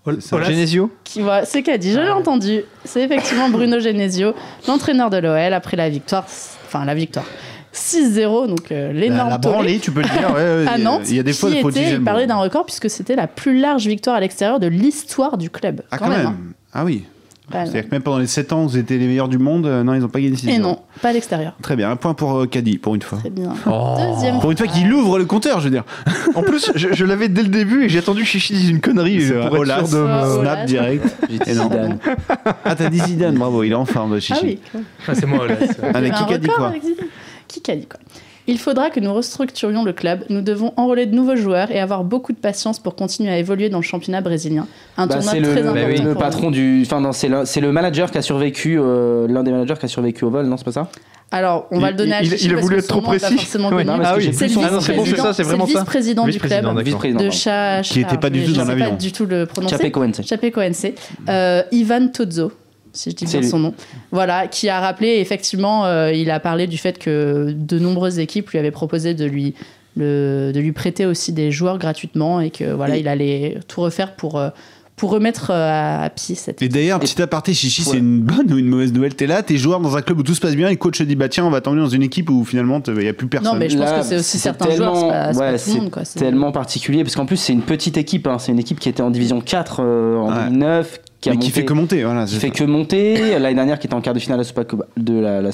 Ola, Genesio qui, voilà, C'est qu'a dit, je l'ai ah entendu. C'est effectivement Bruno Genesio, l'entraîneur de l'OL, après la victoire, enfin la victoire 6-0, donc euh, l'énorme la, la branlée, tu peux le dire, ouais, ouais, à Nantes. Il y a des fois, il faut était, Il parlait d'un record puisque c'était la plus large victoire à l'extérieur de l'histoire du club. Ah, quand, même. Ah oui. Même. C'est-à-dire que même pendant les 7 ans, vous étiez les meilleurs du monde. euh, non, ils n'ont pas gagné 6 Et non, pas à l'extérieur. Très bien, un point pour euh, Caddy, pour une fois. Très bien. Oh. Deuxième. Pour une fois qu'il ouvre le compteur, je veux dire. En plus, je, je l'avais dès le début et j'ai attendu que Chichi dise une connerie C'est pour vrai, être sûr de Olas. Ah, me... Olas. Snap direct. J'ai dit Et non. Zidane. Ah, t'as dit Zidane, bravo, il est en forme, Chichi. Ah oui. Ah, c'est moi, là. Allez, Il y avait qui un a dit record quoi avec Zidane. Qui a dit quoi? Il faudra que nous restructurions le club. Nous devons enrôler de nouveaux joueurs et avoir beaucoup de patience pour continuer à évoluer dans le championnat brésilien. Un Bah, tournoi c'est très le, important. le pour patron du. Enfin, non, c'est le, c'est le manager qui a survécu, euh, l'un des managers qui a survécu au vol, non, c'est pas ça. Alors, on va Il- le donner à il- Chichi il a voulu être trop précis. forcément Ouais. connu. Non, parce Ah oui, C'est le son- Ah non, c'est bon, c'est vice-président ça, c'est vraiment le ça. vice-président du club de. Cha- Qui était pas du tout dans l'avion. pas du tout le prononcer. Chapecoense. Chapecoense. Euh, Ivan Todzo, si je dis bien lui. son nom. Voilà, qui a rappelé, effectivement, euh, il a parlé du fait que de nombreuses équipes lui avaient proposé de lui, le- de lui prêter aussi des joueurs gratuitement et que voilà, Et- il allait tout refaire pour, euh, pour remettre euh, à, à pied cette Et d'ailleurs, petit aparté, Chichi, Ouais. c'est une bonne ou une mauvaise nouvelle? T'es là, t'es joueur dans un club où tout se passe bien, et le coach te dit bah tiens, on va t'emmener dans une équipe où finalement il n'y a plus personne. Non, mais je pense Là, que c'est aussi c'est certains joueurs, c'est pas, c'est ouais, pas tout le c'est monde. Quoi. C'est- tellement particulier parce qu'en plus c'est une petite équipe hein. c'est une équipe qui était en division 4 euh, en Ouais. 2009 qui, a mais qui monté- fait que monter, voilà. qui fait ça. que monter l'année dernière qui était en quart de finale de la, Super Copa- de la, la,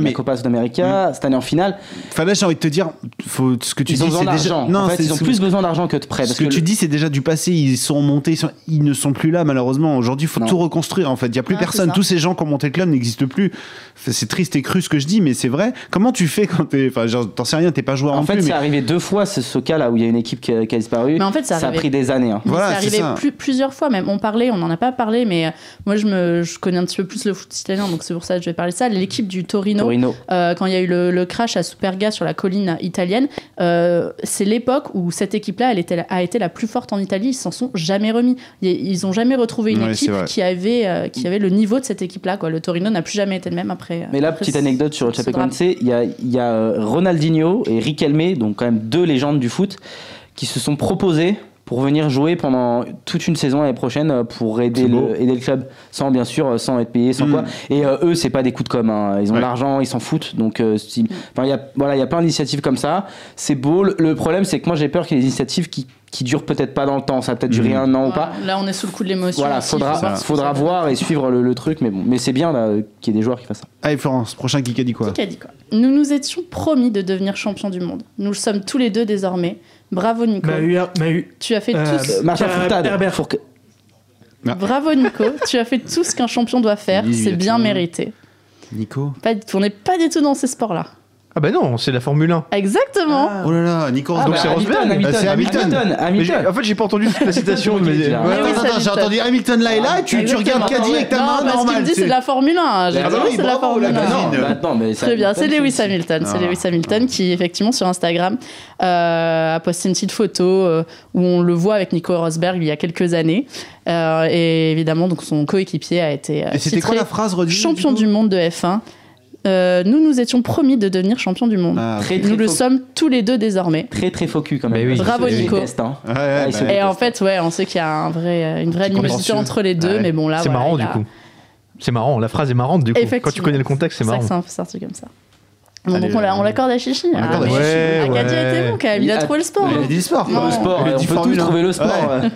la, Copa Sudamérica cette année en finale Enfin là, j'ai envie de te dire, faut, ce que tu ils dis, ont besoin c'est déjà. Non, en fait ils ont plus besoin d'argent que de prêt Ce parce que, que tu le- dis, c'est déjà du passé. Ils sont montés, ils, sont- ils ne sont plus là, malheureusement. Aujourd'hui, il faut Non. tout reconstruire. En fait, il y a plus Ah, personne. Tous ces gens qui ont monté le club n'existent plus. C'est triste et cru ce que je dis, mais c'est vrai. Comment tu fais quand t'es, enfin, t'en sais rien, t'es pas joueur en non fait plus. c'est mais- arrivé deux fois ce, ce cas là où il y a une équipe qui a, disparu Mais en fait, ça a pris des années hein. Voilà, c'est arrivé plusieurs fois même. On parlait, on n'en a pas parlé, mais euh, moi je, me, je connais un petit peu plus le foot italien, donc c'est pour ça que je vais parler de ça. L'équipe du Torino, Torino euh, quand il y a eu le, le crash à Superga sur la colline italienne, euh, c'est l'époque où cette équipe-là, elle était, la- a été la plus forte en Italie. Ils s'en sont jamais remis. Ils- Ils ont jamais retrouvé une équipe qui avait, euh, qui avait le niveau de cette équipe-là. quoi. Le Torino n'a plus jamais été le même après. Mais là, après petite anecdote sur drame. Chapecoense, il y a, il y a Ronaldinho et Riquelme, donc quand même deux légendes du foot, qui se sont proposés pour venir jouer pendant toute une saison l'année prochaine euh, pour aider le, aider le club, sans bien sûr, euh, sans être payé, sans Mm. quoi. Et euh, eux, c'est pas des coups de com, hein. ils ont Ouais. l'argent, ils s'en foutent. Donc, euh, il y a, voilà, il y a plein d'initiatives comme ça. C'est beau. Le, le problème, c'est que moi, j'ai peur qu'il y ait des initiatives qui, qui durent peut-être pas dans le temps. Ça va peut-être durer Mm. un an ou pas. Là, on est sous le coup de l'émotion. Voilà, aussi, faudra, faudra voir et suivre le, le truc, mais bon, mais c'est bien là, qu'il y ait des joueurs qui fassent ça. Allez, Florence, prochain qui a dit quoi Qui a dit quoi Nous nous étions promis de devenir champion du monde. Nous le sommes tous les deux désormais. Bravo Nico. Mahu, Mahu. Tu as fait Euh, tout. ce- Martin Herbert. Fourca- Ah. Bravo Nico. tu as fait tout ce qu'un champion doit faire. C'est bien mérité. Nico Pas, on n'est pas du tout dans ces sports-là. Ah bah non, c'est la Formule 1. Exactement. Oh là là, Nico Ah, Donc bah, c'est Hamilton, Rosberg. Hamilton, Ah, c'est Hamilton. Hamilton, Hamilton. en fait, j'ai pas entendu toute la citation. mais... Ouais, Mais oui, attends, j'ai entendu Hamilton là et là, et tu, tu regardes Caddy avec ta non, main parce qu'il normale. me dit c'est c'est- de la Formule 1. J'ai Ah bah oui, c'est de la Formule la 1. gazine. Non, bah, mais Très bien, c'est Lewis Hamilton. C'est Ah. Lewis Hamilton qui, effectivement, sur Instagram, euh, a posté une petite photo euh, où on le voit avec Nico Rosberg il y a quelques années. Euh, et évidemment, donc son coéquipier a été Et c'était quoi la phrase champion du monde de F1. Euh, nous nous étions promis de devenir champion du monde. Ah, Très, très nous le faux- sommes tous les deux désormais. Très très focus quand même. Mais oui. Bravo, Nico. hein. ouais, ouais, Ah, bah, Et en fait, ouais, on sait qu'il y a un vrai, une vraie animosité entre les deux, Ouais. mais bon là, C'est voilà, marrant du coup. C'est marrant, la phrase est marrante du coup. Quand tu connais le contexte, c'est C'est ça marrant. c'est un peu sorti comme ça. Bon, Allez, donc on l'a- euh, on l'accorde à Chichi. on l'accorde à mais Chichi. Ouais, Acadie ouais. bon quand même, il a Il a- trouvé le sport. Il a hein. dit le sport. Le sport, Il a on dit peut Formule tous 1. trouver le sport.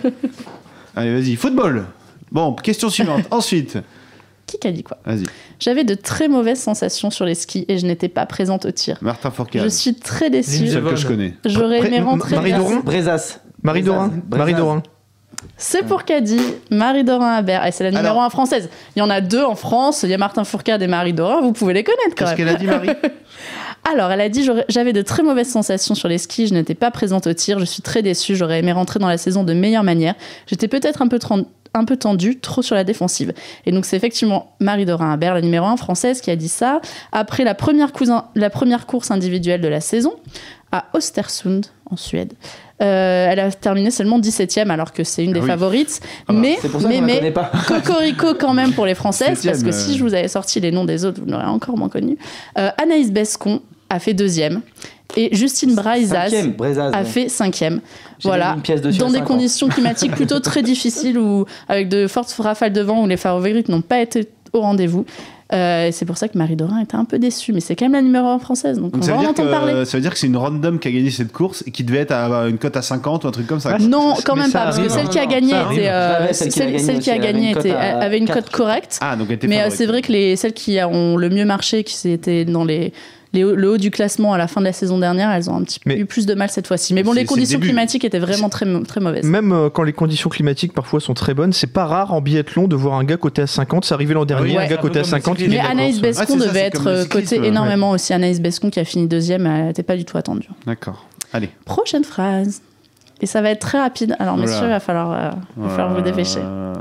Ouais. Allez, vas-y, football. Bon, question suivante. Ensuite, Qui a dit quoi? Vas-y, J'avais de très mauvaises sensations sur les skis et je n'étais pas présente au tir. Martin Fourcade. Je suis très déçue. Celle que je connais. J'aurais aimé rentrer. Marie Dorin Brezas. Marie Dorin. Marie Dorin. C'est pour Caddy, Marie Dorin Habert. Et c'est la numéro Alors- 1 française. Il y en a deux en France. Il y a Martin Fourcade et Marie Dorin. Vous pouvez les connaître quand Qu'est-ce même. qu'elle a dit, Marie? Alors, elle a dit J'avais de très mauvaises sensations sur les skis, je n'étais pas présente au tir, je suis très déçue, j'aurais aimé rentrer dans la saison de meilleure manière. J'étais peut-être un peu un peu tendue, trop sur la défensive. Et donc, c'est effectivement Marie Dorin Habert, la numéro 1 française, qui a dit ça après la première, cousin- la première course individuelle de la saison à Östersund, en Suède. Euh, elle a terminé seulement 17ème, alors que c'est une des Ah oui. favorites. Ah bah, mais, C'est pour ça mais, mais, pas. Cocorico quand même pour les Françaises, parce que si euh. je vous avais sorti les noms des autres, vous l'aurez encore moins connu. Euh, Anaïs Bescon a fait deuxième et Justine Braizaz a ouais. fait cinquième. Voilà, dans des conditions climatiques plutôt très difficiles ou avec de fortes rafales de vent où les favorites n'ont pas été au rendez-vous. Euh, c'est pour ça que Marie Dorin était un peu déçue, mais c'est quand même la numéro 1 française, donc, Donc on ça va veut, en entendre parler. ça veut dire que c'est une random qui a gagné cette course et qui devait être à une cote à 50 ou un truc comme ça. Non, quand mais même pas, parce que celle hein. qui a gagné était, euh, celle qui a gagné celle qui a gagné une cote était- à avait une cote correcte. Ah, donc elle était Mais euh, c'est vrai que les, celles qui ont le mieux marché, qui étaient dans les, les le haut du classement à la fin de la saison dernière, elles ont un petit peu eu plus de mal cette fois-ci. Mais bon, les le conditions climatiques étaient vraiment très, très mauvaises. Même euh, quand les conditions climatiques parfois sont très bonnes, c'est pas rare en biathlon de voir un gars côté à 50. C'est arrivé l'an dernier, Ouais. un gars côté à comme le 50. il cyclisme. est Mais Anaïs. Bescon ça, devait être euh, ouais. énormément aussi. Anaïs Bescon qui a fini deuxième, elle n'était pas du tout attendue. D'accord. Allez. Prochaine phrase. Et ça va être très rapide. Alors, Oula. messieurs, il va falloir, euh, va falloir vous dépêcher. Euh,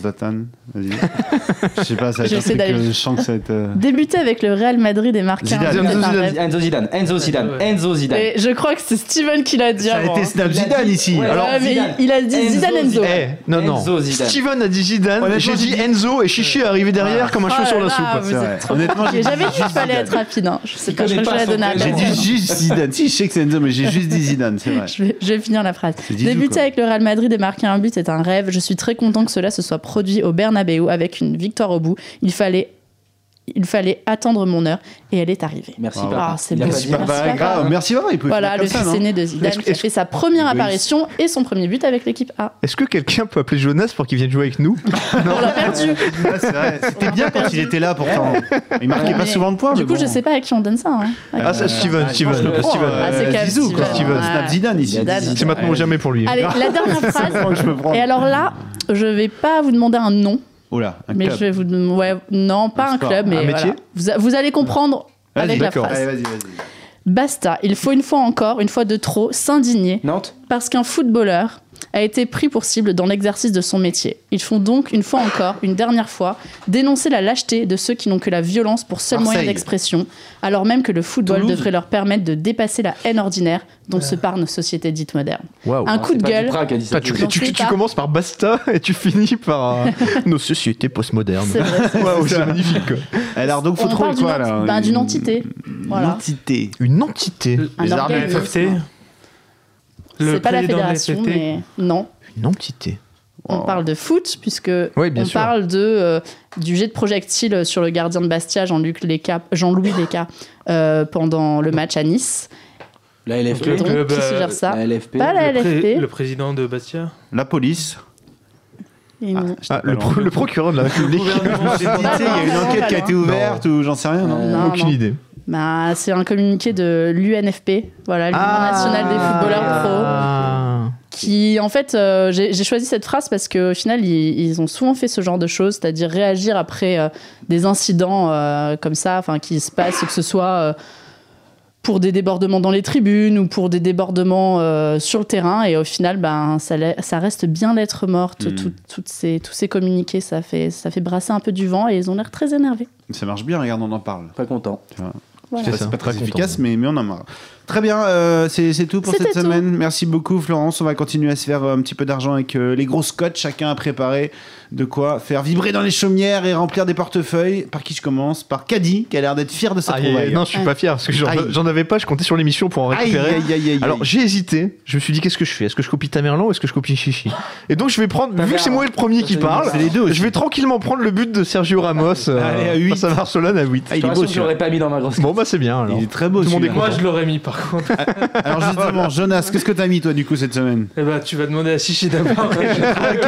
Zlatan, vas-y. Je sais pas, ça va être un truc, je sens que ça va être. euh, Débuter avec le Real Madrid et marquer un Zidane. un. Enzo Zidane, Enzo Zidane, Enzo Zidane. Et je crois que c'est Steven qui l'a dit Ça a avant. été hein. Snap Zidane ici. Ouais, Alors, mais Zidane. il a dit Enzo Zidane Enzo. Zidane. Eh, non, non. Enzo Zidane. Steven a dit Zidane, j'ai dit Enzo et Chichi est arrivé derrière comme un Oh cheveu sur là la là, soupe. Honnêtement, j'ai J'avais dit qu'il fallait être rapide. hein. Je sais pas, je son donné à. J'ai dit juste Zidane. Si, je sais que c'est Enzo, mais j'ai juste dit Zidane, c'est vrai. Je vais, je vais finir la phrase. Débuter avec le Real Madrid et marquer un but est un rêve. Je suis très content que cela se soit produit au Bernabeu avec une victoire au bout. Il fallait, il fallait attendre mon heure et elle est arrivée. Merci, Bravo. papa. Ah, c'est Merci, papa. grave, merci papa, il peut Voilà, le ça, fils non aîné de Zidane qui a fait sa première apparition et son premier but avec l'équipe A. Est-ce que quelqu'un peut appeler Jonas pour qu'il vienne jouer avec nous On l'a perdu. Ah. C'était bien quand il était là pourtant. Il marquait pas souvent de points. Du coup, bon. je sais pas à qui on donne ça. hein. Ah, c'est Steven, Ah, Steven, prends, Steven. euh, Ah, c'est Zizou, quoi. Steven. Steven. Snap Zidane ici. Zidane. C'est maintenant ou jamais pour lui. Allez, la dernière phrase. Et alors là, je vais pas vous demander un nom, Oh là, un mais club. je vais vous ouais, non, pas Un club, mais Un voilà. métier? Vous, vous allez comprendre avec la phrase. Allez, vas-y, vas-y. Basta, il faut une fois encore, une fois de trop, s'indigner Nantes? Parce qu'un footballeur a été pris pour cible dans l'exercice de son métier. Ils font donc, une fois encore, une dernière fois, dénoncer la lâcheté de ceux qui n'ont que la violence pour seul moyen d'expression, alors même que le football Toulouse. devrait leur permettre de dépasser la haine ordinaire dont se parle nos sociétés dites modernes. Un coup de gueule. Ah, tu, commences par Basta et tu finis par euh, nos sociétés postmodernes. C'est c'est magnifique. quoi. Alors, donc, faut On trouver parle d'une quoi là ben, d'une Une- entité. Une entité. Une entité. Un Les armes Le organisme. FFT C'est Le pas la fédération, mais non. Une entité. On parle de foot, puisque Oui, bien on sûr. parle de, euh, du jet de projectile sur le gardien de Bastia, Jean-Luc Leca- Jean-Louis Leca, euh, pendant le match à Nice. La LFP. Le Donc, club, qui se gère ça La LFP. Pas la le, pré- LFP. le président de Bastia La police. Non. Ah, le, pro- le procureur de la République. Il y a une enquête qui a été ouverte ou j'en sais rien, non Non, Aucune non. idée. Bah, c'est un communiqué de l'UNFP, voilà, l'Union nationale des footballeurs pro. Ah. qui en fait euh, j'ai j'ai choisi cette phrase parce qu'au final ils, ils ont souvent fait ce genre de choses c'est-à-dire réagir après euh, des incidents euh, comme ça enfin qui se passent que ce soit euh, pour des débordements dans les tribunes ou pour des débordements euh, sur le terrain et au final ben ça, la- ça reste bien lettre morte tout- toutes ces, tous ces communiqués ça fait ça fait brasser un peu du vent et ils ont l'air très énervés Ça marche bien, regarde, on en parle. Pas content. Voilà. C'est Ça, c'est pas très efficace, mais, mais on en a. Très bien, euh, c'est c'est tout pour C'était cette tout. semaine. Merci beaucoup, Florence. On va continuer à se faire euh, un petit peu d'argent avec euh, les gros scotch. Chacun a préparé de quoi faire vibrer dans les chaumières et remplir des portefeuilles. Par qui je commence? Par Caddy, qui a l'air d'être fier de sa trouvaille. aïe. non, je suis pas fier parce que j'en avais pas. Je comptais sur l'émission pour en récupérer. aïe, aïe, aïe, Alors j'ai hésité. Je me suis dit qu'est-ce que je fais? Est-ce que je copie Tamerlan ou est-ce que je copie Chichi? Et donc je vais prendre. Vu que c'est moi le premier qui C'est parle, les deux aussi. je vais tranquillement prendre le but de Sergio Ramos euh, Allez, à huit. face à Barcelone à 8 Ah, il Je est beau, je l'aurais pas mis dans ma grosse. Bon bah c'est bien alors. Il est très beau. Moi, je l'aurais mis par contre. Alors justement, Jonas, qu'est-ce que t'as mis toi du coup cette semaine? Eh ben, tu vas demander à Chichi d'abord. Ok.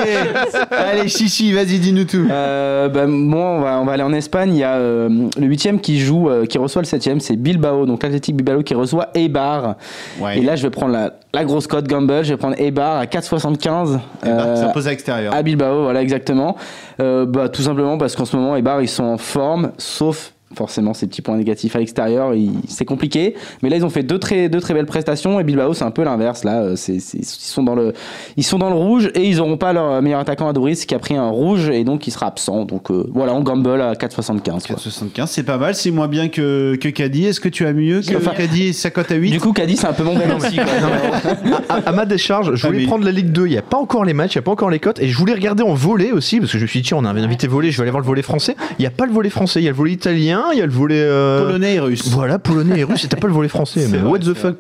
Allez, Chichi, vas-y, dis-nous tout. Euh, bah, moi, on va, on va aller en Espagne. Il y a euh, le huitième qui joue, euh, qui reçoit le septième, c'est Bilbao. Donc l'Athletic Bilbao qui reçoit Eibar. Ouais. Et là, je vais prendre la, la grosse cote Gamble. Je vais prendre Eibar à 4,75. Eh ben, euh, ça pose à l'extérieur. à Bilbao, voilà exactement. Euh, bah, tout simplement parce qu'en ce moment, Eibar, ils sont en forme, sauf forcément ces petits points négatifs à l'extérieur, c'est compliqué. Mais là, ils ont fait deux très, deux très belles prestations et Bilbao, c'est un peu l'inverse. Là, Euh, ils, sont dans le, ils sont dans le rouge et ils n'auront pas leur meilleur attaquant Adoris qui a pris un rouge et donc il sera absent. Donc euh, voilà, on gamble à 4,75. quoi. 4,75, c'est pas mal, c'est moins bien que, que Caddy. Est-ce que tu as mieux que Enfin, Caddy et sa cote à 8 Du coup, Caddy, c'est un peu mon bel aussi. quoi. à, à ma décharge, je Ah, voulais mais- prendre la Ligue 2. Il n'y a pas encore les matchs, il n'y a pas encore les cotes. Et je voulais regarder en volet aussi, parce que je me suis dit, tiens, on a un invité volet, je vais aller voir le volet français. Il n'y a pas le volet français, il y a le volet italien, il y a le volet. euh, Polonais et russe. Voilà, polonais et russe, et t'as pas le volet français. C'est Mais vrai, what the c'est fuck.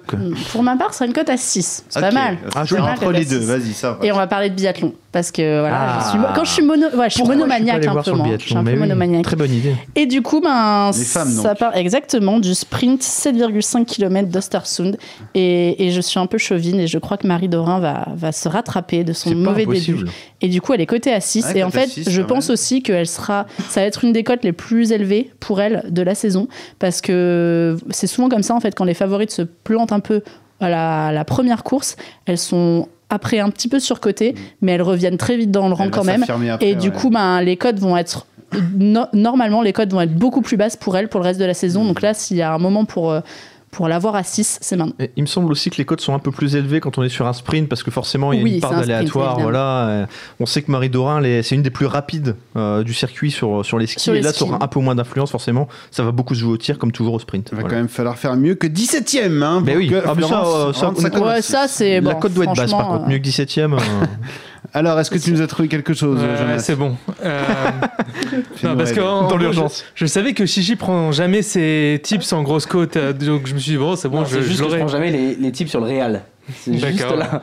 Pour ma part, ce sera une cote à 6. C'est pas mal. Ah, C'est mal, entre les deux, six. vas-y, ça va. Et on va parler de biathlon. Parce que voilà, Ah. je suis mo- quand je suis mono, ouais, je suis monomaniaque je suis un peu moi. biathlon Je suis un peu oui, monomaniaque. Très bonne idée. Et du coup, ben, femmes, ça part exactement du sprint 7,5 km d'Ostersund. Et, et je suis un peu chauvine et je crois que Marie Dorin va, va se rattraper de son C'est pas mauvais impossible. début. Et du coup, elle est cotée à 6. Ouais, et en fait, je pense aussi qu'elle sera. Ça va être une des cotes les plus élevées pour elle de la saison. Parce que c'est souvent comme ça, en fait, quand les favorites se plantent un peu à la, à la première course, elles sont après un petit peu surcotées, mais elles reviennent très vite dans le rang quand même. après, Et du ouais. coup, ben, les codes vont être. no- normalement, les codes vont être beaucoup plus basses pour elle pour le reste de la saison. Donc là, s'il y a un moment pour, euh, pour l'avoir à 6, c'est maintenant. Et il me semble aussi que les cotes sont un peu plus élevées quand on est sur un sprint parce que forcément il y a Oui, une part un d'aléatoire. Voilà. On sait que Marie Dorin, c'est une des plus rapides euh, du circuit sur, sur les skis. Sur les et là, ça aura un peu moins d'influence forcément. Ça va beaucoup se jouer au tir comme toujours au sprint. Il va Voilà. quand même falloir faire mieux que 17ème. Hein, Mais oui. que Ah, mais ça, euh, ça. Ouais, ça, c'est. La bon, cote doit être basse par contre, mieux que 17ème. Alors, est-ce que tu nous as trouvé quelque chose, c'est bon. Euh, non, parce que en- Dans l'urgence. Je, je savais que Chichi prend jamais ses tips en grosse côte, euh, donc je me suis dit bon, c'est bon, Non, je, c'est je juste que je prends jamais les, les tips sur le Real. C'est juste D'accord. là.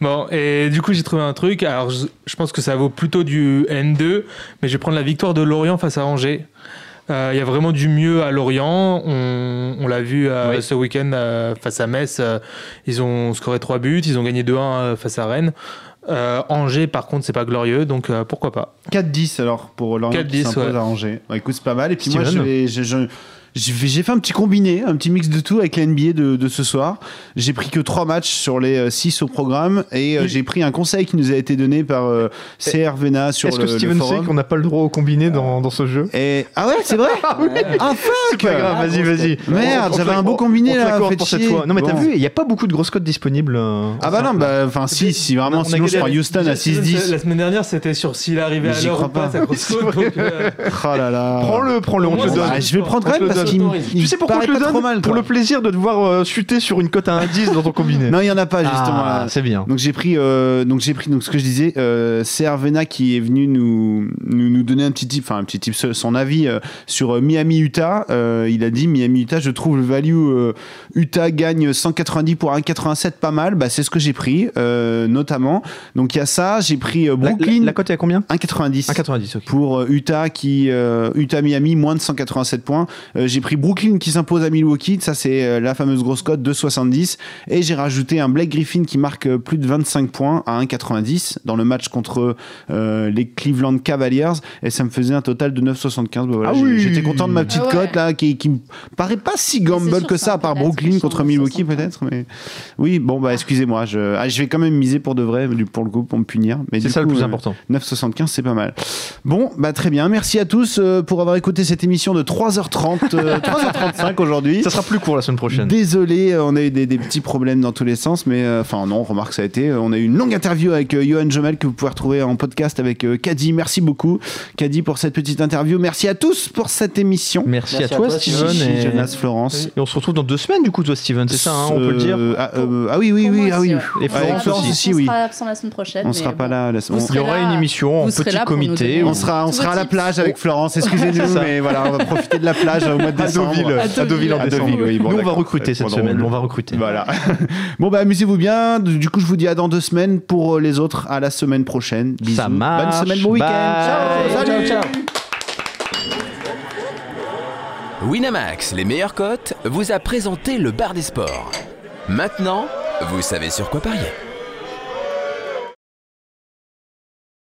Bon, et du coup, j'ai trouvé un truc. Alors, je, je pense que ça vaut plutôt du N2, mais je vais prendre la victoire de Lorient face à Angers. Euh, Il y a vraiment du mieux à Lorient. On, on l'a vu euh, Oui. ce week-end euh, face à Metz. euh, ils ont scoré 3 buts. Ils ont gagné 2-1 euh, face à Rennes. Euh, Angers, par contre, c'est pas glorieux, donc euh, pourquoi pas. 4-10 alors pour Lorient qui 4-10, s'impose ouais. à Angers. Ouais, écoute, c'est pas mal. Et puis moi, Steven je vais- je- je- j'ai fait un petit combiné, un petit mix de tout avec la NBA de, de ce soir. J'ai pris que 3 matchs sur les 6 au programme et euh, j'ai pris un conseil qui nous a été donné par euh, CR Vena sur Est-ce le, que le Steven sait qu'on n'a pas le droit au combiné dans, dans ce jeu? Et... Ah ouais, c'est vrai? Ah fuck C'est pas grave, vas-y, vas-y. Merde, j'avais un beau combiné là. pour cette fois. Non, mais t'as vu, il n'y a pas beaucoup de grosses cotes disponibles. euh, Ah bah non, bah enfin si, si vraiment, On a sinon je prends Houston à 6-10. La semaine dernière, c'était sur s'il arrivait à l'heure ou pas, sa grosse euh, Oh là là. Prends-le, prends-le, on te donne. Ah, je vais prendre quand même Tu sais pourquoi je le donne mal, Pour le plaisir de te voir euh, chuter sur une cote à 1,10 dans ton combiné. Non, il y en a pas justement Ah, c'est bien. Donc j'ai pris, euh, donc j'ai pris, donc ce que je disais, euh, c'est Arvena qui est venu nous, nous nous donner un petit tip, enfin un petit tip, son avis euh, sur Miami Utah. Il a dit Miami Utah, je trouve le value Utah gagne 190 pour 1,87 pas mal. Bah c'est ce que j'ai pris, notamment. Donc il y a ça. J'ai pris Brooklyn La, la cote est à combien? 1,90. 1,90, ok. pour Utah qui Utah Miami moins de 187 points. J'ai pris Brooklyn qui s'impose à Milwaukee, ça c'est euh, la fameuse grosse cote de 70 et j'ai rajouté un Blake Griffin qui marque euh, plus de 25 points à 1,90 dans le match contre euh, les Cleveland Cavaliers et ça me faisait un total de 9,75. Bah voilà, Ah oui. J'étais content de ma petite Ah ouais. cote là qui, qui me paraît pas si gamble que ça à part Brooklyn contre Milwaukee 60. peut-être mais oui bon bah excusez-moi je, ah, je vais quand même miser pour de vrai pour le coup pour me punir mais C'est ça le plus euh, important. 9,75 c'est pas mal. Bon, bah très bien. Merci à tous pour avoir écouté cette émission de 3h30, euh, 3h35 aujourd'hui. Ça sera plus court la semaine prochaine. Désolé, euh, on a eu des, des petits problèmes dans tous les sens, mais euh, enfin non, remarque ça a été. euh, On a eu une longue interview avec euh, Johan Jomel que vous pouvez retrouver en podcast avec euh, Caddy. Merci beaucoup, Caddy, pour cette petite interview. Merci à tous pour cette émission. Merci, Merci à à toi, toi, Steven. Et... Jonas, Florence. et on se retrouve dans deux semaines, du coup, toi, Steven, c'est ça, hein, on peut le dire. Euh, ah, euh, ah oui, oui, oui, ah oui. Et Avec Florence aussi. aussi, on oui. sera absent la semaine prochaine. On mais sera pas là. la- on- serez Il y aura une émission en petit comité. On sera, on à la plage avec Florence. Excusez-nous, mais voilà, on va profiter de la plage au mois de À décembre. Deauville, à Deauville en À décembre. Deauville, oui, bon, Nous, on va recruter cette semaine. drôle. On va recruter. Voilà. bon, bah, amusez-vous bien. Du coup, je vous dis à dans deux semaines. Pour euh, les autres, à la semaine prochaine. Bisous. Ça marche. Bonne semaine, bon week-end. Bye. Ciao. Ciao, ciao. Winamax, les meilleures cotes, vous a présenté le bar des sports. Maintenant, vous savez sur quoi parier.